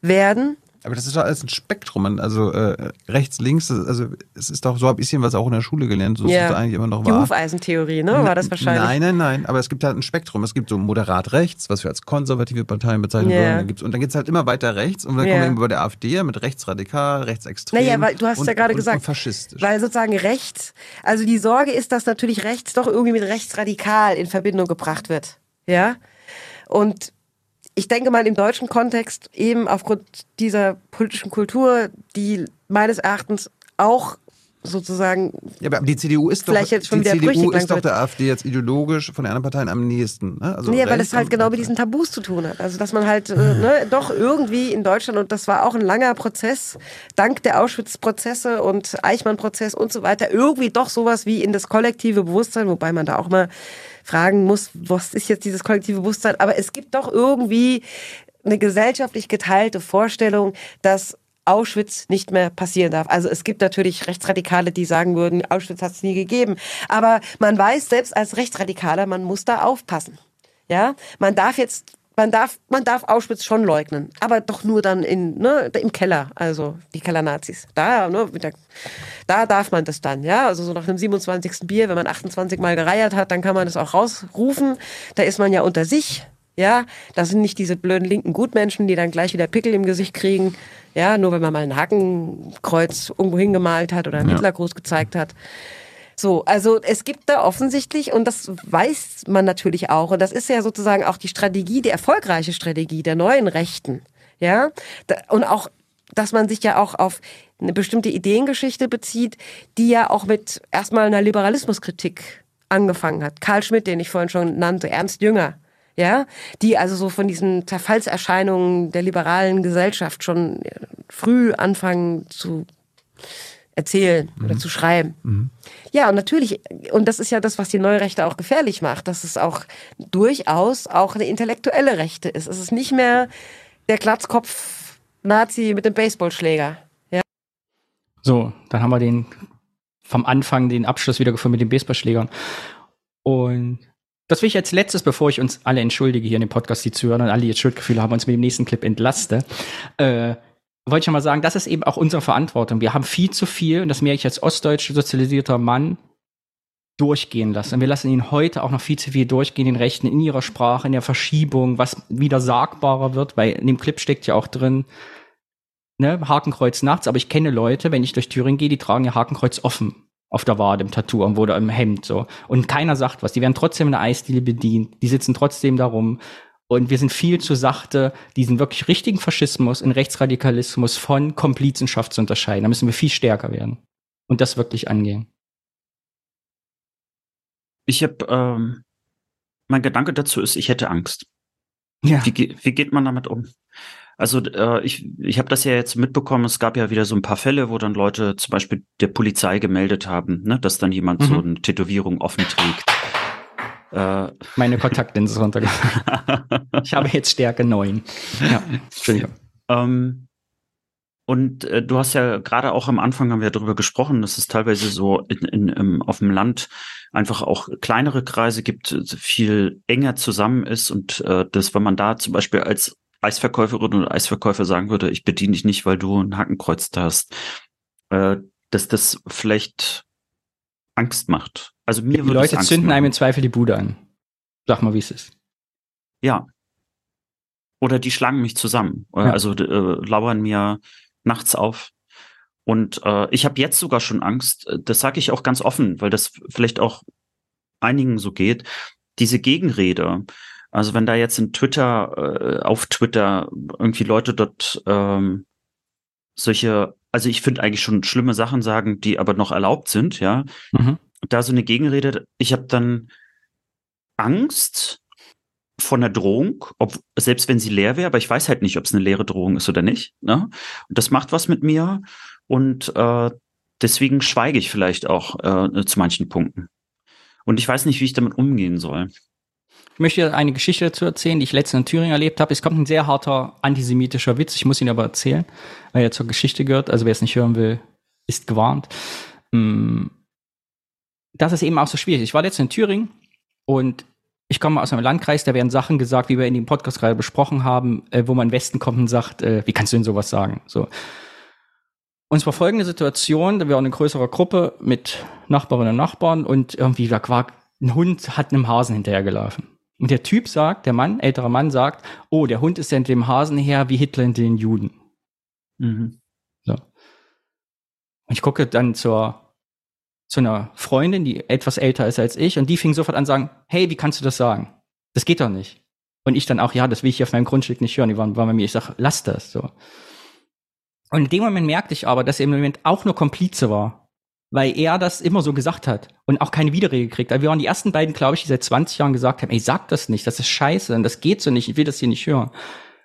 werden. Aber das ist doch alles ein Spektrum. Also äh, rechts, links, also es ist doch so ein bisschen was auch in der Schule gelernt. So ist es eigentlich immer noch Die wahr. Hufeisentheorie, ne? War das wahrscheinlich? Nein, nein, nein. Aber es gibt halt ein Spektrum. Es gibt so moderat rechts, was wir als konservative Parteien bezeichnen Ja. würden. Dann gibt's, und dann geht's halt immer weiter rechts. Und dann Ja. kommen wir bei der AfD mit rechtsradikal, rechtsextrem. Naja, weil du hast und, ja gerade gesagt, Und faschistisch. weil sozusagen rechts, also die Sorge ist, dass natürlich rechts doch irgendwie mit rechtsradikal in Verbindung gebracht wird. Ja? Und ich denke mal im deutschen Kontext eben aufgrund dieser politischen Kultur, die meines Erachtens auch sozusagen Ja, aber die CDU ist doch, Vielleicht jetzt schon die brüchig CDU ist doch der AfD jetzt ideologisch von den anderen Parteien am nächsten. Ne? Also nee, weil es halt genau mit diesen Tabus zu tun hat. Also dass man halt äh, ne, doch irgendwie in Deutschland, und das war auch ein langer Prozess, dank der Auschwitz-Prozesse und Eichmann-Prozess und so weiter, irgendwie doch sowas wie in das kollektive Bewusstsein, wobei man da auch mal fragen muss, was ist jetzt dieses kollektive Bewusstsein, aber es gibt doch irgendwie eine gesellschaftlich geteilte Vorstellung, dass Auschwitz nicht mehr passieren darf. Also es gibt natürlich Rechtsradikale, die sagen würden, Auschwitz hat es nie gegeben. Aber man weiß selbst als Rechtsradikaler, man muss da aufpassen. Ja, man darf jetzt, man darf, man darf Auschwitz schon leugnen, aber doch nur dann in, ne, im Keller, also die Kellernazis. Da, ne, der, da darf man das dann, ja, also so nach dem 27. Bier, wenn man 28 Mal gereiert hat, dann kann man das auch rausrufen. Da ist man ja unter sich. Ja, das sind nicht diese blöden linken Gutmenschen, die dann gleich wieder Pickel im Gesicht kriegen. Ja, nur wenn man mal ein Hakenkreuz irgendwo hingemalt hat oder einen Hitlergruß gezeigt hat. So, also es gibt da offensichtlich, und das weiß man natürlich auch, und das ist ja sozusagen auch die Strategie, die erfolgreiche Strategie der neuen Rechten, Ja, und auch, dass man sich ja auch auf eine bestimmte Ideengeschichte bezieht, die ja auch mit erstmal einer Liberalismuskritik angefangen hat. Karl Schmidt, den ich vorhin schon nannte, Ernst Jünger, ja, die also so von diesen Zerfallserscheinungen der liberalen Gesellschaft schon früh anfangen zu erzählen mhm. oder zu schreiben. Mhm. Ja, und natürlich, und das ist ja das, was die Neurechte auch gefährlich macht, dass es auch durchaus auch eine intellektuelle Rechte ist. Es ist nicht mehr der Glatzkopf-Nazi mit dem Baseballschläger. Ja. So, dann haben wir den vom Anfang den Abschluss wiedergefunden mit den Baseballschlägern. Und das will ich als letztes, bevor ich uns alle entschuldige hier in dem Podcast, die zuhören und alle jetzt Schuldgefühle haben, uns mit dem nächsten Clip entlaste. Äh, wollte ich schon mal sagen, das ist eben auch unsere Verantwortung. Wir haben viel zu viel, und das merke ich als ostdeutsch sozialisierter Mann, durchgehen lassen. Wir lassen ihn heute auch noch viel zu viel durchgehen, den Rechten in ihrer Sprache, in der Verschiebung, was wieder sagbarer wird, weil in dem Clip steckt ja auch drin, ne, Hakenkreuz nachts, aber ich kenne Leute, wenn ich durch Thüringen gehe, die tragen ja Hakenkreuz offen auf der Wade, im Tattoo oder im Hemd, so. Und keiner sagt was. Die werden trotzdem in der Eisdiele bedient. Die sitzen trotzdem darum und wir sind viel zu sachte, diesen wirklich richtigen Faschismus in Rechtsradikalismus von Komplizenschaft zu unterscheiden. Da müssen wir viel stärker werden und das wirklich angehen. Ich habe, ähm, mein Gedanke dazu ist, ich hätte Angst. Ja. Wie, wie geht man damit um? Also äh, ich, ich habe das ja jetzt mitbekommen, es gab ja wieder so ein paar Fälle, wo dann Leute zum Beispiel der Polizei gemeldet haben, ne, dass dann jemand mhm. so eine Tätowierung offen trägt. Äh, Meine Kontaktlinse ist runtergefallen. <laughs> ich habe jetzt Stärke 9. Ja, Entschuldigung. Ähm, und äh, du hast ja gerade auch am Anfang haben wir darüber gesprochen, dass es teilweise so in, in, im, auf dem Land einfach auch kleinere Kreise gibt, viel enger zusammen ist und äh, dass, wenn man da zum Beispiel als Eisverkäuferin oder Eisverkäufer sagen würde, ich bediene dich nicht, weil du ein Hakenkreuz da hast, äh, dass das vielleicht Angst macht. Also mir die Leute zünden machen. einem im Zweifel die Bude an. Sag mal, wie es ist. Ja. Oder die schlagen mich zusammen. Ja. Also äh, lauern mir nachts auf. Und äh, ich habe jetzt sogar schon Angst, äh, das sage ich auch ganz offen, weil das vielleicht auch einigen so geht, diese Gegenrede. Also wenn da jetzt in Twitter, äh, auf Twitter irgendwie Leute dort ähm, solche, also ich finde eigentlich schon schlimme Sachen sagen, die aber noch erlaubt sind, ja. Mhm da so eine Gegenrede, ich habe dann Angst vor einer Drohung, ob, selbst wenn sie leer wäre, aber ich weiß halt nicht, ob es eine leere Drohung ist oder nicht. Ne? Und das macht was mit mir und äh, deswegen schweige ich vielleicht auch äh, zu manchen Punkten. Und ich weiß nicht, wie ich damit umgehen soll. Ich möchte eine Geschichte dazu erzählen, die ich letztens in Thüringen erlebt habe. Es kommt ein sehr harter antisemitischer Witz. Ich muss ihn aber erzählen, weil er zur Geschichte gehört. Also wer es nicht hören will, ist gewarnt. Hm das ist eben auch so schwierig. Ich war jetzt in Thüringen und ich komme aus einem Landkreis, da werden Sachen gesagt, wie wir in dem Podcast gerade besprochen haben, äh, wo man Westen kommt und sagt, äh, wie kannst du denn sowas sagen? So. Und es war folgende Situation, da war eine größere Gruppe mit Nachbarinnen und Nachbarn und irgendwie da war ein Hund hat einem Hasen hinterhergelaufen. Und der Typ sagt, der Mann, älterer Mann sagt, oh, der Hund ist hinter dem Hasen her wie Hitler hinter den Juden. Mhm. So. Und ich gucke dann zur zu einer Freundin, die etwas älter ist als ich, und die fing sofort an zu sagen, hey, wie kannst du das sagen? Das geht doch nicht. Und ich dann auch, ja, das will ich hier auf meinem Grundstück nicht hören. Die waren, waren bei mir, ich sag, lass das, so. Und in dem Moment merkte ich aber, dass er im Moment auch nur Komplize war. Weil er das immer so gesagt hat und auch keine Widerrede gekriegt. Wir waren die ersten beiden, glaube ich, die seit 20 Jahren gesagt haben, ey, sag das nicht, das ist scheiße und das geht so nicht, ich will das hier nicht hören.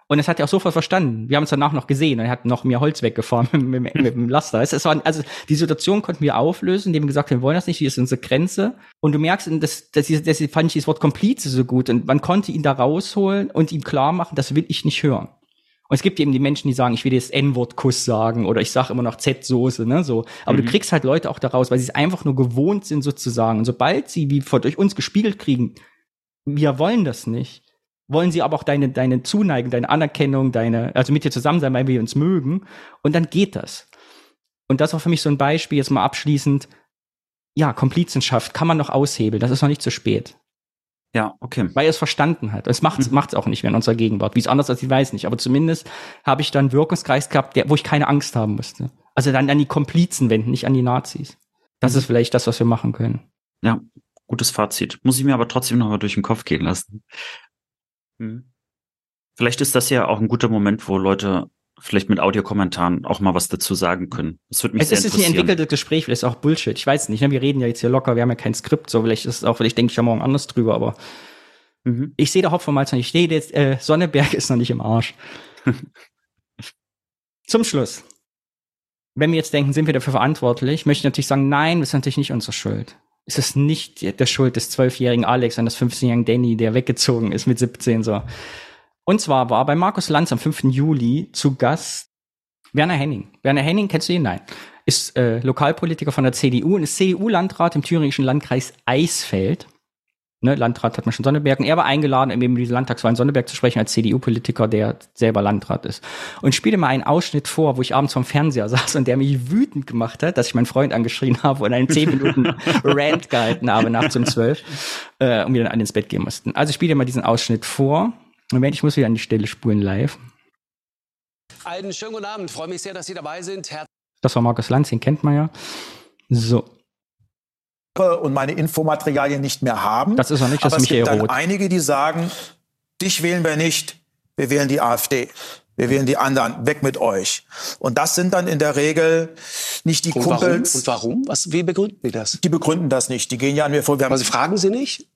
Und das hat er auch sofort verstanden. Wir haben uns danach noch gesehen und er hat noch mehr Holz weggefahren <laughs> mit, mit, mit dem Laster. Es, war, also die Situation konnten wir auflösen, indem wir gesagt haben, wir wollen das nicht, hier ist unsere Grenze. Und du merkst, das, das, das fand ich das Wort Komplize so gut. Und man konnte ihn da rausholen und ihm klar machen, das will ich nicht hören. Und es gibt eben die Menschen, die sagen, ich will jetzt N-Wort-Kuss sagen oder ich sage immer noch Z-Soße, ne, so. Aber mhm. du kriegst halt Leute auch daraus, weil sie es einfach nur gewohnt sind sozusagen. Und sobald sie, wie vor durch uns gespiegelt kriegen, wir wollen das nicht, wollen sie aber auch deine, deine Zuneigung, deine Anerkennung, deine, also mit dir zusammen sein, weil wir uns mögen. Und dann geht das. Und das war für mich so ein Beispiel, jetzt mal abschließend. Ja, Komplizenschaft kann man noch aushebeln. Das ist noch nicht zu spät. Ja, okay. Weil er es verstanden hat. Es macht es mhm. auch nicht mehr in unserer Gegenwart. Wie es anders ist, ich weiß nicht. Aber zumindest habe ich dann einen Wirkungskreis gehabt, der, wo ich keine Angst haben musste. Also dann an die Komplizen wenden, nicht an die Nazis. Das mhm. ist vielleicht das, was wir machen können. Ja, gutes Fazit. Muss ich mir aber trotzdem noch mal durch den Kopf gehen lassen. Hm. Vielleicht ist das ja auch ein guter Moment, wo Leute vielleicht mit Audiokommentaren auch mal was dazu sagen können. Das wird mich es sehr ist ein interessieren. entwickeltes Gespräch, vielleicht ist auch Bullshit. Ich weiß nicht, ne? wir reden ja jetzt hier locker, wir haben ja kein Skript, so vielleicht ist es auch, vielleicht denke ich ja morgen anders drüber, aber Mhm. ich sehe der Hopfermalz noch nicht. Ich sehe jetzt, äh, Sonneberg ist noch nicht im Arsch. <laughs> Zum Schluss. Wenn wir jetzt denken, sind wir dafür verantwortlich, möchte ich natürlich sagen, nein, das ist natürlich nicht unsere Schuld. Es ist nicht der Schuld des zwölfjährigen Alex und des 15-jährigen Danny, der weggezogen ist mit 17 so. Und zwar war bei Markus Lanz am 5. Juli zu Gast Werner Henning. Werner Henning, kennst du ihn? Nein. Ist äh, Lokalpolitiker von der CDU und ist CDU-Landrat im thüringischen Landkreis Eisfeld. Ne, Landrat hat man schon Sonneberg. Und er war eingeladen, eben diese Landtagswahl in Sonneberg zu sprechen, als CDU-Politiker, der selber Landrat ist. Und spielte mal einen Ausschnitt vor, wo ich abends vom Fernseher <laughs> saß und der mich wütend gemacht hat, dass ich meinen Freund angeschrien habe und einen 10 Minuten <laughs> Rant gehalten habe nachts um 12 äh, und wir dann alle ins Bett gehen mussten. Also ich spiele mal diesen Ausschnitt vor. Moment, ich muss wieder an die Stelle spulen live. Einen schönen guten Abend. Freue mich sehr, dass Sie dabei sind. Herr Das war Markus Lanz, den kennt man ja. So, und meine Infomaterialien nicht mehr haben. Das ist auch nicht das Aber es gibt Michael dann Roth. einige, die sagen, dich wählen wir nicht, wir wählen die AfD. Wir wählen die anderen, weg mit euch. Und das sind dann in der Regel nicht die und warum? Kumpels. Und warum? Was, wie begründen Sie das? Die begründen das nicht. Die gehen ja an mir vor. Wir haben, Aber Sie fragen Sie nicht?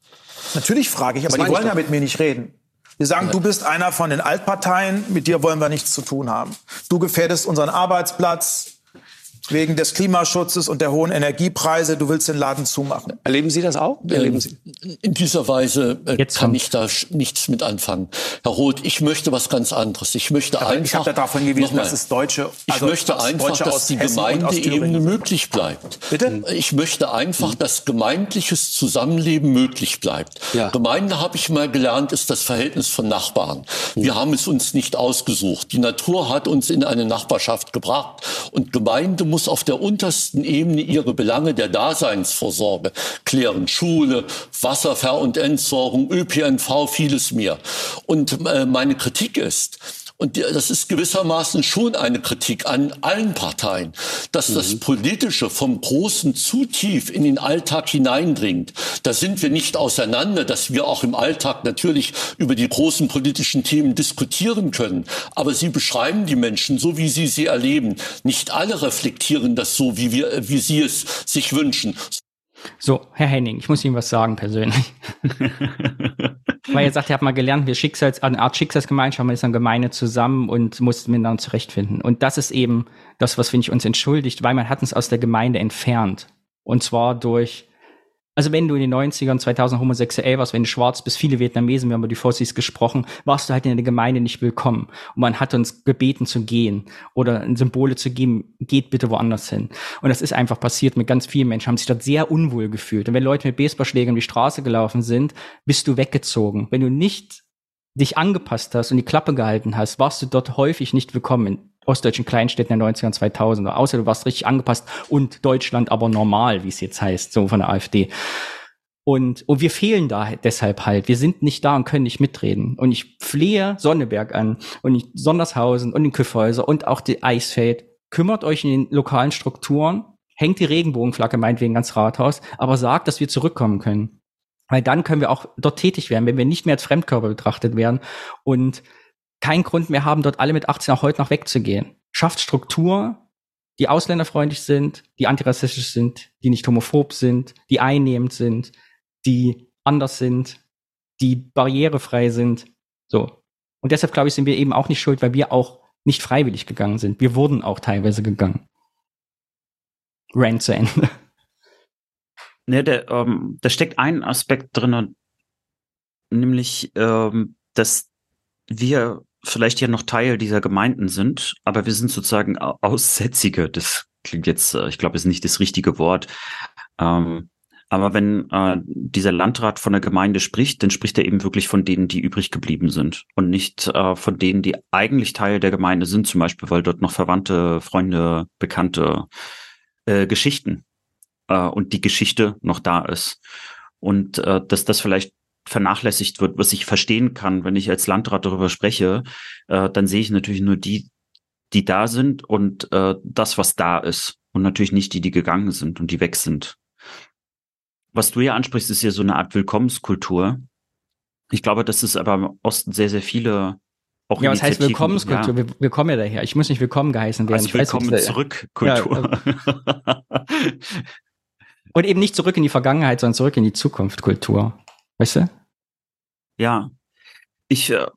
natürlich frage ich, aber Das die ich wollen ja mit mir nicht reden. Die sagen, du bist einer von den Altparteien, mit dir wollen wir nichts zu tun haben. Du gefährdest unseren Arbeitsplatz wegen des Klimaschutzes und der hohen Energiepreise. Du willst den Laden zumachen. Erleben Sie das auch? Wie erleben Sie? In dieser Weise äh, Jetzt kann ich da nichts mit anfangen. Herr Roth, ich möchte was ganz anderes. Ich möchte Aber einfach. ich habe darauf hingewiesen, dass es Deutsche, Ich also möchte aus einfach, dass die Hessen Gemeindeebene möglich bleibt. Bitte? Ich möchte einfach, dass gemeindliches Zusammenleben möglich bleibt. Ja. Gemeinde, habe ich mal gelernt, ist das Verhältnis von Nachbarn. Wir haben es uns nicht ausgesucht. Die Natur hat uns in eine Nachbarschaft gebracht. Und Gemeinde muss auf der untersten Ebene ihre Belange der Daseinsvorsorge klären. Schule, Wasserver- und Entsorgung, ÖPNV, vieles mehr. Und äh, meine Kritik ist, und das ist gewissermaßen schon eine Kritik an allen Parteien, dass das Politische vom Großen zu tief in den Alltag hineindringt. Da sind wir nicht auseinander, dass wir auch im Alltag natürlich über die großen politischen Themen diskutieren können. Aber sie beschreiben die Menschen so, wie sie sie erleben. Nicht alle reflektieren das so, wie wir, wie sie es sich wünschen. So, Herr Henning, ich muss Ihnen was sagen persönlich. <laughs> Weil er sagt, er hat mal gelernt, wir Schicksals, eine Art Schicksalsgemeinschaft, man ist eine Gemeinde zusammen und muss miteinander zurechtfinden. Und das ist eben das, was, finde ich, uns entschuldigt, weil man hat uns aus der Gemeinde entfernt. Und zwar durch, also wenn du in den 90ern, 2000 homosexuell warst, wenn du schwarz bist, viele Vietnamesen, wir haben über die Fossis gesprochen, warst du halt in der Gemeinde nicht willkommen. Und man hat uns gebeten zu gehen oder Symbole zu geben, geht bitte woanders hin. Und das ist einfach passiert mit ganz vielen Menschen, haben sich dort sehr unwohl gefühlt. Und wenn Leute mit Baseballschlägern um die Straße gelaufen sind, bist du weggezogen. Wenn du nicht dich angepasst hast und die Klappe gehalten hast, warst du dort häufig nicht willkommen ostdeutschen Kleinstädten der 90er und 2000er. Außer du warst richtig angepasst und Deutschland aber normal, wie es jetzt heißt, so von der AfD. Und, und wir fehlen da deshalb halt. Wir sind nicht da und können nicht mitreden. Und ich flehe Sonneberg an und Sondershausen und den Küffhäuser und auch die Eisfeld. Kümmert euch in den lokalen Strukturen, hängt die Regenbogenflagge meinetwegen ans Rathaus, aber sagt, dass wir zurückkommen können. Weil dann können wir auch dort tätig werden, wenn wir nicht mehr als Fremdkörper betrachtet werden und keinen Grund mehr haben, dort alle mit 18 auch heute noch wegzugehen. Schafft Struktur, die ausländerfreundlich sind, die antirassistisch sind, die nicht homophob sind, die einnehmend sind, die anders sind, die barrierefrei sind. So. Und deshalb glaube ich, sind wir eben auch nicht schuld, weil wir auch nicht freiwillig gegangen sind. Wir wurden auch teilweise gegangen. Rant zu Ende. Ne, der, ähm, da steckt ein Aspekt drin, nämlich, ähm, dass wir vielleicht ja noch Teil dieser Gemeinden sind, aber wir sind sozusagen Au- Aussätzige. Das klingt jetzt, äh, ich glaube, ist nicht das richtige Wort. Ähm, aber wenn äh, dieser Landrat von der Gemeinde spricht, dann spricht er eben wirklich von denen, die übrig geblieben sind und nicht äh, von denen, die eigentlich Teil der Gemeinde sind, zum Beispiel, weil dort noch Verwandte, Freunde, Bekannte, äh, Geschichten äh, und die Geschichte noch da ist. Und äh, dass das vielleicht vernachlässigt wird, was ich verstehen kann, wenn ich als Landrat darüber spreche, äh, dann sehe ich natürlich nur die, die da sind und äh, das, was da ist. Und natürlich nicht die, die gegangen sind und die weg sind. Was du ja ansprichst, ist ja so eine Art Willkommenskultur. Ich glaube, dass es aber im Osten sehr, sehr viele auch Ja, was heißt Willkommenskultur? Ja. Wir, wir kommen ja daher. Ich muss nicht willkommen geheißen werden. Also ich weiß willkommen äh, zurück, Ja, Kultur. <laughs> Und eben nicht zurück in die Vergangenheit, sondern zurück in die Zukunft, Kultur. Weißt du? Ja, ich, äh,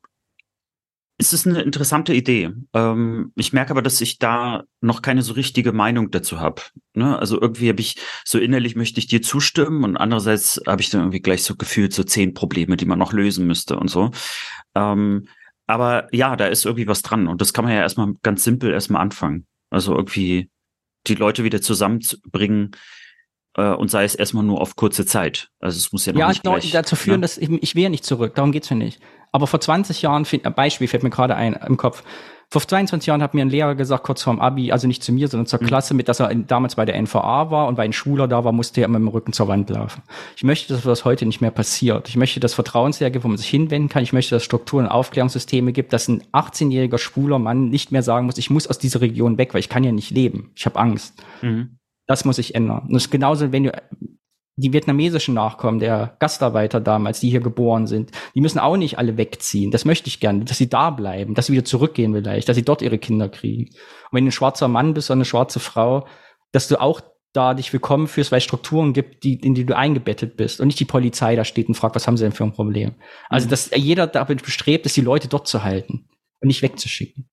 es ist eine interessante Idee. Ähm, ich merke aber, dass ich da noch keine so richtige Meinung dazu habe. Ne? Also irgendwie habe ich so innerlich möchte ich dir zustimmen und andererseits habe ich dann irgendwie gleich so gefühlt so zehn Probleme, die man noch lösen müsste und so. Ähm, aber ja, da ist irgendwie was dran und das kann man ja erstmal ganz simpel erstmal anfangen. Also irgendwie die Leute wieder zusammenzubringen äh, und sei es erstmal nur auf kurze Zeit. Also es muss ja noch Ja, nicht genau, gleich, dazu führen, ne? dass ich, ich will ja nicht zurück, darum geht's mir nicht. Aber vor 20 Jahren, ein Beispiel fällt mir gerade ein im Kopf. Vor 22 Jahren hat mir ein Lehrer gesagt, kurz vorm Abi, also nicht zu mir, sondern Mhm. zur Klasse, mit, dass er in, damals bei der NVA war und weil ein Schwuler da war, musste er immer mit dem Rücken zur Wand laufen. Ich möchte, dass das heute nicht mehr passiert. Ich möchte, dass Vertrauenslehrer gibt, wo man sich hinwenden kann. Ich möchte, dass Strukturen und Aufklärungssysteme gibt, dass ein 18-jähriger schwuler Mann nicht mehr sagen muss, ich muss aus dieser Region weg, weil ich kann ja nicht leben. Ich habe Angst. Mhm. Das muss sich ändern. Und das ist genauso, wenn du die vietnamesischen Nachkommen der Gastarbeiter damals, die hier geboren sind, die müssen auch nicht alle wegziehen. Das möchte ich gerne, dass sie da bleiben, dass sie wieder zurückgehen vielleicht, dass sie dort ihre Kinder kriegen. Und wenn du ein schwarzer Mann bist oder eine schwarze Frau, dass du auch da dich willkommen fühlst, weil es Strukturen gibt, die, in die du eingebettet bist und nicht die Polizei da steht und fragt, was haben sie denn für ein Problem. Also, dass jeder damit bestrebt ist, die Leute dort zu halten und nicht wegzuschicken.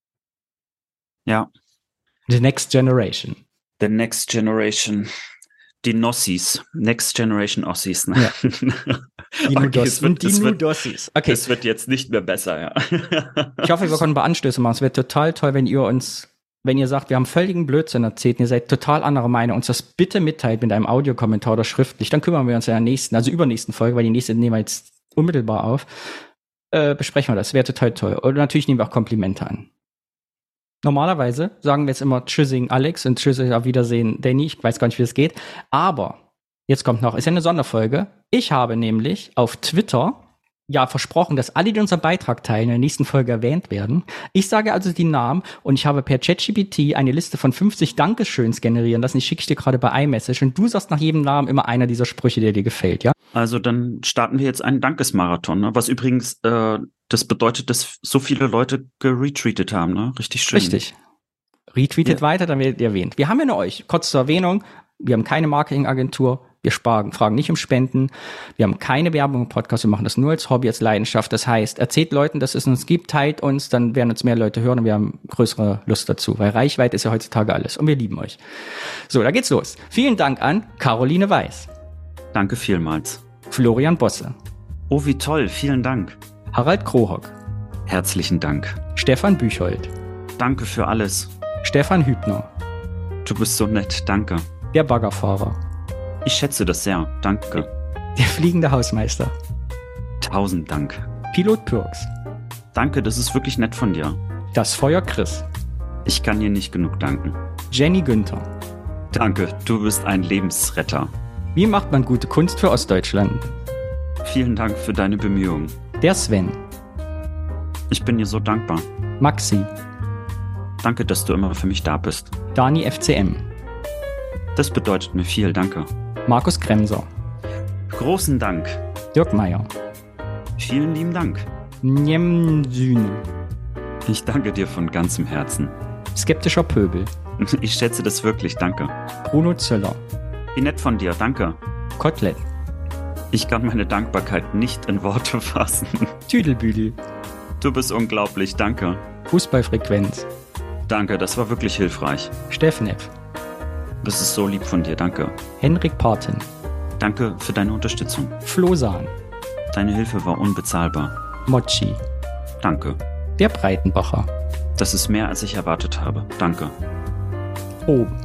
Ja. The next generation. The Next Generation. Die Nossis. Next Generation Ossis. Ne? <laughs> Die Okay, Nudos- es wird- und die Nudossis. Okay. Es wird jetzt nicht mehr besser, ja. Ich hoffe, wir können ein paar Anstöße machen. Es wäre total toll, wenn ihr uns, wenn ihr sagt, wir haben völligen Blödsinn erzählt und ihr seid total anderer Meinung, uns das bitte mitteilt mit einem Audiokommentar oder schriftlich. Dann kümmern wir uns in der nächsten, also übernächsten Folge, weil die nächste nehmen wir jetzt unmittelbar auf. Äh, besprechen wir das. Wäre total toll. Und natürlich nehmen wir auch Komplimente an. Normalerweise sagen wir jetzt immer Tschüssing Alex und Tschüssing auf Wiedersehen Danny. Ich weiß gar nicht, wie das geht. Aber jetzt kommt noch, ist ja eine Sonderfolge. Ich habe nämlich auf Twitter ja versprochen, dass alle, die unseren Beitrag teilen, in der nächsten Folge erwähnt werden. Ich sage also die Namen und ich habe per ChatGPT eine Liste von 50 Dankeschöns generieren lassen. Ich schicke ich dir gerade bei iMessage und du sagst nach jedem Namen immer einer dieser Sprüche, der dir gefällt, ja? Also dann starten wir jetzt einen Dankesmarathon, ne? was übrigens, äh, das bedeutet, dass so viele Leute geretweetet haben, ne? Richtig schön. Richtig. Retweetet weiter, dann werdet ihr erwähnt. Wir haben ja nur euch. Kurz zur Erwähnung. Wir haben keine Marketingagentur. Wir sparen, fragen nicht um Spenden. Wir haben keine Werbung im Podcast. Wir machen das nur als Hobby, als Leidenschaft. Das heißt, erzählt Leuten, dass es uns gibt, teilt uns, dann werden uns mehr Leute hören und wir haben größere Lust dazu. Weil Reichweite ist ja heutzutage alles. Und wir lieben euch. So, da geht's los. Vielen Dank an Caroline Weiß, Danke vielmals. Florian Bosse, Oh, wie toll. Vielen Dank. Harald Krohock, Herzlichen Dank. Stefan Büchold, Danke für alles. Stefan Hübner, Du bist so nett. Danke. der Baggerfahrer, Ich schätze das sehr. Danke. der fliegende Hausmeister, Tausend Dank. Pilot Pürks, Danke, das ist wirklich nett von dir. das Feuer Chris, Ich kann dir nicht genug danken. Jenny Günther. Danke, du bist ein Lebensretter. Wie macht man gute Kunst für Ostdeutschland? Vielen Dank für deine Bemühungen. Der Sven, Ich bin dir so dankbar. Maxi, Danke, dass du immer für mich da bist. Dani FCM, Das bedeutet mir viel, danke. Markus Kremser, Großen Dank. Dirk Meyer, Vielen lieben Dank. Njem Sühne, Ich danke dir von ganzem Herzen. Skeptischer Pöbel, <laughs> Ich schätze das wirklich, danke. Bruno Zöller, Wie nett von dir, danke. Kotelett, Ich kann meine Dankbarkeit nicht in Worte <laughs> fassen. Tüdelbüdel, Du bist unglaublich, danke. Fußballfrequenz, Danke, das war wirklich hilfreich. Steffneff, Das ist so lieb von dir, danke. Henrik Parten, Danke für deine Unterstützung. Flosan, Deine Hilfe war unbezahlbar. Mochi, Danke. der Breitenbacher, Das ist mehr, als ich erwartet habe. Danke. Oben,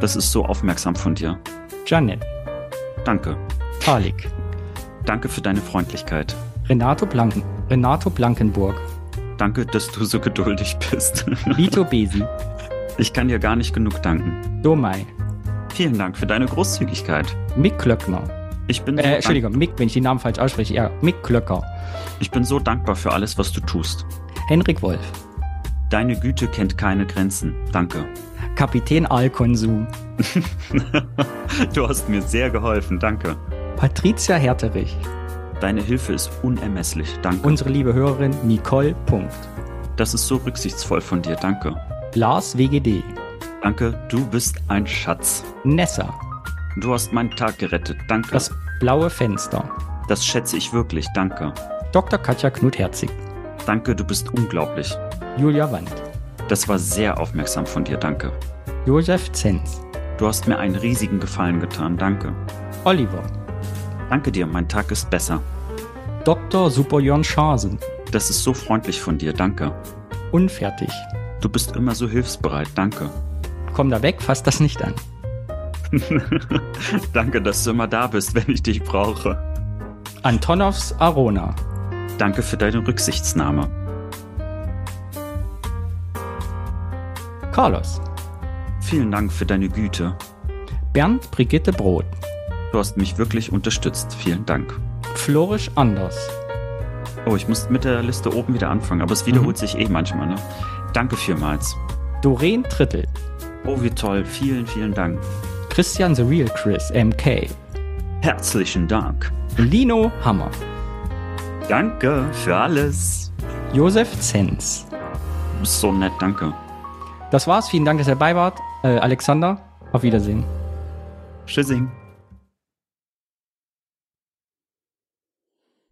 Das ist so aufmerksam von dir. Janet, Danke. Talik, Danke für deine Freundlichkeit. Renato, Blanken, Renato Blankenburg, Danke, dass du so geduldig bist. Vito Besi, <laughs> Ich kann dir gar nicht genug danken. Domai, Vielen Dank für deine Großzügigkeit. Mick Klöckner, Ich bin, so äh, dank- Entschuldigung, Mick, wenn ich den Namen falsch ausspreche, ja, Mick Klöcker, ich bin so dankbar für alles, was du tust. Henrik Wolf, Deine Güte kennt keine Grenzen. Danke. Kapitän Alkonsum, <laughs> Du hast mir sehr geholfen. Danke. Patricia Herterich, Deine Hilfe ist unermesslich. Danke. unsere liebe Hörerin Nicole Punkt, Das ist so rücksichtsvoll von dir, danke. Lars WGD. Danke, du bist ein Schatz. Nessa. Du hast meinen Tag gerettet, danke. Das blaue Fenster. Das schätze ich wirklich, danke. Dr. Katja Knut-Herzig. Danke, du bist unglaublich. Julia Wand. Das war sehr aufmerksam von dir, danke. Josef Zenz. Du hast mir einen riesigen Gefallen getan, danke. Oliver. Danke dir, mein Tag ist besser. Dr. Superjon Schasen. Das ist so freundlich von dir, danke. Unfertig. Du bist immer so hilfsbereit, danke. Komm da weg, fass das nicht an. <laughs> danke, dass du immer da bist, wenn ich dich brauche. Antonovs Arona. Danke für deine Rücksichtsnahme. Carlos. Vielen Dank für deine Güte. Bernd Brigitte Brot. Du hast mich wirklich unterstützt. Vielen Dank. Florisch Anders. Oh, ich muss mit der Liste oben wieder anfangen, aber es wiederholt mhm. sich eh manchmal. Ne? Danke vielmals. Doreen Trittel. Oh, wie toll. Vielen, vielen Dank. Christian The Real Chris, MK. Herzlichen Dank. Lino Hammer. Danke für alles. Josef Zenz. So nett, danke. Das war's. Vielen Dank, dass ihr dabei wart. Äh, Alexander, auf Wiedersehen. Tschüssing.